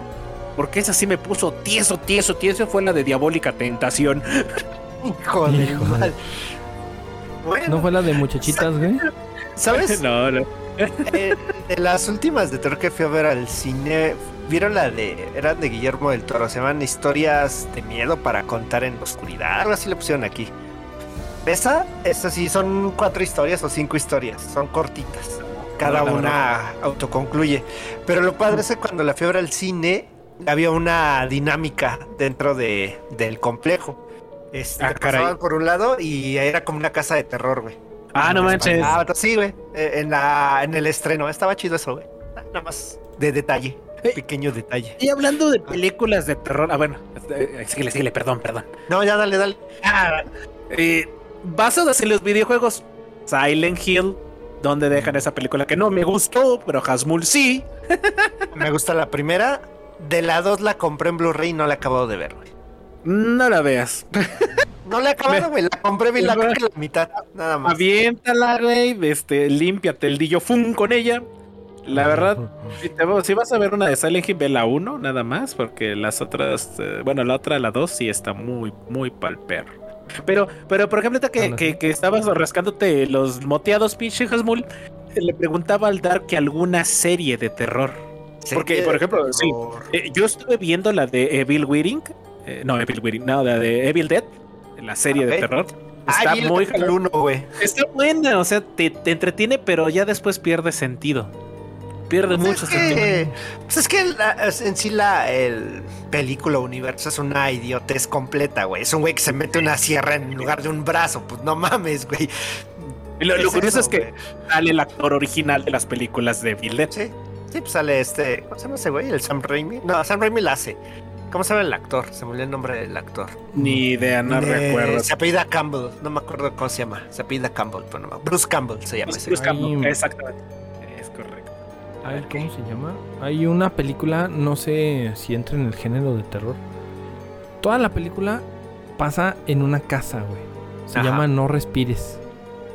porque esa sí me puso tieso, tieso, tieso, fue la de Diabólica Tentación. Hijo de ¿No fue la de muchachitas, güey? ¿Sabes? no, no. Eh, de las últimas de terror que fui a ver al cine, vieron la de. Eran de Guillermo del Toro, se llaman Historias de Miedo para contar en la oscuridad. Algo así le pusieron aquí. Esa, esa sí, son cuatro historias o cinco historias, son cortitas. Cada una autoconcluye. Pero lo padre es que cuando la fui al cine, había una dinámica dentro de, del complejo Este, Ah, te pasaban caray. por un lado y era como una casa de terror, güey. Ah, no manches. Ah, sí, güey. eh, En, la, en el estreno. Estaba chido eso, güey. Ah, Nada más de detalle. Eh. Pequeño detalle. Y hablando de películas de terror, ah, bueno, eh, síguele, síguele, perdón, perdón. No, ya dale, dale. Ah, eh, basadas en los videojuegos Silent Hill, donde dejan esa película que no me gustó, pero Hasmul sí. Me gusta la primera. De la dos la compré en Blu-ray y no la he acabado de ver, güey. No la veas. No la he acabado, güey. La compré, vi la, creo que la mitad. Nada más. Aviéntala, güey, este, límpiate el dillo fun con ella. La verdad, si, te- si vas a ver una de Silent Hill, ve la 1 nada más, porque las otras, eh, bueno, la otra, la 2, sí está muy, muy pal perro. Pero, pero por ejemplo, ahorita que, que, que estabas rascándote los moteados, pinche Hasmul, le preguntaba al Dark que alguna serie de terror. Porque, por ejemplo, sí. Eh, yo estuve viendo la de Evil Witting, eh, no, Evil Witting, no, la de Evil Dead, la serie de terror. Está Ay, muy uno, güey. Está buena, o sea, te, te entretiene, pero ya después pierde sentido. Pierde Pues mucho es sentido. pues es que la- en sí la el película universo es una idiotez completa, güey. Es un güey que se mete una sierra en lugar de un brazo. Pues no mames, güey. Lo, lo es curioso eso, es que sale el actor original de las películas de Bill Dead. Sí, sí, pues sale este. ¿Cómo se llama ese güey? El Sam Raimi. No, Sam Raimi la hace. ¿Cómo se llama el actor? Se me olvidó el nombre del actor. Ni idea, no Eh, recuerdo. Se apellida Campbell. No me acuerdo cómo se llama. Se apellida Campbell, pero no me Bruce Campbell se llama ese. Bruce Campbell, Ay. Exactamente. Es correcto. Ay, ¿Cómo se llama? Hay una película, no sé si entra en el género de terror. Toda la película pasa en una casa, güey. Se Ajá. llama No Respires.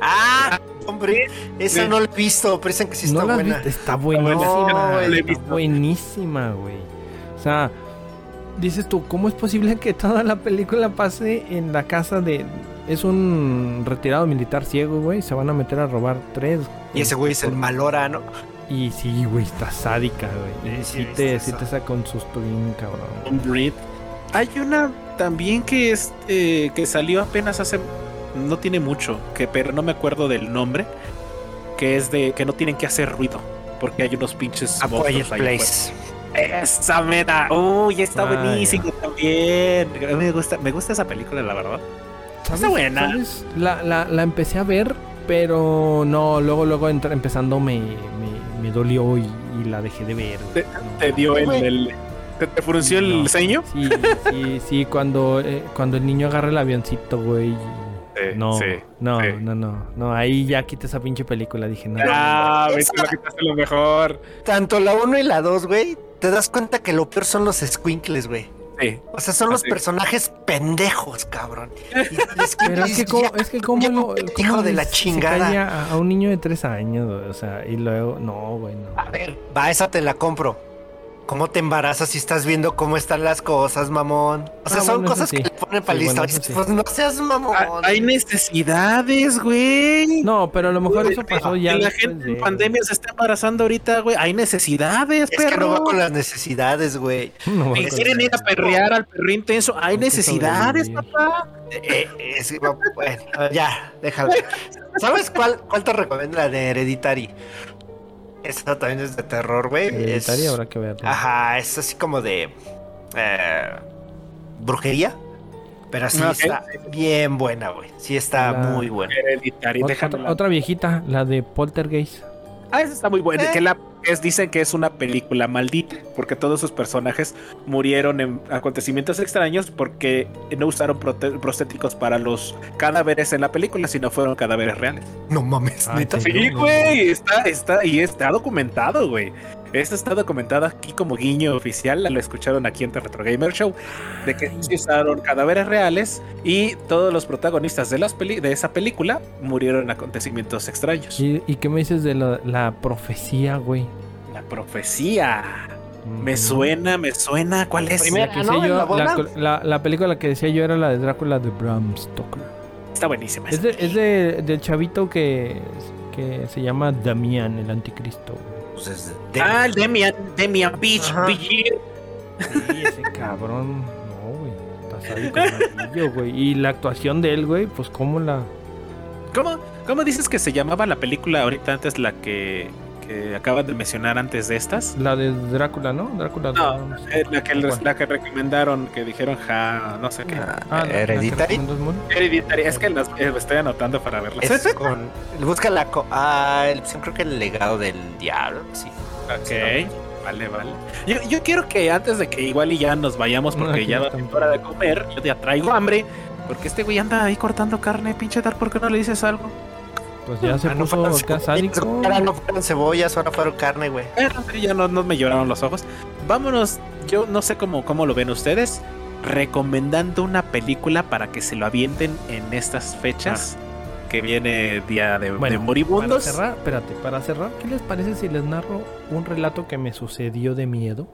¡Ah! Hombre, esa Sí. no la he visto, pero dicen que sí está ¿No buena. Está buena. buenísima. No, la he está buenísima, güey. O sea, dices tú, ¿cómo es posible que toda la película pase en la casa de... Es un retirado militar ciego, güey. Se van a meter a robar tres. Y ese güey es el Malora, ¿no? Y sí, güey, está sádica, güey. Sí, Sí, te, sí te saca un susto bien, cabrón. Un Breed. Hay una también que es eh, que salió apenas hace no tiene mucho, que pero no me acuerdo del nombre, que es de que no tienen que hacer ruido porque hay unos pinches A monstruos Quiet ahí Place. afuera. Esa meta. Uy, está Ah, buenísimo también. Me gusta, me gusta esa película, la verdad. Está buena. sabes? La, la, la empecé a ver, pero no, luego, luego entra- empezando me, me, me dolió y, y la dejé de ver. Te- No. Te dio el, te, te frunció el ceño. Sí, sí, sí, cuando, eh, cuando el niño agarra el avioncito, güey. Sí, no, sí, no, sí. no, no, no, ahí ya quité esa pinche película, dije, no. Ah, lo quitaste lo mejor. Tanto la 1 y la 2, güey, te das cuenta que lo peor son los squinkles, güey. Sí. O sea, son los personajes pendejos, cabrón. Y el Pero es que, como, es que como ya lo, hijo de la chingada. a, a un niño de tres años, güey, o sea, y luego, no, güey, no. A ver, va, esa te la compro. ¿Cómo te embarazas si estás viendo cómo están las cosas, mamón? O sea, Ah, son bueno, cosas sí. que le ponen para Sí, bueno. Pues no seas mamón. Ah, Hay necesidades, güey. No, pero a lo mejor eso pasó ya. la gente de- en pandemia se está embarazando ahorita, güey. Hay necesidades, es que no va con las necesidades, güey. No, quieren ir a perrear al perro intenso, hay necesidades, papá. Eh, es- bueno, ya, déjala. ¿Sabes cuál, cuál te recomiendo? La de Hereditary. Esa también es de terror, güey. Es- habrá que verlo. Ajá, es así como de eh, brujería. Pero sí Ok. está bien buena, güey. Sí está La- muy buena. Otra, otra viejita, la de Poltergeist. Ah, esa está muy buena. Eh. Que la es, dicen que es una película maldita, porque todos sus personajes murieron en acontecimientos extraños porque no usaron prostéticos para los cadáveres en la película, sino fueron cadáveres reales. No mames, Ay, neta. sí. No, güey, está, está, y está documentado, güey. Esto está documentado aquí como guiño oficial, lo escucharon aquí en The Retro Gamer Show, de que sí usaron cadáveres reales y todos los protagonistas de, las peli de esa película murieron en acontecimientos extraños. ¿Y, y qué me dices de la, la profecía, güey? La profecía. Me suena, me suena. ¿Cuál es? Primera- La, ¿no? yo- ¿La bola? la- la- la película que decía yo era la de Drácula de Bram Stoker. Está buenísima. Es, de, es de, del chavito que, que se llama Damián, el anticristo. güey. Pues es de- Ah, el Demian, Demian Beach. Sí, ese cabrón. No, güey. Está sádico amarillo, güey. Y la actuación de él, güey, pues cómo la... ¿Cómo, ¿Cómo dices que se llamaba la película ahorita antes la que, que acaban de mencionar antes de estas. La de Drácula, ¿no? Drácula. No, la, que, la que recomendaron, que dijeron ja, no sé qué. Ah, ah Hereditary. Hereditary, es que las eh, estoy anotando para verlas. Es con, busca la. Ah, creo que el legado del diablo, sí. Ok. Vale, vale. Yo, yo, quiero que antes de que igual y ya nos vayamos, porque ya no es hora de comer, yo ya traigo hambre. Porque este güey anda ahí cortando carne, pinche dar, ¿por qué no le dices algo? Pues ya se ah, puso no Ahora no fueron cebollas, ahora fueron carne, güey. ya no, me lloraron los ojos. Vámonos, yo no sé cómo, cómo lo ven ustedes. Recomendando una película para que se lo avienten en estas fechas. Ah. Que viene Día de, Moribundos. Para cerrar, espérate, para cerrar, ¿qué les parece si les narro un relato que me sucedió de miedo?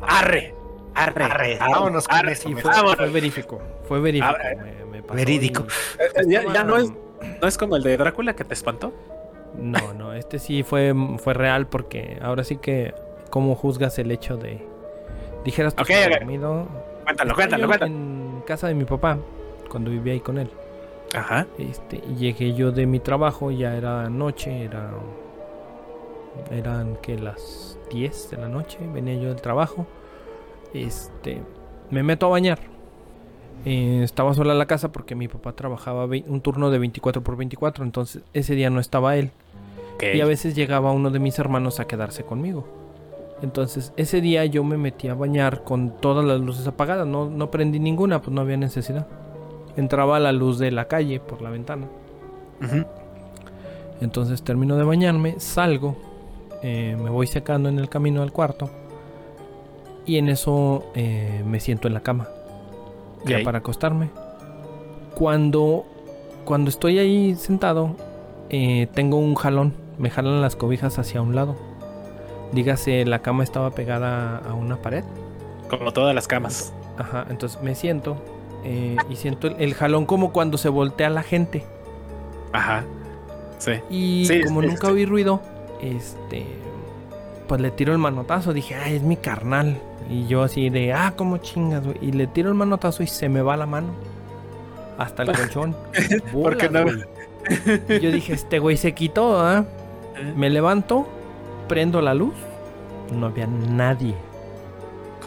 ¡Arre! Arre, arre, vámonos con eso. fue, verífico, fue verífico. verídico. Eh, eh, ya, no, es, no es como el de Drácula que te espantó. No, no, este sí fue, fue real porque ahora sí que, ¿cómo juzgas el hecho de. Dijeras tú okay, dormido. Cuéntalo, cuéntalo, cuéntalo. En casa de mi papá, cuando vivía ahí con él. Ajá. Este, llegué yo de mi trabajo, ya era noche, era. Eran que las 10 de la noche, venía yo del trabajo este, me meto a bañar. Eh, estaba sola en la casa porque mi papá trabajaba un turno de 24 por 24, entonces ese día no estaba él. Y a veces llegaba uno de mis hermanos a quedarse conmigo. Entonces ese día yo me metí a bañar con todas las luces apagadas, no, no prendí ninguna, pues no había necesidad. Entraba la luz de la calle por la ventana. Entonces termino de bañarme, salgo, eh, me voy secando en el camino al cuarto y en eso eh, me siento en la cama. Ya para acostarme. Cuando, cuando estoy ahí sentado, eh, tengo un jalón. Me jalan las cobijas hacia un lado. Dígase, la cama estaba pegada a una pared. Como todas las camas. Ajá, entonces me siento eh, y siento el, jalón como cuando se voltea la gente. Ajá. Sí. Y como nunca oí ruido, este, pues le tiro el manotazo. Dije, ay, es mi carnal. Y yo así de, ah, como chingas, güey. Y le tiro el manotazo y se me va la mano. Hasta el colchón. Porque no? y yo dije, este güey se quitó, ¿ah? Me levanto, prendo la luz. No había nadie.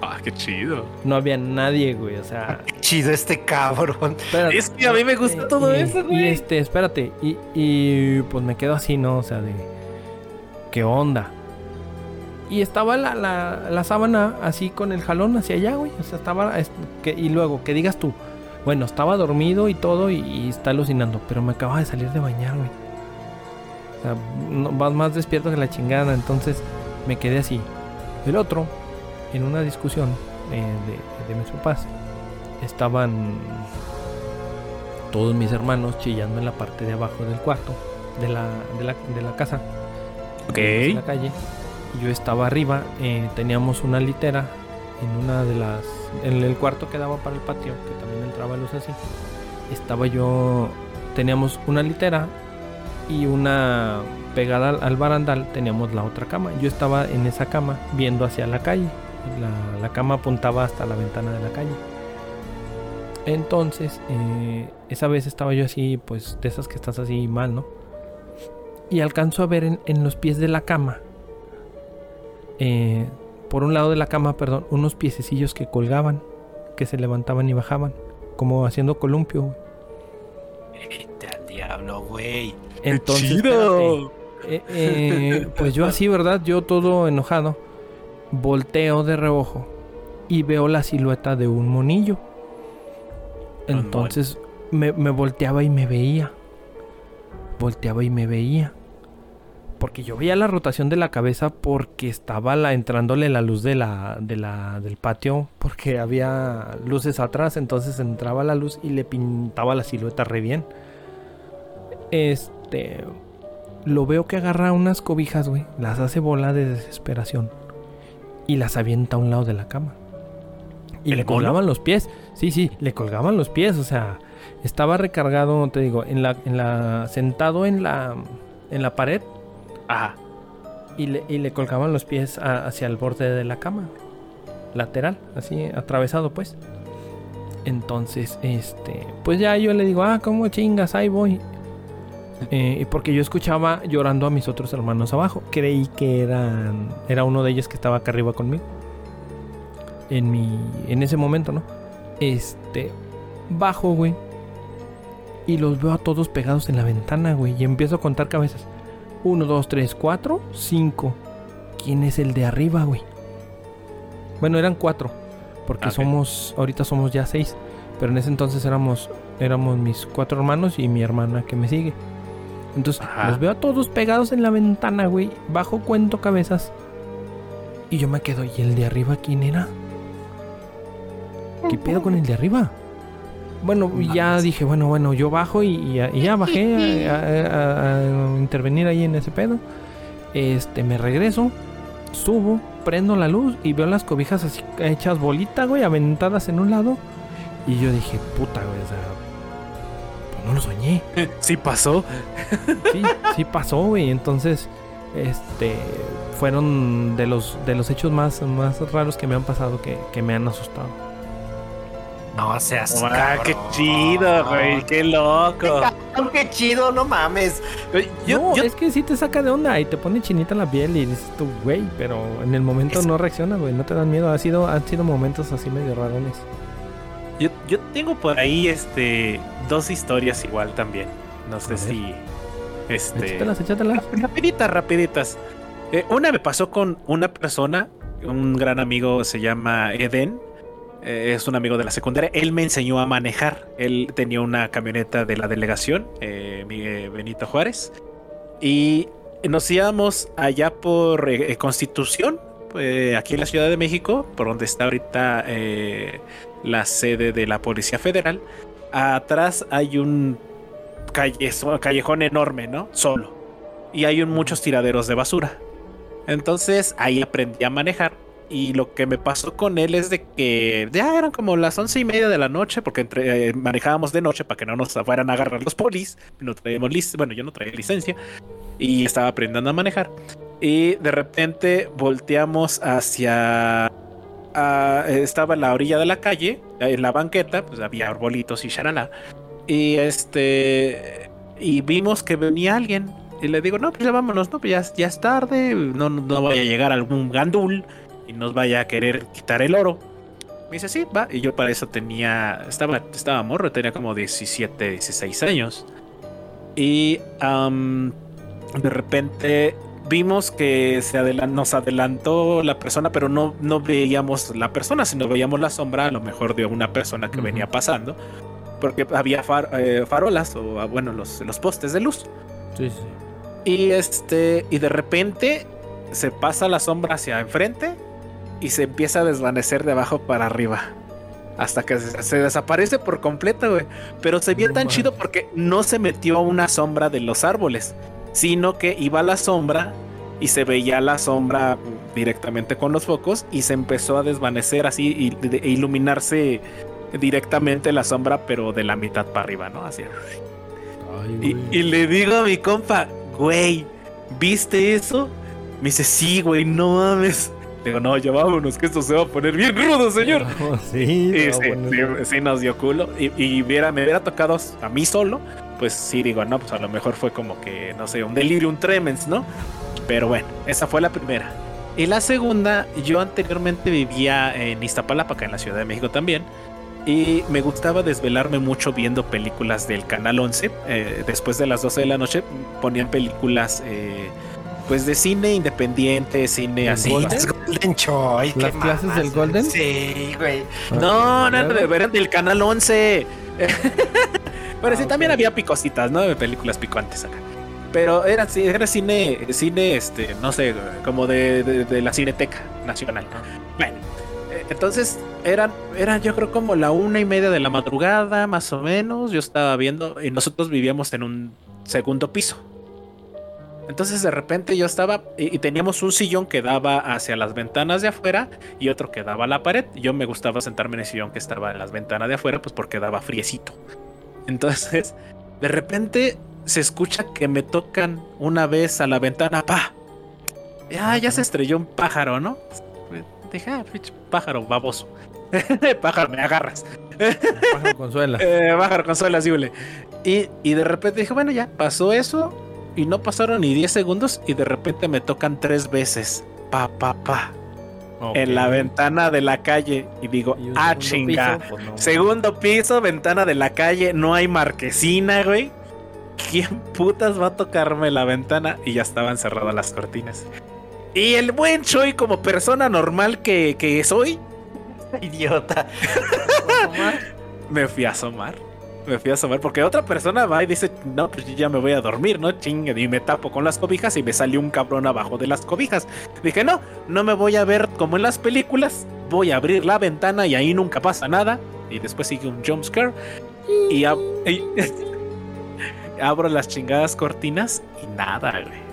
Ah, qué chido. No había nadie, güey. O sea. Qué chido este cabrón. es que a mí me gusta todo eso, güey. Y este, espérate. Y, y pues me quedo así, ¿no? O sea, de. ¿Qué onda? Y estaba la, la, sábana así con el jalón hacia allá, güey. O sea, estaba. que, y luego, que digas tú, bueno, estaba dormido y todo y, está alucinando, pero me acaba de salir de bañar, güey. O sea, vas más despierto que la chingada, entonces me quedé así. El otro, en una discusión eh, de, de mis papás, estaban todos mis hermanos chillando en la parte de abajo del cuarto, de la, de la, de la casa. Ok. En la calle yo estaba arriba, eh, teníamos una litera en una de las. En el cuarto que daba para el patio, que también entraba luz así. Estaba yo. Teníamos una litera y una pegada al, barandal teníamos la otra cama. Yo estaba en esa cama viendo hacia la calle. La, cama apuntaba hasta la ventana de la calle. Entonces, eh, esa vez estaba yo así, pues de esas que estás así mal, ¿no? Y alcanzo a ver en los pies de la cama eh, por un lado de la cama, perdón, unos piececillos que colgaban, que se levantaban y bajaban, como haciendo columpio. diablo, güey. Entonces, eh, eh, pues yo así, ¿verdad? Yo todo enojado, volteo de reojo y veo la silueta de un monillo. Entonces me, me volteaba y me veía. Volteaba y me veía porque yo veía la rotación de la cabeza porque estaba la, entrándole la luz de la, de la, del patio, porque había luces atrás, entonces entraba la luz y le pintaba la silueta re bien. Este, lo veo que agarra unas cobijas, güey, las hace bola de desesperación y las avienta a un lado de la cama. Y le colgaban los pies. Sí, sí, le colgaban los pies, o sea, estaba recargado, te digo, en la, en la, sentado en la, en la pared Ajá. Y le, y le colgaban los pies hacia el borde de la cama. Lateral, así atravesado pues. Entonces, este, pues ya yo le digo, ah, ¿cómo chingas? Ahí voy. Eh, porque yo escuchaba llorando a mis otros hermanos abajo. Creí que eran, era uno de ellos que estaba acá arriba conmigo. En mi, en ese momento, ¿no? Este, bajo, güey. Y los veo a todos pegados en la ventana, güey. Y empiezo a contar cabezas. Uno, dos, tres, cuatro, cinco. ¿Quién es el de arriba, güey? Bueno, eran cuatro. Porque Ah, somos, ahorita somos ya seis. Pero en ese entonces éramos, éramos mis cuatro hermanos y mi hermana que me sigue. Entonces Ajá. los veo a todos pegados en la ventana, güey. Bajo cuento cabezas. Y yo me quedo, ¿y el de arriba quién era? ¿Qué pedo con el de arriba? Bueno, ya dije, bueno, bueno, yo bajo y, y ya- y ya bajé a, a- a- a intervenir ahí en ese pedo. Este, me regreso, subo, prendo la luz y veo las cobijas así hechas bolita, güey, aventadas en un lado. Y yo dije, puta, güey, o sea, pues no lo soñé. Sí pasó. Sí, sí pasó, güey. Entonces, este, fueron de los, de los hechos más, más raros que me han pasado que, que me han asustado. No seas Ah, qué cabrón. chido, güey. Qué loco. Cabrón, Qué chido, no mames. Yo, no, yo- es que sí te saca de onda y te pone chinita la piel y dices tú, güey, pero en el momento Es- no reaccionas, güey, no te dan miedo. Ha sido, han sido momentos así medio rarones. Yo, yo tengo por ahí este dos historias igual también. No sé si. Este. Échatelas, échatelas. Rapiditas, rapiditas. Eh, una me pasó con una persona, un gran amigo, se llama Eden. Eh, es un amigo de la secundaria. Él me enseñó a manejar. Él tenía una camioneta de la delegación, eh, Miguel Benito Juárez. Y nos íbamos allá por eh, eh, Constitución, eh, aquí en la Ciudad de México, por donde está ahorita eh, la sede de la Policía Federal. Atrás hay un callejón enorme, ¿no? Solo. Y hay un- muchos tiraderos de basura. Entonces ahí aprendí a manejar. Y lo que me pasó con él es de que ya eran como las once y media de la noche, porque entre- eh, manejábamos de noche para que no nos fueran a agarrar los polis. No traíamos bueno, yo no traía licencia y estaba aprendiendo a manejar. Y de repente volteamos hacia. a- estaba en la orilla de la calle, en la banqueta, pues había arbolitos y charalá. Y este. Y vimos que venía alguien. Y le digo, no, pues ya vámonos, no, pues ya, ya es tarde, no, no vaya a llegar algún gandul y nos vaya a querer quitar el oro. Me dice, sí, va. Y yo para eso tenía, estaba, estaba morro, tenía como 17, 16 años. Y am, de repente vimos que se adelan- nos adelantó la persona, pero no, no veíamos la persona, sino veíamos la sombra a lo mejor de una persona que Ujú. venía pasando. Porque había far- eh, farolas o ah, bueno, los, los postes de luz. Sí, sí. Y este, y de repente se pasa la sombra hacia enfrente y se empieza a desvanecer de abajo para arriba. Hasta que se, se desaparece por completo, güey. Pero se vio No tan chido porque no se metió una sombra de los árboles, sino que iba la sombra y se veía la sombra directamente con los focos y se empezó a desvanecer así y e iluminarse directamente la sombra, pero de la mitad para arriba, ¿no? Así. Y, y le digo a mi compa, güey, ¿viste eso? Me dice, sí, güey, no mames. Digo, no, ya vámonos, que esto se va a poner bien rudo, señor. sí, Y no, sí, sí, sí nos dio culo. Y, y hubiera, me hubiera tocado a mí solo, pues sí, digo, no, pues a lo mejor fue como que, no sé, un delirium tremens, ¿no? Pero bueno, esa fue la primera. Y la segunda, yo anteriormente vivía en Iztapalapa, acá en la Ciudad de México también. Y me gustaba desvelarme mucho viendo películas del Canal 11. Eh, después de las 12 de la noche ponían películas eh, pues de cine independiente, cine ¿El así. Golden? Es Golden Choy. qué ¿Las clases mamas, del Golden? Sí, güey. No, no, no, ¿Luego? eran del Canal 11. Pero sí, Ah, también había picositas, ¿no? De películas picantes acá. Pero era, sí, era cine, cine, este, no sé, como de, de- de la Cineteca Nacional. Bueno, eh, entonces eran, eran yo creo como la una y media de la madrugada, más o menos. Yo estaba viendo y nosotros vivíamos en un segundo piso. Entonces de repente yo estaba y, y teníamos un sillón que daba hacia las ventanas de afuera y otro que daba a la pared. Yo me gustaba sentarme en el sillón que estaba en las ventanas de afuera, pues porque daba friecito. Entonces, de repente se escucha que me tocan una vez a la ventana, pa. Ya, ya se estrelló un pájaro, ¿no? Dije, ah, pájaro baboso. pájaro, me agarras. Pájaro consuela. Eh, pájaro, consuela, sí. Y, y de repente dije, bueno, ya pasó eso. Y no pasaron ni 10 segundos. Y de repente me tocan tres veces. Pa, pa, pa. En la ventana de la calle. Y digo, Y ah, segundo chinga. piso, pues no. Segundo piso, ventana de la calle. No hay marquesina, güey. ¿Quién putas va a tocarme la ventana? Y ya estaban cerradas las cortinas. Y el buen Choi, como persona normal que, que soy, Idiota. me fui a asomar. Me fui a asomar porque otra persona va y dice, no, pues ya me voy a dormir, ¿no? Chingue, y me tapo con las cobijas y me salió un cabrón abajo de las cobijas. Dije, no, no me voy a ver como en las películas, voy a abrir la ventana y ahí nunca pasa nada. Y después sigue un jump scare y, y- abro las chingadas cortinas y nada, güey.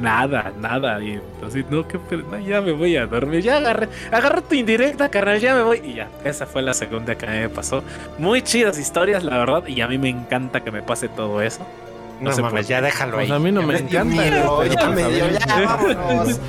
Nada, nada. Y entonces, no, qué no, ya me voy a dormir. Ya agarré, agarré tu indirecta, carnal, ya me voy. Y ya, esa fue la segunda que a mí me pasó. Muy chidas historias, la verdad. Y a mí me encanta que me pase todo eso. No, sé mames, ya déjalo Pues ahí. a mí no Ya me encanta, miedo, pero ya pues me dio, ya vámonos.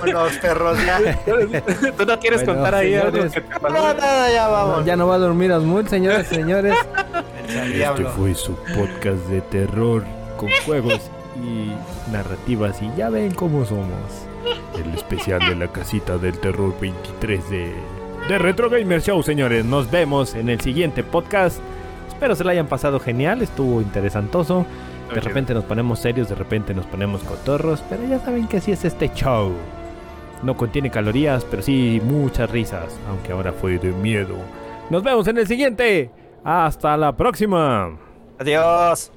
Vámonos, perros, ya. ¿Tú no quieres Bueno, contar ahí algo que te No, pasó? nada, ya vamos. Ya no va a dormir Asmul, señores, señores. El Este diablo. fue su podcast de terror con juegos y narrativas y ya ven cómo somos. El especial de la casita del terror 23 de, de Retro Gamer Show, señores. Nos vemos en el siguiente podcast. Espero se la hayan pasado genial, estuvo interesantoso. De repente nos ponemos serios, de repente nos ponemos cotorros, pero ya saben que así es este show. No contiene calorías, pero sí muchas risas, aunque ahora fue de miedo. Nos vemos en el siguiente. Hasta la próxima. Adiós.